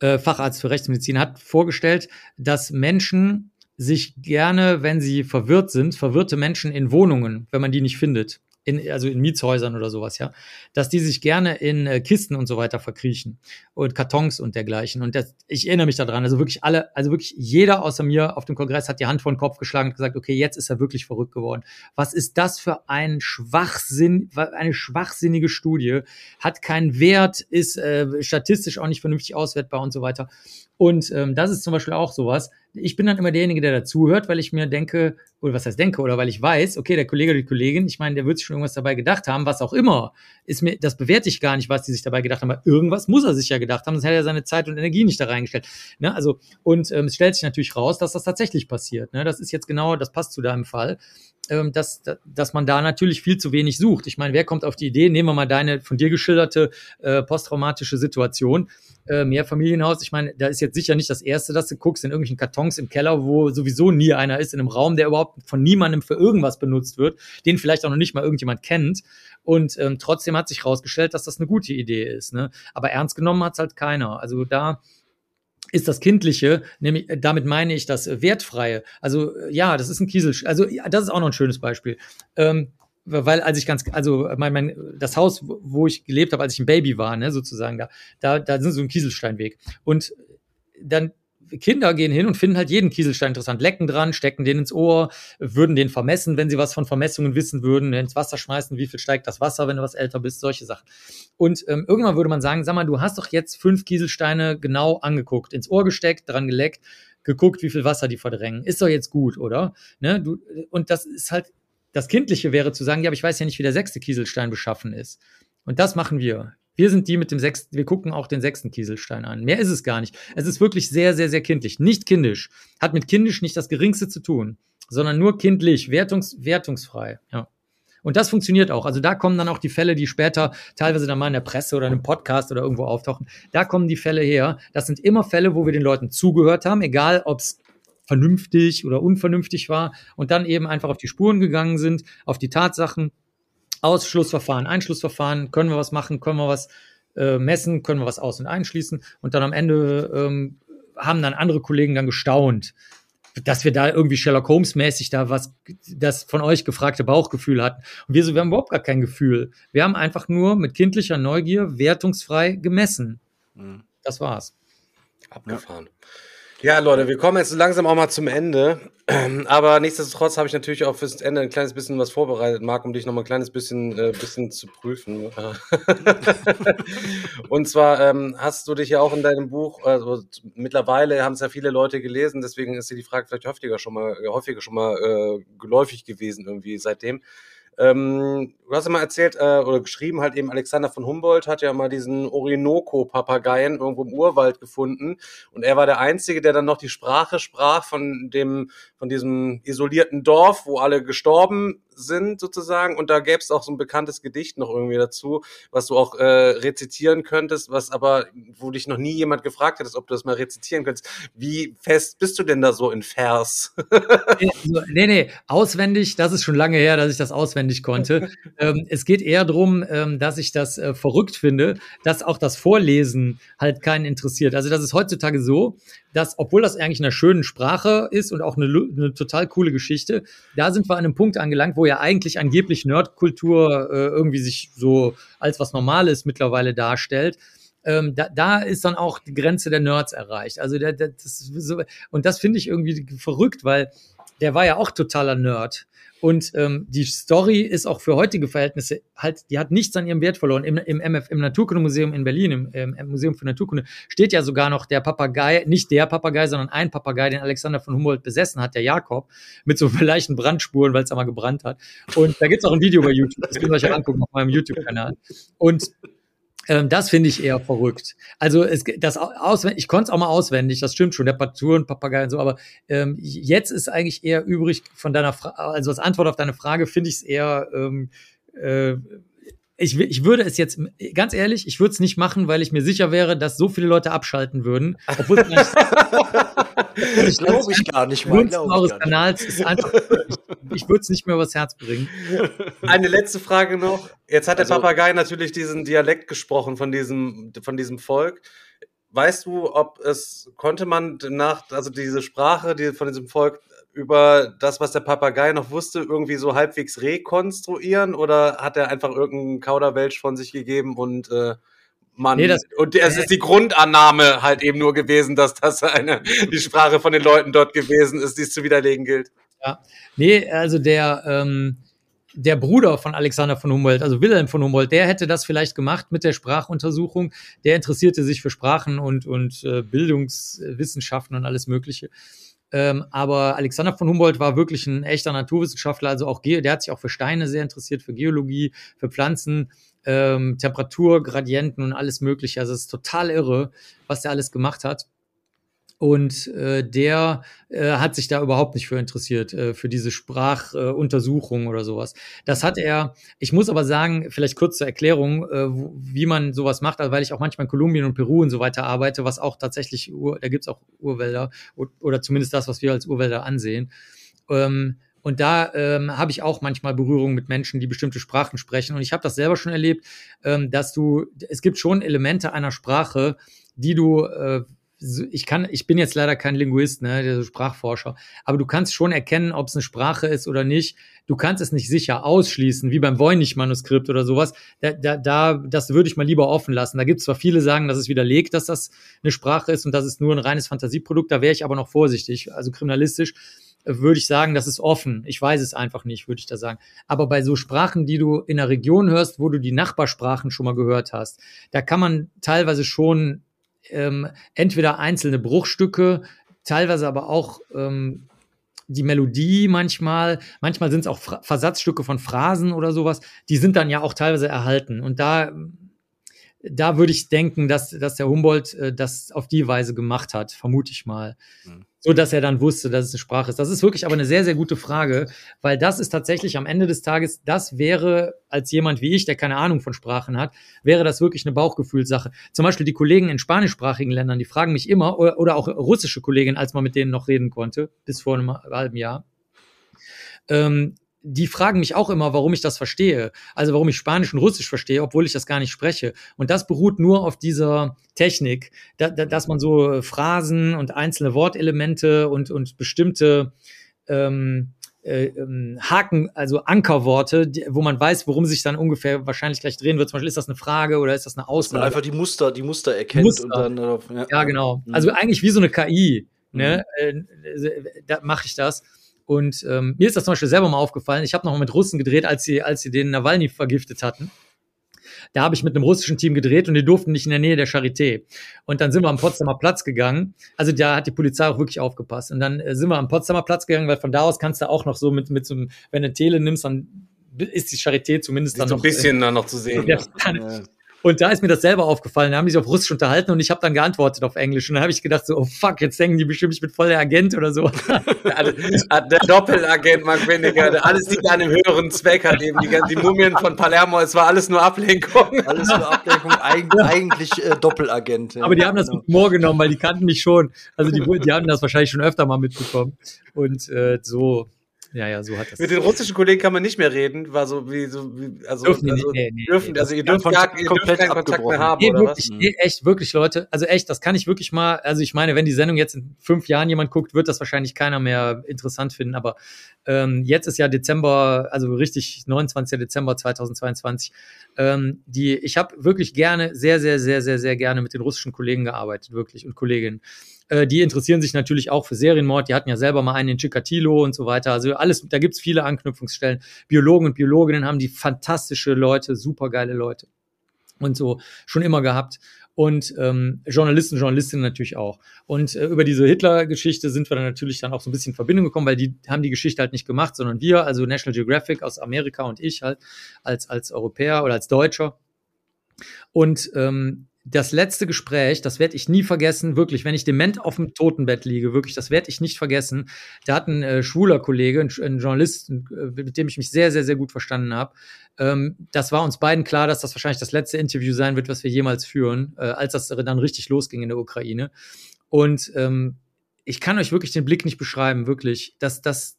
äh, Facharzt für Rechtsmedizin, hat vorgestellt, dass Menschen sich gerne, wenn sie verwirrt sind, verwirrte Menschen in Wohnungen, wenn man die nicht findet, in, also in Mietshäusern oder sowas, ja, dass die sich gerne in äh, Kisten und so weiter verkriechen und Kartons und dergleichen. Und das, ich erinnere mich daran, also wirklich alle, also wirklich jeder außer mir auf dem Kongress hat die Hand vor den Kopf geschlagen und gesagt, okay, jetzt ist er wirklich verrückt geworden. Was ist das für ein Schwachsinn, eine schwachsinnige Studie, hat keinen Wert, ist äh, statistisch auch nicht vernünftig auswertbar und so weiter. Und ähm, das ist zum Beispiel auch sowas. Ich bin dann immer derjenige, der dazuhört, weil ich mir denke, oder was heißt denke, oder weil ich weiß, okay, der Kollege oder die Kollegin, ich meine, der wird sich schon irgendwas dabei gedacht haben, was auch immer, ist mir, das bewerte ich gar nicht, was die sich dabei gedacht haben, aber irgendwas muss er sich ja gedacht haben, sonst hätte er seine Zeit und Energie nicht da reingestellt. Ne? Also, und ähm, es stellt sich natürlich raus, dass das tatsächlich passiert. Ne? Das ist jetzt genau, das passt zu deinem Fall dass, dass man da natürlich viel zu wenig sucht. Ich meine, wer kommt auf die Idee, nehmen wir mal deine von dir geschilderte äh, posttraumatische Situation, äh, Mehrfamilienhaus. Ich meine, da ist jetzt sicher nicht das Erste, dass du guckst in irgendwelchen Kartons im Keller, wo sowieso nie einer ist, in einem Raum, der überhaupt von niemandem für irgendwas benutzt wird, den vielleicht auch noch nicht mal irgendjemand kennt. Und ähm, trotzdem hat sich herausgestellt, dass das eine gute Idee ist. Ne? Aber ernst genommen hat es halt keiner. Also da ist das Kindliche, nämlich äh, damit meine ich das Wertfreie. Also äh, ja, das ist ein Kiesel, also das ist auch noch ein schönes Beispiel. Ähm, weil als ich ganz, also mein, mein, das Haus, wo ich gelebt habe, als ich ein Baby war, ne, sozusagen, da, da, da sind so ein Kieselsteinweg. Und dann Kinder gehen hin und finden halt jeden Kieselstein interessant, lecken dran, stecken den ins Ohr, würden den vermessen, wenn sie was von Vermessungen wissen würden, ins Wasser schmeißen, wie viel steigt das Wasser, wenn du was älter bist, solche Sachen. Und ähm, irgendwann würde man sagen, sag mal, du hast doch jetzt fünf Kieselsteine genau angeguckt, ins Ohr gesteckt, dran geleckt, geguckt, wie viel Wasser die verdrängen. Ist doch jetzt gut, oder? Ne? Du, und das ist halt, das Kindliche wäre zu sagen, ja, aber ich weiß ja nicht, wie der sechste Kieselstein beschaffen ist. Und das machen wir. Wir sind die mit dem sechsten, wir gucken auch den sechsten Kieselstein an. Mehr ist es gar nicht. Es ist wirklich sehr, sehr, sehr kindlich. Nicht kindisch. Hat mit kindisch nicht das Geringste zu tun, sondern nur kindlich, wertungs, wertungsfrei. Ja. Und das funktioniert auch. Also da kommen dann auch die Fälle, die später teilweise dann mal in der Presse oder in einem Podcast oder irgendwo auftauchen. Da kommen die Fälle her. Das sind immer Fälle, wo wir den Leuten zugehört haben, egal ob es vernünftig oder unvernünftig war und dann eben einfach auf die Spuren gegangen sind, auf die Tatsachen Ausschlussverfahren, Einschlussverfahren, können wir was machen, können wir was äh, messen, können wir was aus- und einschließen. Und dann am Ende ähm, haben dann andere Kollegen dann gestaunt, dass wir da irgendwie Sherlock Holmes-mäßig da was, das von euch gefragte Bauchgefühl hatten. Und wir so, wir haben überhaupt gar kein Gefühl. Wir haben einfach nur mit kindlicher Neugier wertungsfrei gemessen. Mhm. Das war's. Abgefahren. Ja. Ja, Leute, wir kommen jetzt langsam auch mal zum Ende. Aber nichtsdestotrotz habe ich natürlich auch fürs Ende ein kleines bisschen was vorbereitet, Marc, um dich noch mal ein kleines bisschen, äh, bisschen zu prüfen. und zwar ähm, hast du dich ja auch in deinem Buch, also mittlerweile haben es ja viele Leute gelesen, deswegen ist dir die Frage vielleicht häufiger schon mal, häufiger schon mal äh, geläufig gewesen irgendwie seitdem. Ähm, du hast ja mal erzählt äh, oder geschrieben, halt eben Alexander von Humboldt hat ja mal diesen Orinoco-Papageien irgendwo im Urwald gefunden. Und er war der Einzige, der dann noch die Sprache sprach von dem, von diesem isolierten Dorf, wo alle gestorben sind sozusagen und da gäbe es auch so ein bekanntes Gedicht noch irgendwie dazu, was du auch äh, rezitieren könntest, was aber, wo dich noch nie jemand gefragt hättest, ob du das mal rezitieren könntest. Wie fest bist du denn da so in Vers? nee, nee, auswendig, das ist schon lange her, dass ich das auswendig konnte. ähm, es geht eher darum, ähm, dass ich das äh, verrückt finde, dass auch das Vorlesen halt keinen interessiert. Also das ist heutzutage so, dass, obwohl das eigentlich in einer schönen Sprache ist und auch eine, eine total coole Geschichte, da sind wir an einem Punkt angelangt, wo ja eigentlich angeblich Nerdkultur äh, irgendwie sich so als was Normales mittlerweile darstellt. Ähm, da, da ist dann auch die Grenze der Nerds erreicht. Also der, der, das so, und das finde ich irgendwie verrückt, weil der war ja auch totaler Nerd. Und ähm, die Story ist auch für heutige Verhältnisse halt, die hat nichts an ihrem Wert verloren. Im, im MF, im Naturkundemuseum in Berlin, im, im Museum für Naturkunde, steht ja sogar noch der Papagei, nicht der Papagei, sondern ein Papagei, den Alexander von Humboldt besessen hat, der Jakob, mit so leichten Brandspuren, weil es einmal gebrannt hat. Und da gibt's auch ein Video bei YouTube, das könnt ihr euch angucken auf meinem YouTube-Kanal. Und ähm, das finde ich eher verrückt. Also es, das auswendig, ich konnte es auch mal auswendig, das stimmt schon, der Paturen, Papagei und so, aber ähm, jetzt ist eigentlich eher übrig von deiner Frage, also als Antwort auf deine Frage finde ich es eher ähm, äh, ich, ich würde es jetzt, ganz ehrlich, ich würde es nicht machen, weil ich mir sicher wäre, dass so viele Leute abschalten würden. Obwohl es das glaube ich gar nicht mal. Eures Kanals ist einfach, ich, ich würde es nicht mehr übers Herz bringen. Eine letzte Frage noch. Jetzt hat der also, Papagei natürlich diesen Dialekt gesprochen von diesem, von diesem Volk. Weißt du, ob es, konnte man nach, also diese Sprache die von diesem Volk über das, was der Papagei noch wusste, irgendwie so halbwegs rekonstruieren oder hat er einfach irgendeinen Kauderwelsch von sich gegeben und äh, man nee, das, und es ist die Grundannahme halt eben nur gewesen, dass das eine die Sprache von den Leuten dort gewesen ist, die es zu widerlegen gilt. Ja, nee, also der ähm, der Bruder von Alexander von Humboldt, also Wilhelm von Humboldt, der hätte das vielleicht gemacht mit der Sprachuntersuchung. Der interessierte sich für Sprachen und und äh, Bildungswissenschaften und alles Mögliche. Ähm, aber Alexander von Humboldt war wirklich ein echter Naturwissenschaftler, also auch Ge der hat sich auch für Steine sehr interessiert, für Geologie, für Pflanzen, ähm, Temperaturgradienten und alles Mögliche. Also es ist total irre, was der alles gemacht hat. Und äh, der äh, hat sich da überhaupt nicht für interessiert, äh, für diese Sprachuntersuchung äh, oder sowas. Das hat er, ich muss aber sagen, vielleicht kurz zur Erklärung, äh, wie man sowas macht, also weil ich auch manchmal in Kolumbien und Peru und so weiter arbeite, was auch tatsächlich, Ur, da gibt's auch Urwälder oder zumindest das, was wir als Urwälder ansehen. Ähm, und da ähm, habe ich auch manchmal Berührung mit Menschen, die bestimmte Sprachen sprechen. Und ich habe das selber schon erlebt, ähm, dass du, es gibt schon Elemente einer Sprache, die du äh, ich kann, ich bin jetzt leider kein Linguist, ne, der Sprachforscher, aber du kannst schon erkennen, ob es eine Sprache ist oder nicht. Du kannst es nicht sicher ausschließen, wie beim Voynich-Manuskript oder sowas. Da, da, da, das würde ich mal lieber offen lassen. Da gibt es zwar viele sagen, dass es widerlegt, dass das eine Sprache ist und das ist nur ein reines Fantasieprodukt. Da wäre ich aber noch vorsichtig. Also kriminalistisch würde ich sagen, das ist offen. Ich weiß es einfach nicht, würde ich da sagen. Aber bei so Sprachen, die du in einer Region hörst, wo du die Nachbarsprachen schon mal gehört hast, da kann man teilweise schon ähm, entweder einzelne Bruchstücke, teilweise aber auch ähm, die Melodie manchmal, manchmal sind es auch Fra Versatzstücke von Phrasen oder sowas, die sind dann ja auch teilweise erhalten. Und da, da würde ich denken, dass, dass der Humboldt äh, das auf die Weise gemacht hat, vermute ich mal. Mhm so dass er dann wusste, dass es eine Sprache ist. Das ist wirklich aber eine sehr, sehr gute Frage, weil das ist tatsächlich am Ende des Tages, das wäre als jemand wie ich, der keine Ahnung von Sprachen hat, wäre das wirklich eine Bauchgefühlssache. Zum Beispiel die Kollegen in spanischsprachigen Ländern, die fragen mich immer, oder, oder auch russische Kolleginnen, als man mit denen noch reden konnte, bis vor einem halben Jahr. Ähm, die fragen mich auch immer, warum ich das verstehe. Also warum ich Spanisch und Russisch verstehe, obwohl ich das gar nicht spreche. Und das beruht nur auf dieser Technik, da, da, dass man so Phrasen und einzelne Wortelemente und, und bestimmte ähm, äh, ähm, Haken, also Ankerworte, die, wo man weiß, worum sich dann ungefähr wahrscheinlich gleich drehen wird. Zum Beispiel ist das eine Frage oder ist das eine Aussage? Einfach die Muster, die Muster erkennt Muster. und dann darauf. Ja, ja genau. Mhm. Also eigentlich wie so eine KI. Ne? Mhm. Äh, da mache ich das. Und ähm, mir ist das zum Beispiel selber mal aufgefallen. Ich habe noch mal mit Russen gedreht, als sie, als sie den Nawalny vergiftet hatten. Da habe ich mit einem russischen Team gedreht und die durften nicht in der Nähe der Charité. Und dann sind wir am Potsdamer Platz gegangen. Also da hat die Polizei auch wirklich aufgepasst. Und dann äh, sind wir am Potsdamer Platz gegangen, weil von da aus kannst du auch noch so mit, mit so einem, wenn du Tele nimmst, dann ist die Charité zumindest dann noch. ein bisschen äh, dann noch zu sehen. Ja, ja. Und da ist mir das selber aufgefallen. Da haben die sich auf Russisch unterhalten und ich habe dann geantwortet auf Englisch. Und dann habe ich gedacht so, oh fuck, jetzt denken die bestimmt, ich bin voll der Agent oder so. der Doppelagent Mark Weniger, alles nicht an einem höheren Zweck hat. Eben die, die Mumien von Palermo, es war alles nur Ablenkung. Alles nur Ablenkung, Eig eigentlich äh, Doppelagent. Ja. Aber die haben das mit Humor genommen, weil die kannten mich schon. Also die, die haben das wahrscheinlich schon öfter mal mitbekommen. Und äh, so, ja, ja, so hat das. Mit den russischen Kollegen kann man nicht mehr reden, war so wie so wie, also, dürfen, also, nee, nee, dürfen, nee, also ihr dürft, gar, ihr dürft keinen Kontakt mehr haben, nee, oder wirklich, was? Nee, echt, wirklich, Leute. Also echt, das kann ich wirklich mal, also ich meine, wenn die Sendung jetzt in fünf Jahren jemand guckt, wird das wahrscheinlich keiner mehr interessant finden, aber ähm, jetzt ist ja Dezember, also richtig 29. Dezember 2022. Ähm, die, ich habe wirklich gerne, sehr, sehr, sehr, sehr, sehr gerne mit den russischen Kollegen gearbeitet, wirklich, und Kolleginnen. Äh, die interessieren sich natürlich auch für Serienmord. Die hatten ja selber mal einen in Chikatilo und so weiter. Also alles, da gibt's viele Anknüpfungsstellen. Biologen und Biologinnen haben die fantastische Leute, supergeile Leute. Und so schon immer gehabt und ähm, Journalisten, Journalistinnen natürlich auch. Und äh, über diese Hitler-Geschichte sind wir dann natürlich dann auch so ein bisschen in Verbindung gekommen, weil die haben die Geschichte halt nicht gemacht, sondern wir, also National Geographic aus Amerika und ich halt als, als Europäer oder als Deutscher. Und ähm, das letzte Gespräch, das werde ich nie vergessen, wirklich, wenn ich dement auf dem Totenbett liege, wirklich, das werde ich nicht vergessen. Da hat ein äh, schwuler Kollege, ein, ein Journalist, äh, mit dem ich mich sehr, sehr, sehr gut verstanden habe. Ähm, das war uns beiden klar, dass das wahrscheinlich das letzte Interview sein wird, was wir jemals führen, äh, als das dann richtig losging in der Ukraine. Und ähm, ich kann euch wirklich den Blick nicht beschreiben, wirklich. dass das,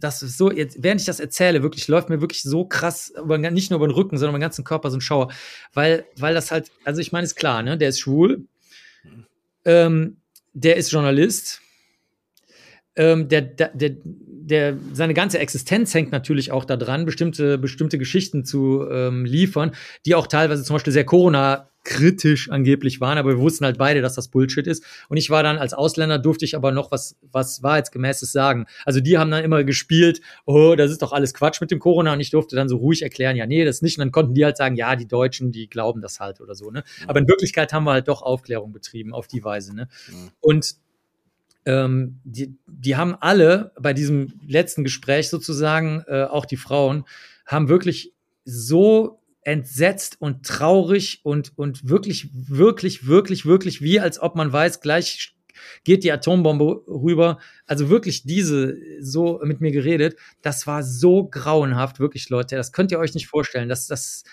das ist so, jetzt, während ich das erzähle, wirklich läuft mir wirklich so krass, aber nicht nur über den Rücken, sondern über den ganzen Körper so ein Schauer. Weil, weil das halt, also ich meine, ist klar, ne? Der ist schwul, ähm, der ist Journalist, ähm, der, der, der, der, seine ganze Existenz hängt natürlich auch daran, bestimmte, bestimmte Geschichten zu ähm, liefern, die auch teilweise zum Beispiel sehr Corona kritisch angeblich waren, aber wir wussten halt beide, dass das Bullshit ist. Und ich war dann als Ausländer, durfte ich aber noch was, was wahrheitsgemäßes sagen. Also die haben dann immer gespielt, oh, das ist doch alles Quatsch mit dem Corona und ich durfte dann so ruhig erklären, ja, nee, das nicht. Und dann konnten die halt sagen, ja, die Deutschen, die glauben das halt oder so, ne. Aber in Wirklichkeit haben wir halt doch Aufklärung betrieben auf die Weise, ne. Und ähm, die, die haben alle bei diesem letzten Gespräch sozusagen, äh, auch die Frauen, haben wirklich so entsetzt und traurig und, und wirklich, wirklich, wirklich, wirklich, wie als ob man weiß, gleich geht die Atombombe rüber. Also wirklich diese so mit mir geredet. Das war so grauenhaft, wirklich, Leute. Das könnt ihr euch nicht vorstellen. Das, das,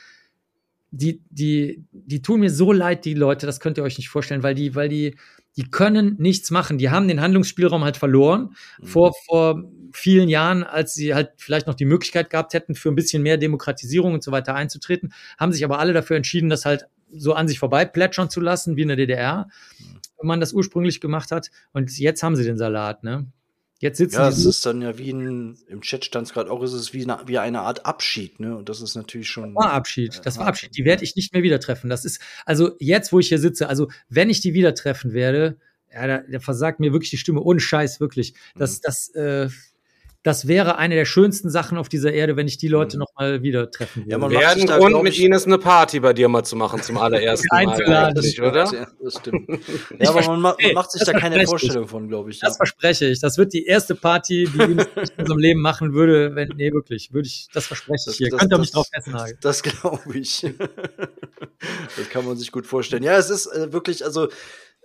die, die, die tun mir so leid, die Leute, das könnt ihr euch nicht vorstellen, weil die, weil die, die können nichts machen. Die haben den Handlungsspielraum halt verloren mhm. vor, vor vielen Jahren, als sie halt vielleicht noch die Möglichkeit gehabt hätten, für ein bisschen mehr Demokratisierung und so weiter einzutreten, haben sich aber alle dafür entschieden, das halt so an sich vorbei plätschern zu lassen, wie in der DDR, mhm. wenn man das ursprünglich gemacht hat. Und jetzt haben sie den Salat, ne? Jetzt sitzen ja, es ist dann ja wie ein, im Chat stand es gerade auch, ist es wie eine, wie eine Art Abschied, ne? Und das ist natürlich schon. Das war Abschied, das war Abschied. Die werde ich nicht mehr wieder treffen. Das ist, also jetzt, wo ich hier sitze, also wenn ich die wieder treffen werde, ja, da, da versagt mir wirklich die Stimme, ohne Scheiß, wirklich. Das, mhm. das, äh, das wäre eine der schönsten Sachen auf dieser Erde, wenn ich die Leute mhm. noch mal wieder treffen würde. Ja, man wäre ein Grund, mit Ines eine Party bei dir mal zu machen zum allerersten Mal. Einzuladen, oder? Ja, das stimmt. ja, aber man, man, macht sich da keine Vorstellung von, glaube ich. Das ja. verspreche ich. Das wird die erste Party, die Ines in unserem Leben machen würde, wenn, nee, wirklich, würde ich, das verspreche ich hier. Das, Könnt ihr mich drauf festnageln. Das glaube ich. das kann man sich gut vorstellen. Ja, es ist äh, wirklich, also,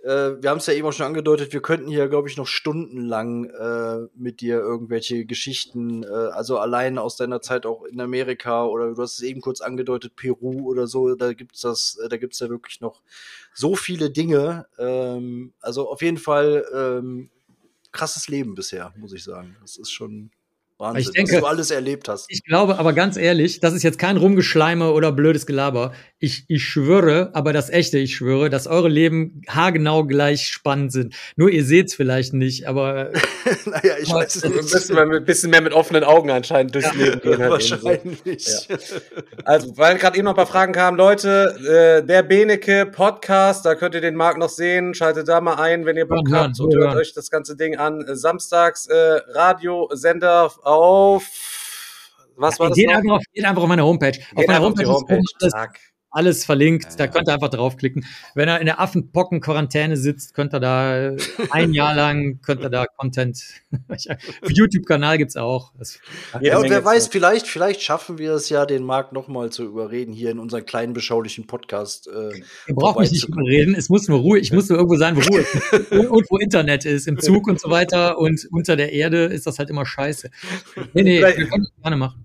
äh, wir haben es ja eben auch schon angedeutet, wir könnten hier, glaube ich, noch stundenlang äh, mit dir irgendwelche Geschichten, äh, also allein aus deiner Zeit auch in Amerika oder du hast es eben kurz angedeutet, Peru oder so, da gibt's das, äh, da gibt's ja wirklich noch so viele Dinge. Ähm, also auf jeden Fall ähm, krasses Leben bisher, muss ich sagen. Das ist schon Wahnsinn, ich denke, was du alles erlebt hast. Ich glaube aber ganz ehrlich, das ist jetzt kein Rumgeschleime oder blödes Gelaber. Ich, ich schwöre, aber das echte, ich schwöre, dass eure Leben haargenau gleich spannend sind. Nur ihr seht es vielleicht nicht, aber. naja, ich weiß es nicht. Wir müssen mal ein bisschen mehr mit offenen Augen anscheinend durchs ja, Leben gehen. Halt wahrscheinlich. So. Ja. Also, weil gerade eben noch ein paar Fragen kamen, Leute, äh, der Beneke Podcast, da könnt ihr den Marc noch sehen. Schaltet da mal ein, wenn ihr Bock habt und hört euch das ganze Ding an. Samstags äh, Radiosender auf. Was war das? Geht, einfach auf, geht einfach auf meine Homepage. Geht auf meiner Homepage, auf Homepage. Ist alles, verlinkt. Ja, da könnt ihr einfach draufklicken. Wenn er in der Affenpocken-Quarantäne sitzt, könnt ihr da ein Jahr lang, könnt ihr da Content. YouTube-Kanal gibt's auch. Das ja, und wer weiß, vielleicht, vielleicht schaffen wir es ja, den Marc nochmal zu überreden, hier in unseren kleinen, beschaulichen Podcast. Äh, Ihr braucht mich nicht überreden. Es muss nur Ruhe, ich muss nur irgendwo sein, wo Ruhe ist. und wo Internet ist, im Zug und so weiter. Und unter der Erde ist das halt immer scheiße. Nee, nee, wir können das gerne machen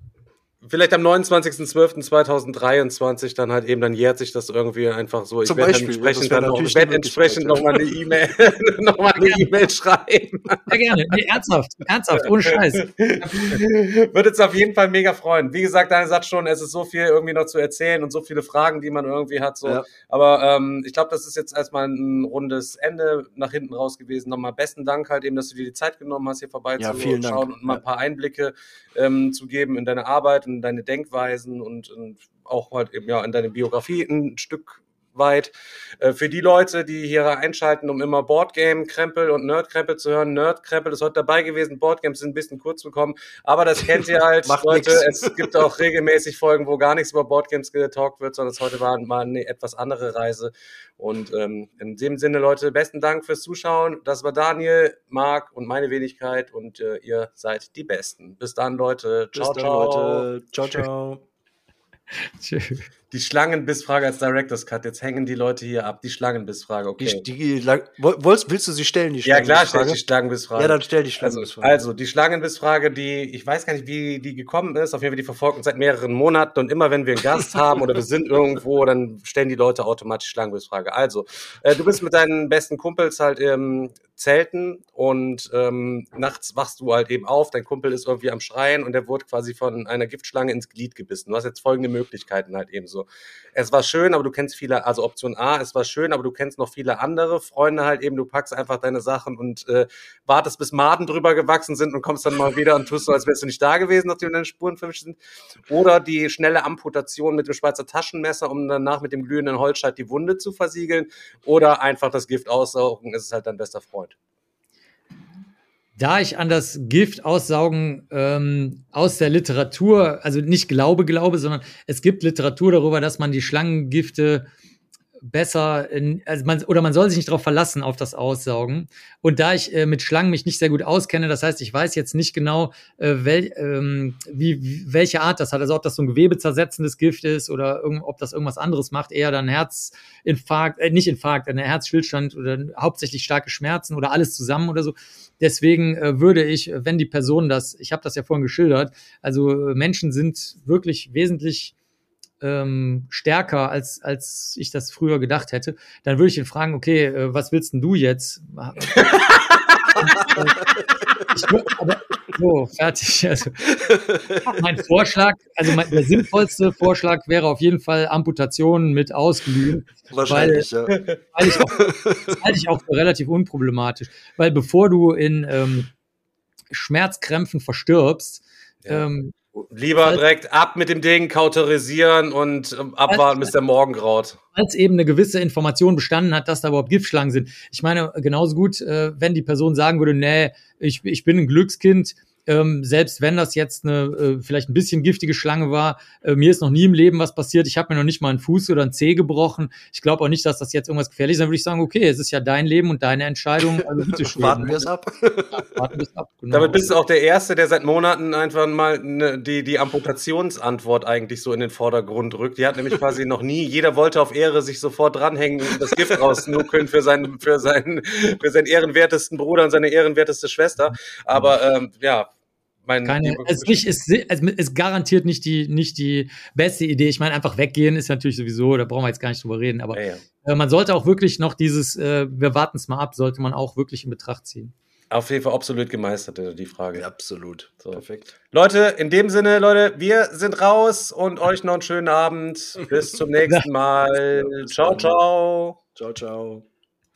vielleicht am 29.12.2023 dann halt eben, dann jährt sich das irgendwie einfach so. Ich werde entsprechend dann noch, werd entsprechend noch mal eine E-Mail, noch mal eine E-Mail schreiben. Ja, gerne. Nee, ernsthaft, ernsthaft, ohne Scheiß. Würde uns auf jeden Fall mega freuen. Wie gesagt, deine sagt schon, es ist so viel irgendwie noch zu erzählen und so viele Fragen, die man irgendwie hat, so. Ja. Aber, ähm, ich glaube, das ist jetzt erstmal ein rundes Ende nach hinten raus gewesen. Nochmal besten Dank halt eben, dass du dir die Zeit genommen hast, hier vorbei ja, zu schauen und mal ein paar Einblicke ähm, zu geben in deine Arbeit und deine Denkweisen und, und auch halt eben ja in deine Biografie ein Stück weit. Äh, für die Leute, die hier einschalten, um immer Boardgame-Krempel und Nerd-Krempel zu hören, Nerd-Krempel ist heute dabei gewesen, Boardgames sind ein bisschen kurz bekommen, aber das kennt ihr halt, Leute. Nix. Es gibt auch regelmäßig Folgen, wo gar nichts über Boardgames getalkt wird, sondern es heute war mal eine etwas andere Reise. Und ähm, in dem Sinne, Leute, besten Dank fürs Zuschauen. Das war Daniel, Marc und meine Wenigkeit und äh, ihr seid die Besten. Bis dann, Leute. Ciao, Bis dann, ciao. Leute. Ciao, ciao. Tschüss. Die Schlangenbissfrage als Director's Cut. Jetzt hängen die Leute hier ab. Die Schlangenbissfrage, okay. Die, die, willst, willst du sie stellen, die Schlangenbissfrage? Ja, klar, stell die Schlangenbissfrage. Ja, dann stell die Schlangenbissfrage. Also, also, die Schlangenbissfrage, die, ich weiß gar nicht, wie die gekommen ist. Auf jeden Fall, die verfolgt uns seit mehreren Monaten. Und immer, wenn wir einen Gast haben oder wir sind irgendwo, dann stellen die Leute automatisch Schlangenbissfrage. Also, äh, du bist mit deinen besten Kumpels halt im Zelten und ähm, nachts wachst du halt eben auf. Dein Kumpel ist irgendwie am Schreien und der wurde quasi von einer Giftschlange ins Glied gebissen. Du hast jetzt folgende Möglichkeiten halt eben so es war schön, aber du kennst viele, also Option A, es war schön, aber du kennst noch viele andere Freunde halt eben, du packst einfach deine Sachen und äh, wartest, bis Maden drüber gewachsen sind und kommst dann mal wieder und tust so, als wärst du nicht da gewesen, nachdem deine Spuren verwischt sind. Oder die schnelle Amputation mit dem Schweizer Taschenmesser, um danach mit dem glühenden Holzscheit die Wunde zu versiegeln. Oder einfach das Gift aussaugen, ist es halt dein bester Freund da ich an das Gift aussaugen ähm, aus der Literatur, also nicht glaube, glaube, sondern es gibt Literatur darüber, dass man die Schlangengifte besser, in, also man, oder man soll sich nicht darauf verlassen, auf das Aussaugen. Und da ich äh, mit Schlangen mich nicht sehr gut auskenne, das heißt, ich weiß jetzt nicht genau, äh, wel, ähm, wie, wie, welche Art das hat. Also ob das so ein gewebezersetzendes Gift ist oder irgend, ob das irgendwas anderes macht, eher dann Herzinfarkt, äh, nicht Infarkt, ein Herzstillstand oder hauptsächlich starke Schmerzen oder alles zusammen oder so. Deswegen äh, würde ich, wenn die Person das, ich habe das ja vorhin geschildert, also äh, Menschen sind wirklich wesentlich ähm, stärker, als, als ich das früher gedacht hätte, dann würde ich ihn fragen, okay, äh, was willst denn du jetzt? ich, aber, so, fertig. Also, mein Vorschlag, also mein, der sinnvollste Vorschlag wäre auf jeden Fall Amputation mit Ausglühen. Wahrscheinlich, weil, ja. Weil ich auch, das halte ich auch für relativ unproblematisch. Weil bevor du in ähm, Schmerzkrämpfen verstirbst, ja. ähm, Lieber direkt ab mit dem Ding, kauterisieren und ähm, abwarten, bis der Morgen graut. Als eben eine gewisse Information bestanden hat, dass da überhaupt Giftschlangen sind. Ich meine, genauso gut, äh, wenn die Person sagen würde, nee, ich, ich bin ein Glückskind, ähm, selbst wenn das jetzt eine äh, vielleicht ein bisschen giftige Schlange war, äh, mir ist noch nie im Leben was passiert. Ich habe mir noch nicht mal einen Fuß oder einen Zeh gebrochen. Ich glaube auch nicht, dass das jetzt irgendwas gefährlich ist. Dann würde ich sagen, okay, es ist ja dein Leben und deine Entscheidung. Also bitte warten wir es ab. Ja, warten wir es ab. Genau. Damit bist du auch der Erste, der seit Monaten einfach mal ne, die, die Amputationsantwort eigentlich so in den Vordergrund rückt. Die hat nämlich quasi noch nie, jeder wollte auf Ehre sich sofort dranhängen und das Gift rausnuckeln für seinen, für seinen, für seinen ehrenwertesten Bruder und seine ehrenwerteste Schwester. Aber ähm, ja, mein Keine, es, nicht, es, es, es garantiert nicht die, nicht die beste Idee. Ich meine, einfach weggehen ist natürlich sowieso, da brauchen wir jetzt gar nicht drüber reden, aber ja, ja. Äh, man sollte auch wirklich noch dieses, äh, wir warten es mal ab, sollte man auch wirklich in Betracht ziehen. Auf jeden Fall absolut gemeistert, die Frage. Ja, absolut. So. Perfekt. Leute, in dem Sinne, Leute, wir sind raus und euch noch einen schönen Abend. Bis zum nächsten Mal. ciao, ciao. Ciao, ciao.